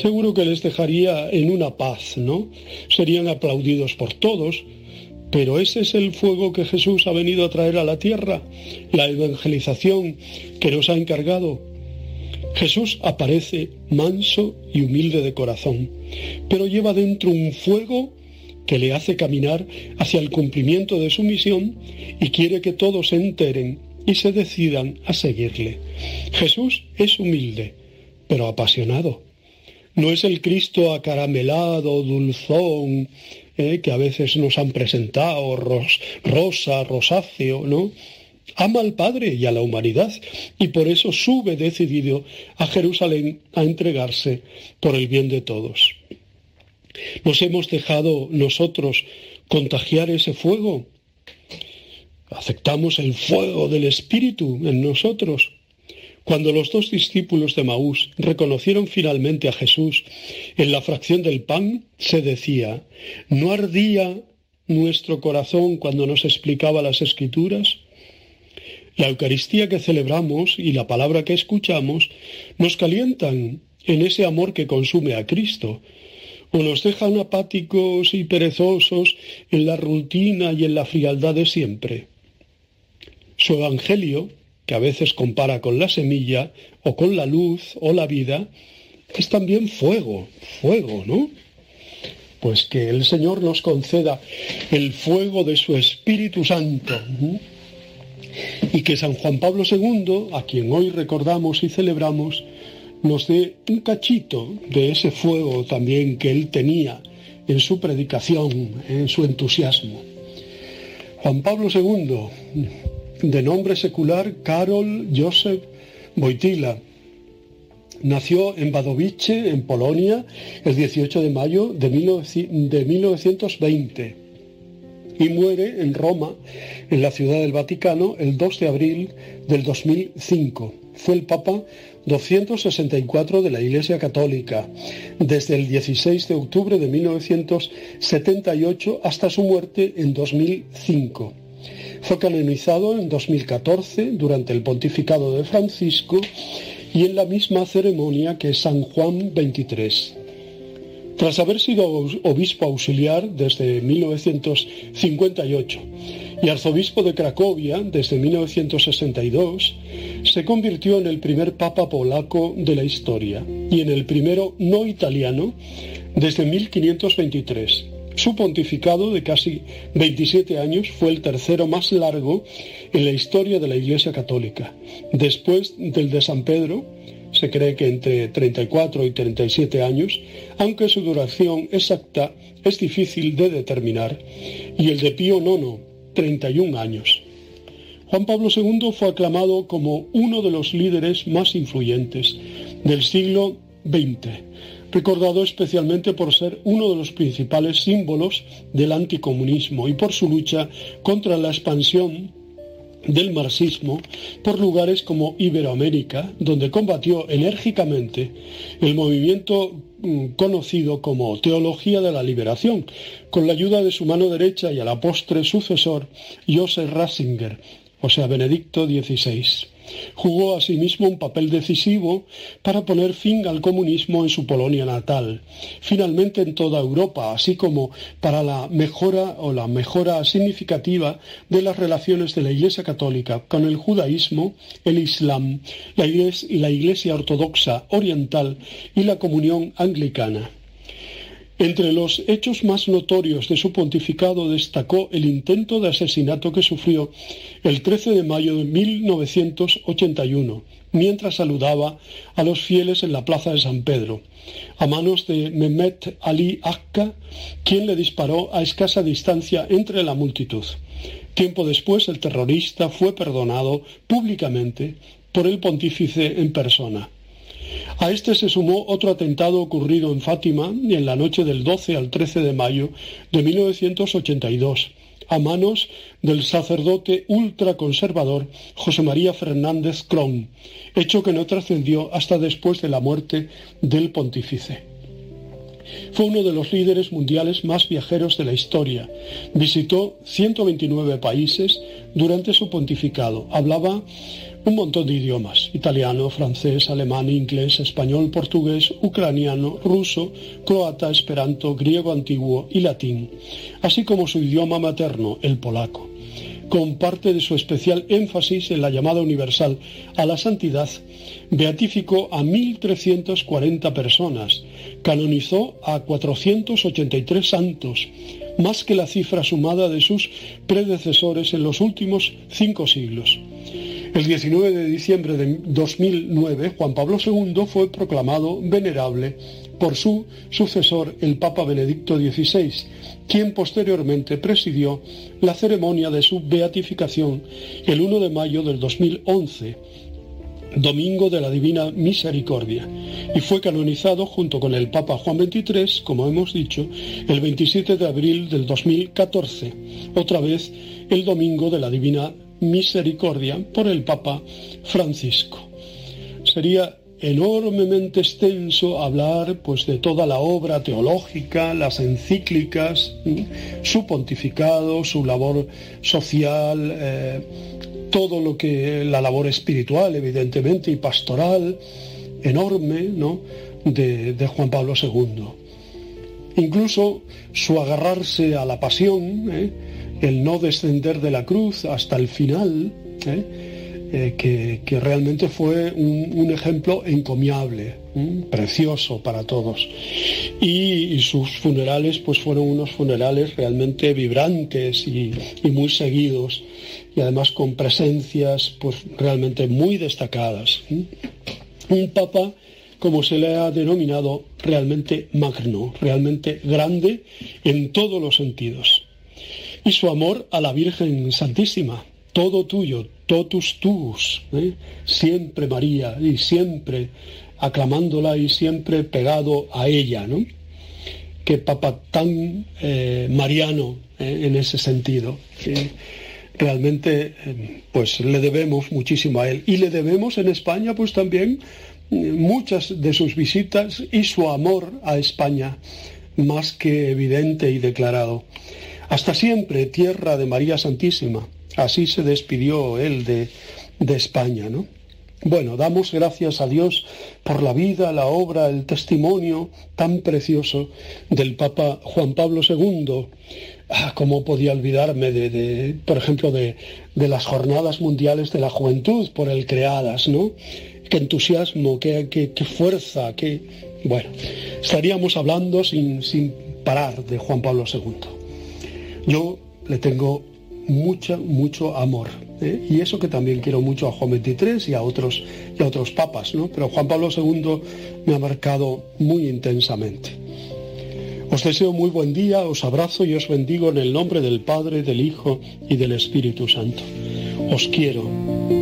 seguro que les dejaría en una paz, ¿no? Serían aplaudidos por todos, pero ese es el fuego que Jesús ha venido a traer a la tierra, la evangelización que nos ha encargado. Jesús aparece manso y humilde de corazón, pero lleva dentro un fuego que le hace caminar hacia el cumplimiento de su misión y quiere que todos se enteren y se decidan a seguirle. Jesús es humilde, pero apasionado. No es el Cristo acaramelado, dulzón, eh, que a veces nos han presentado, rosa, rosáceo, ¿no? Ama al Padre y a la humanidad y por eso sube decidido a Jerusalén a entregarse por el bien de todos. ¿Nos hemos dejado nosotros contagiar ese fuego? ¿Aceptamos el fuego del Espíritu en nosotros? Cuando los dos discípulos de Maús reconocieron finalmente a Jesús en la fracción del pan, se decía, ¿no ardía nuestro corazón cuando nos explicaba las escrituras? La Eucaristía que celebramos y la palabra que escuchamos nos calientan en ese amor que consume a Cristo. o nos dejan apáticos y perezosos en la rutina y en la frialdad de siempre. Su Evangelio, que a veces compara con la semilla, o con la luz, o la vida, es también fuego, fuego, ¿no? Pues que el Señor nos conceda el fuego de su Espíritu Santo. Y que San Juan Pablo II, a quien hoy recordamos y celebramos, nos dé un cachito de ese fuego también que él tenía en su predicación, en su entusiasmo. Juan Pablo II, de nombre secular Karol Joseph Wojtyla, nació en Wadowice, en Polonia, el 18 de mayo de 1920 y muere en Roma, en la ciudad del Vaticano, el 2 de abril del 2005. Fue el Papa 264 de la Iglesia Católica, desde el 16 de octubre de 1978 hasta su muerte en 2005. Fue canonizado en 2014 durante el pontificado de Francisco y en la misma ceremonia que San Juan XXIII. Tras haber sido obispo auxiliar desde 1958 y arzobispo de Cracovia desde 1962, se convirtió en el primer papa polaco de la historia y en el primero no italiano desde 1523. Su pontificado de casi 27 años fue el tercero más largo en la historia de la Iglesia Católica, después del de San Pedro, se cree que entre 34 y 37 años, aunque su duración exacta es difícil de determinar, y el de Pío IX, 31 años. Juan Pablo II fue aclamado como uno de los líderes más influyentes del siglo XX, recordado especialmente por ser uno de los principales símbolos del anticomunismo y por su lucha contra la expansión del marxismo por lugares como Iberoamérica, donde combatió enérgicamente el movimiento mm, conocido como Teología de la Liberación, con la ayuda de su mano derecha y a la postre sucesor, Joseph Ratzinger, o sea, Benedicto XVI. Jugó asimismo un papel decisivo para poner fin al comunismo en su Polonia natal, finalmente en toda Europa, así como para la mejora o la mejora significativa de las relaciones de la Iglesia Católica con el judaísmo, el Islam, la Iglesia, Ortodoxa Oriental y la Comunión Anglicana. Entre los hechos más notorios de su pontificado destacó el intento de asesinato que sufrió el 13 de mayo de 1981, mientras saludaba a los fieles en la plaza de San Pedro, a manos de Mehmet Ali Akka, quien le disparó a escasa distancia entre la multitud. Tiempo después el terrorista fue perdonado públicamente por el pontífice en persona. A este se sumó otro atentado ocurrido en Fátima en la noche del 12 al 13 de mayo de 1982 a manos del sacerdote ultraconservador José María Fernández Cron, hecho que no trascendió hasta después de la muerte del pontífice. Fue uno de los líderes mundiales más viajeros de la historia. Visitó 129 países durante su pontificado. Hablaba un montón de idiomas, italiano, francés, alemán, inglés, español, portugués, ucraniano, ruso, croata, esperanto, griego antiguo y latín, así como su idioma materno, el polaco. Con parte de su especial énfasis en la llamada universal a la santidad, beatificó a 1.340 personas, canonizó a 483 santos, más que la cifra sumada de sus predecesores en los últimos cinco siglos. El 19 de diciembre de 2009, Juan Pablo II fue proclamado venerable por su sucesor, el Papa Benedicto XVI, quien posteriormente presidió la ceremonia de su beatificación el 1 de mayo del 2011, Domingo de la Divina Misericordia, y fue canonizado junto con el Papa Juan XXIII, como hemos dicho, el 27 de abril del 2014, otra vez el Domingo de la Divina misericordia por el Papa Francisco. Sería enormemente extenso hablar pues de toda la obra teológica, las encíclicas, su pontificado, su labor social, eh, todo lo que la labor espiritual evidentemente y pastoral enorme ¿no? de, Juan Pablo II. Incluso su agarrarse a la pasión, ¿eh? el no descender de la cruz hasta el final, ¿eh? Eh, que, realmente fue un, ejemplo encomiable, precioso para todos. Y, sus funerales pues fueron unos funerales realmente vibrantes y, muy seguidos y además con presencias pues realmente muy destacadas. Un papa como se le ha denominado realmente magno, realmente grande en todos los sentidos. Y su amor a la Virgen Santísima, todo tuyo, totus tuus, ¿eh? siempre María y siempre aclamándola y siempre pegado a ella, ¿no? Qué papa tan eh, mariano ¿eh? en ese sentido. realmente, pues le debemos muchísimo a él. Y le debemos en España, pues también muchas de sus visitas y su amor a España, más que evidente y declarado. Hasta siempre, tierra de María Santísima Así se despidió él de, España, ¿no? Bueno, damos gracias a Dios por la vida, la obra, el testimonio tan precioso del Papa Juan Pablo II. Ah, ¿Cómo podía olvidarme de, por ejemplo, de, las jornadas mundiales de la juventud por él creadas, ¿no? Qué entusiasmo, qué, qué, fuerza, qué... Bueno, estaríamos hablando sin, sin parar de Juan Pablo II. Yo le tengo mucho, mucho amor. ¿eh? Y eso que también quiero mucho a Juan XXIII y a otros, y a otros papas, ¿no? Pero Juan Pablo II me ha marcado muy intensamente. Os deseo muy buen día, os abrazo y os bendigo en el nombre del Padre, del Hijo y del Espíritu Santo. Os quiero.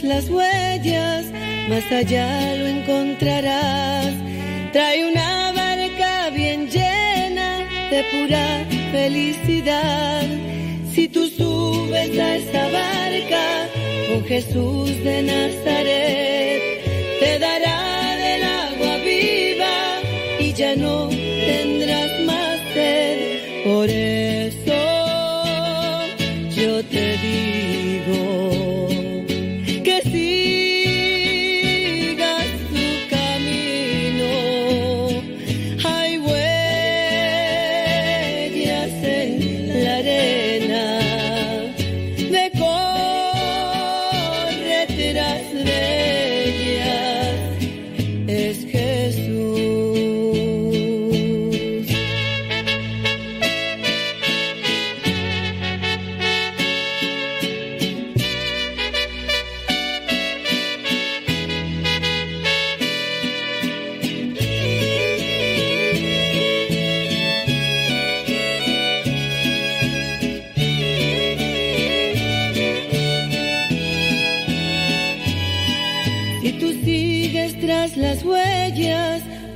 las huellas, más allá lo encontrarás. Trae una barca bien llena de pura felicidad. Si tú subes a esa barca con Jesús de Nazaret, te dará del agua viva y ya no tendrás más sed por él.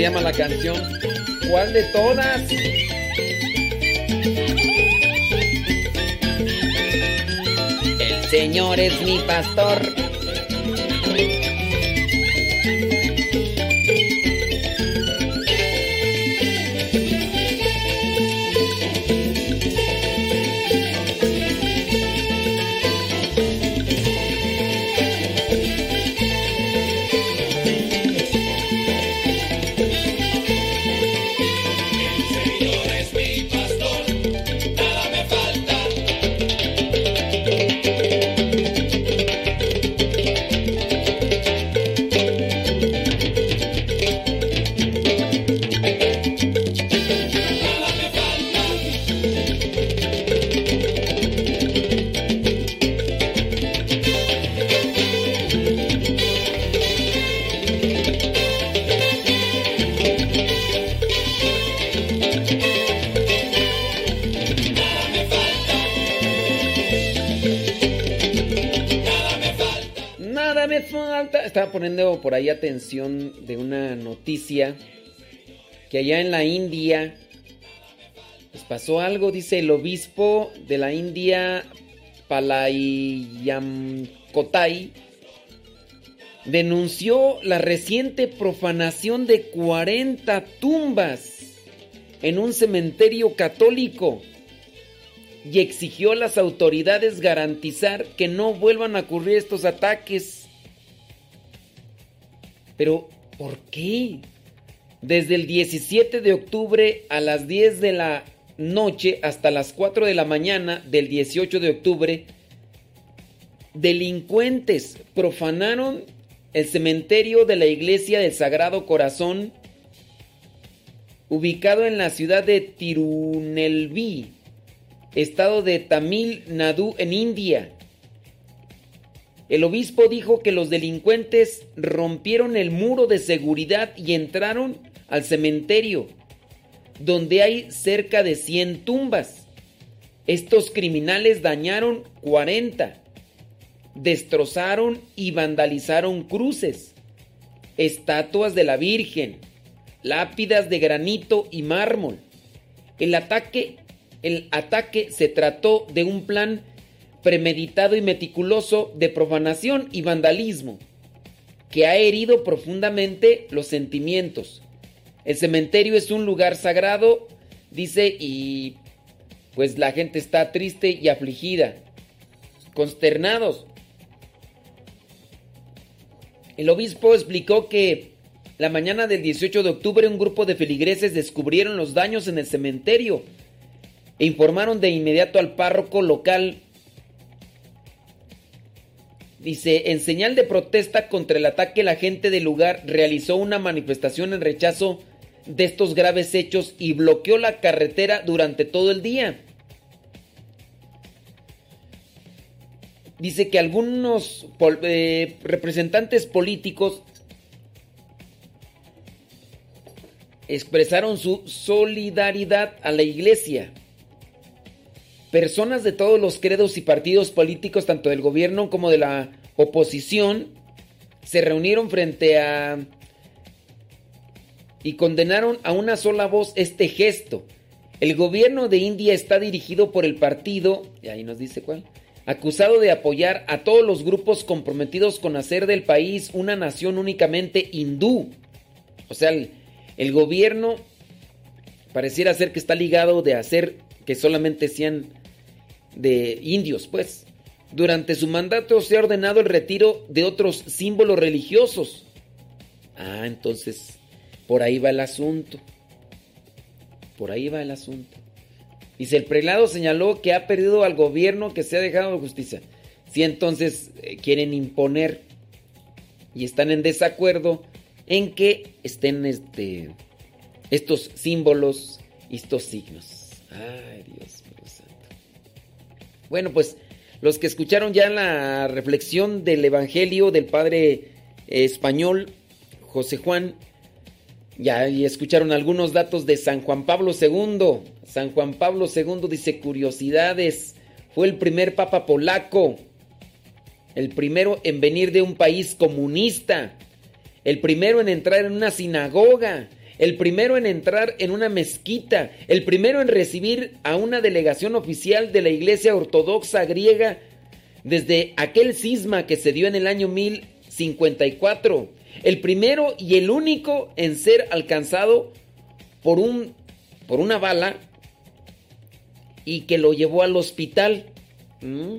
se llama la canción. ¿Cuál de todas? El Señor es mi pastor. Poniendo por ahí atención de una noticia que allá en la India pues pasó algo, dice el obispo de la India Palayamkotai denunció la reciente profanación de 40 tumbas en un cementerio católico y exigió a las autoridades garantizar que no vuelvan a ocurrir estos ataques. Pero, ¿por qué? Desde el 17 de octubre a las 10 de la noche hasta las 4 de la mañana del 18 de octubre, delincuentes profanaron el cementerio de la iglesia del Sagrado Corazón, ubicado en la ciudad de Tirunelvi, estado de Tamil Nadu en India. El obispo dijo que los delincuentes rompieron el muro de seguridad y entraron al cementerio, donde hay cerca de 100 tumbas. Estos criminales dañaron 40, destrozaron y vandalizaron cruces, estatuas de la Virgen, lápidas de granito y mármol. El ataque, el ataque se trató de un plan premeditado y meticuloso de profanación y vandalismo que ha herido profundamente los sentimientos. El cementerio es un lugar sagrado, dice, y pues la gente está triste y afligida, consternados. El obispo explicó que la mañana del 18 de octubre un grupo de feligreses descubrieron los daños en el cementerio e informaron de inmediato al párroco local. Dice, en señal de protesta contra el ataque, la gente del lugar realizó una manifestación en rechazo de estos graves hechos y bloqueó la carretera durante todo el día. Dice que algunos eh, representantes políticos expresaron su solidaridad a la iglesia. Personas de todos los credos y partidos políticos, tanto del gobierno como de la oposición, se reunieron frente a... y condenaron a una sola voz este gesto. El gobierno de India está dirigido por el partido, y ahí nos dice cuál, acusado de apoyar a todos los grupos comprometidos con hacer del país una nación únicamente hindú. O sea, el, gobierno pareciera ser que está ligado de hacer que solamente sean de indios, pues. Durante su mandato se ha ordenado el retiro de otros símbolos religiosos. Ah, entonces, por ahí va el asunto. Por ahí va el asunto. Dice, el prelado señaló que ha perdido al gobierno que se ha dejado de justicia. Si entonces eh, quieren imponer y están en desacuerdo, en que estén este, estos símbolos y estos signos. Ay, Dios. Bueno, pues los que escucharon ya la reflexión del Evangelio del Padre español José Juan, ya escucharon algunos datos de San Juan Pablo II. San Juan Pablo II dice curiosidades. Fue el primer papa polaco. El primero en venir de un país comunista el primero en entrar en una sinagoga, el primero en entrar en una mezquita, el primero en recibir a una delegación oficial de la Iglesia Ortodoxa griega desde aquel cisma que se dio en el año 1054, el primero y el único en ser alcanzado por un por una bala y que lo llevó al hospital. ¿Mm?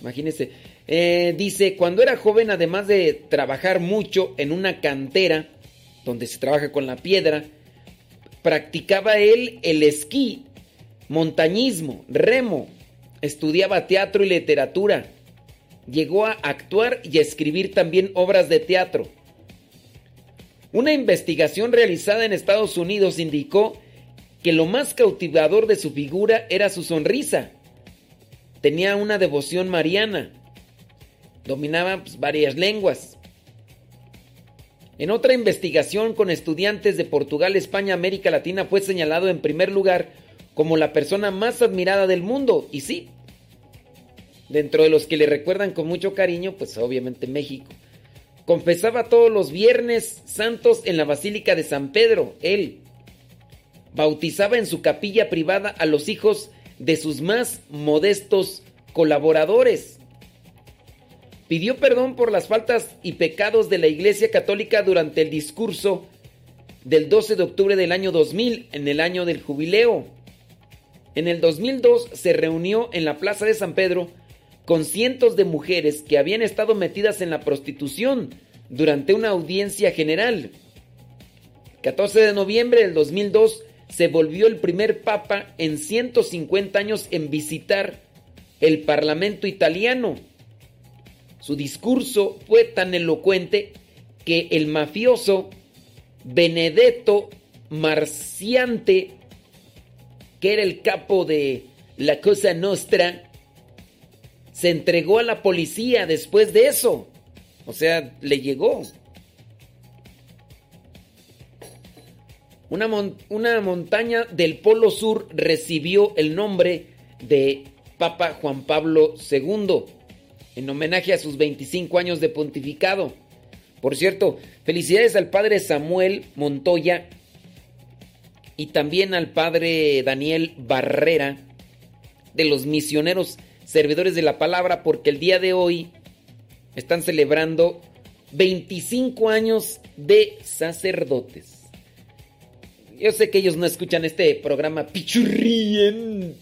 Imagínense, eh, dice, cuando era joven, además de trabajar mucho en una cantera, donde se trabaja con la piedra, practicaba él el esquí, montañismo, remo, estudiaba teatro y literatura, llegó a actuar y a escribir también obras de teatro. Una investigación realizada en Estados Unidos indicó que lo más cautivador de su figura era su sonrisa. Tenía una devoción mariana dominaba pues, varias lenguas. En otra investigación con estudiantes de Portugal, España, América Latina fue señalado en primer lugar como la persona más admirada del mundo. Y sí, dentro de los que le recuerdan con mucho cariño, pues obviamente México. Confesaba todos los viernes santos en la Basílica de San Pedro, él. Bautizaba en su capilla privada a los hijos de sus más modestos colaboradores pidió perdón por las faltas y pecados de la Iglesia Católica durante el discurso del 12 de octubre del año 2000, en el año del jubileo. En el 2002 se reunió en la Plaza de San Pedro con cientos de mujeres que habían estado metidas en la prostitución durante una audiencia general. 14 de noviembre del 2002 se volvió el primer papa en 150 años en visitar el Parlamento italiano su discurso fue tan elocuente que el mafioso Benedetto Marciante, que era el capo de la Cosa Nostra, se entregó a la policía después de eso. O sea, le llegó. Una, una, montaña del Polo Sur recibió el nombre de Papa Juan Pablo II en homenaje a sus 25 años de pontificado. Por cierto, felicidades al padre Samuel Montoya y también al padre Daniel Barrera de los misioneros servidores de la palabra porque el día de hoy están celebrando 25 años de sacerdotes. Yo sé que ellos no escuchan este programa pichurriento.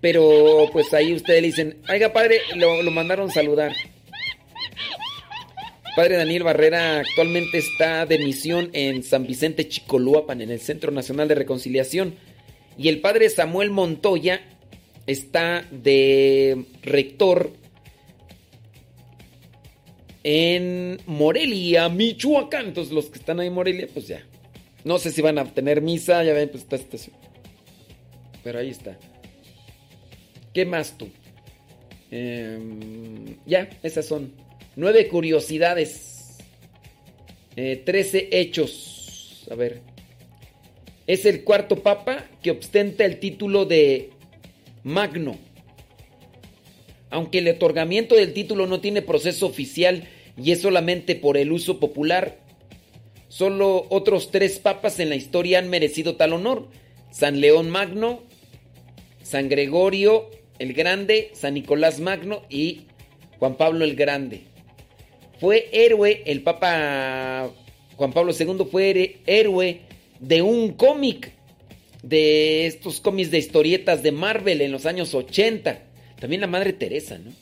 Pero pues ahí ustedes dicen, oiga padre, lo, mandaron saludar. Padre Daniel Barrera actualmente está de misión en San Vicente Chicoluapan, en el Centro Nacional de Reconciliación. Y el Padre Samuel Montoya está de rector en Morelia, Michoacán. Entonces los que están ahí en Morelia, pues ya. No sé si van a tener misa, ya ven, pues está estación. Pero ahí está. ¿Qué más tú? Em, ya, esas son. Nueve curiosidades. Eh, trece hechos. A ver. Es el cuarto papa que ostenta el título de Magno. Aunque el otorgamiento del título no tiene proceso oficial y es solamente por el uso popular, solo otros tres papas en la historia han merecido tal honor. San León Magno, San Gregorio el Grande, San Nicolás Magno y Juan Pablo el Grande. Fue héroe, el Papa Juan Pablo II fue héroe de un cómic, de estos cómics de historietas de Marvel en los años 80. También la Madre Teresa, ¿no?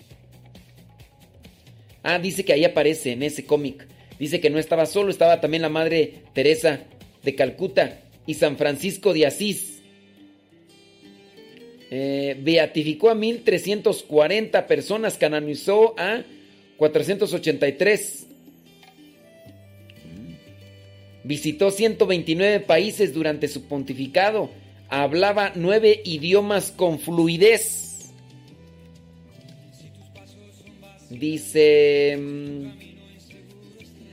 Ah, dice que ahí aparece en ese cómic. Dice que no estaba solo, estaba también la Madre Teresa de Calcuta y San Francisco de Asís. Eh, beatificó a 1340 personas, canonizó a 483. Visitó 129 países durante su pontificado. Hablaba nueve idiomas con fluidez. Dice... mm,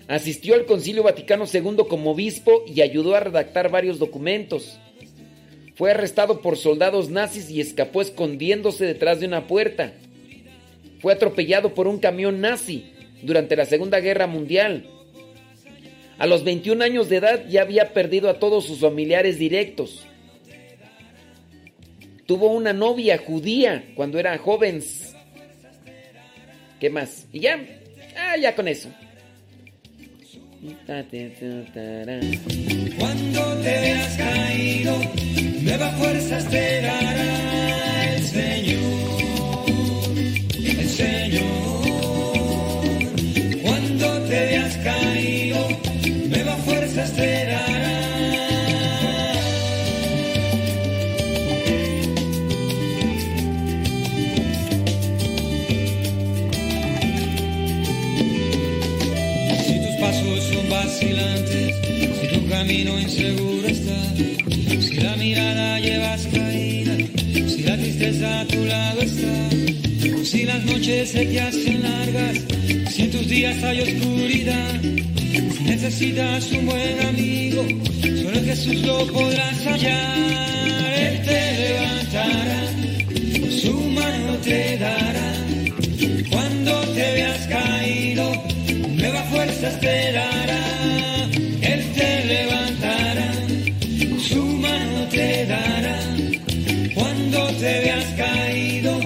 Asistió al Concilio Vaticano II como obispo y ayudó a redactar varios documentos. Fue arrestado por soldados nazis y escapó escondiéndose detrás de una puerta. Fue atropellado por un camión nazi durante la Segunda Guerra Mundial. A los 21 años de edad ya había perdido a todos sus familiares directos. Tuvo una novia judía cuando era joven. ¿Qué más? Y ya, ah, ya con eso. Cuando te veas caído, nueva fuerzas te dará el Señor, el Señor. Cuando te veas caído, nueva fuerzas te dará. Si tus pasos son vacilantes, si tu camino mirada llevas caída, si la tristeza a tu lado está, si las noches se te hacen largas, si en tus días hay oscuridad, si necesitas un buen amigo, solo Jesús lo podrás hallar. Él te levantará, su mano te dará, cuando te veas caído, nuevas fuerzas te dará. Él te levantará, te dará. Cuando te veas caído,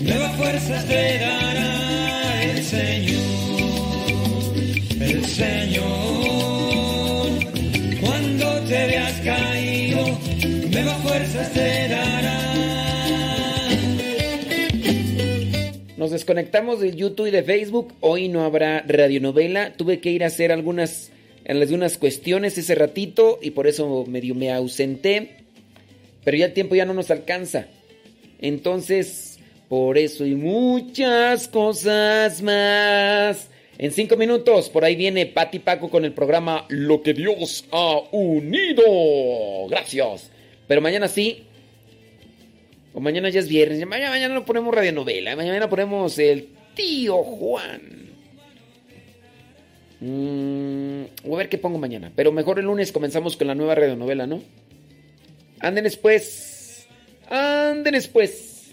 nuevas fuerzas te dará el Señor, el Señor. Cuando te veas caído, nuevas fuerzas te dará. Nos desconectamos de YouTube y de Facebook. Hoy no habrá radionovela. Tuve que ir a hacer algunas, algunas cuestiones ese ratito y por eso medio me ausenté. Pero ya el tiempo ya no nos alcanza. Entonces, por eso y muchas cosas más. En cinco minutos, por ahí viene Pati Paco con el programa Lo que Dios ha unido. Gracias. Pero mañana sí, o mañana ya es viernes. Mañana, mañana no ponemos radionovela. Mañana ponemos el tío Juan. Mm, voy a ver qué pongo mañana. Pero mejor el lunes comenzamos con la nueva radionovela, ¿no? Anden después. Anden después.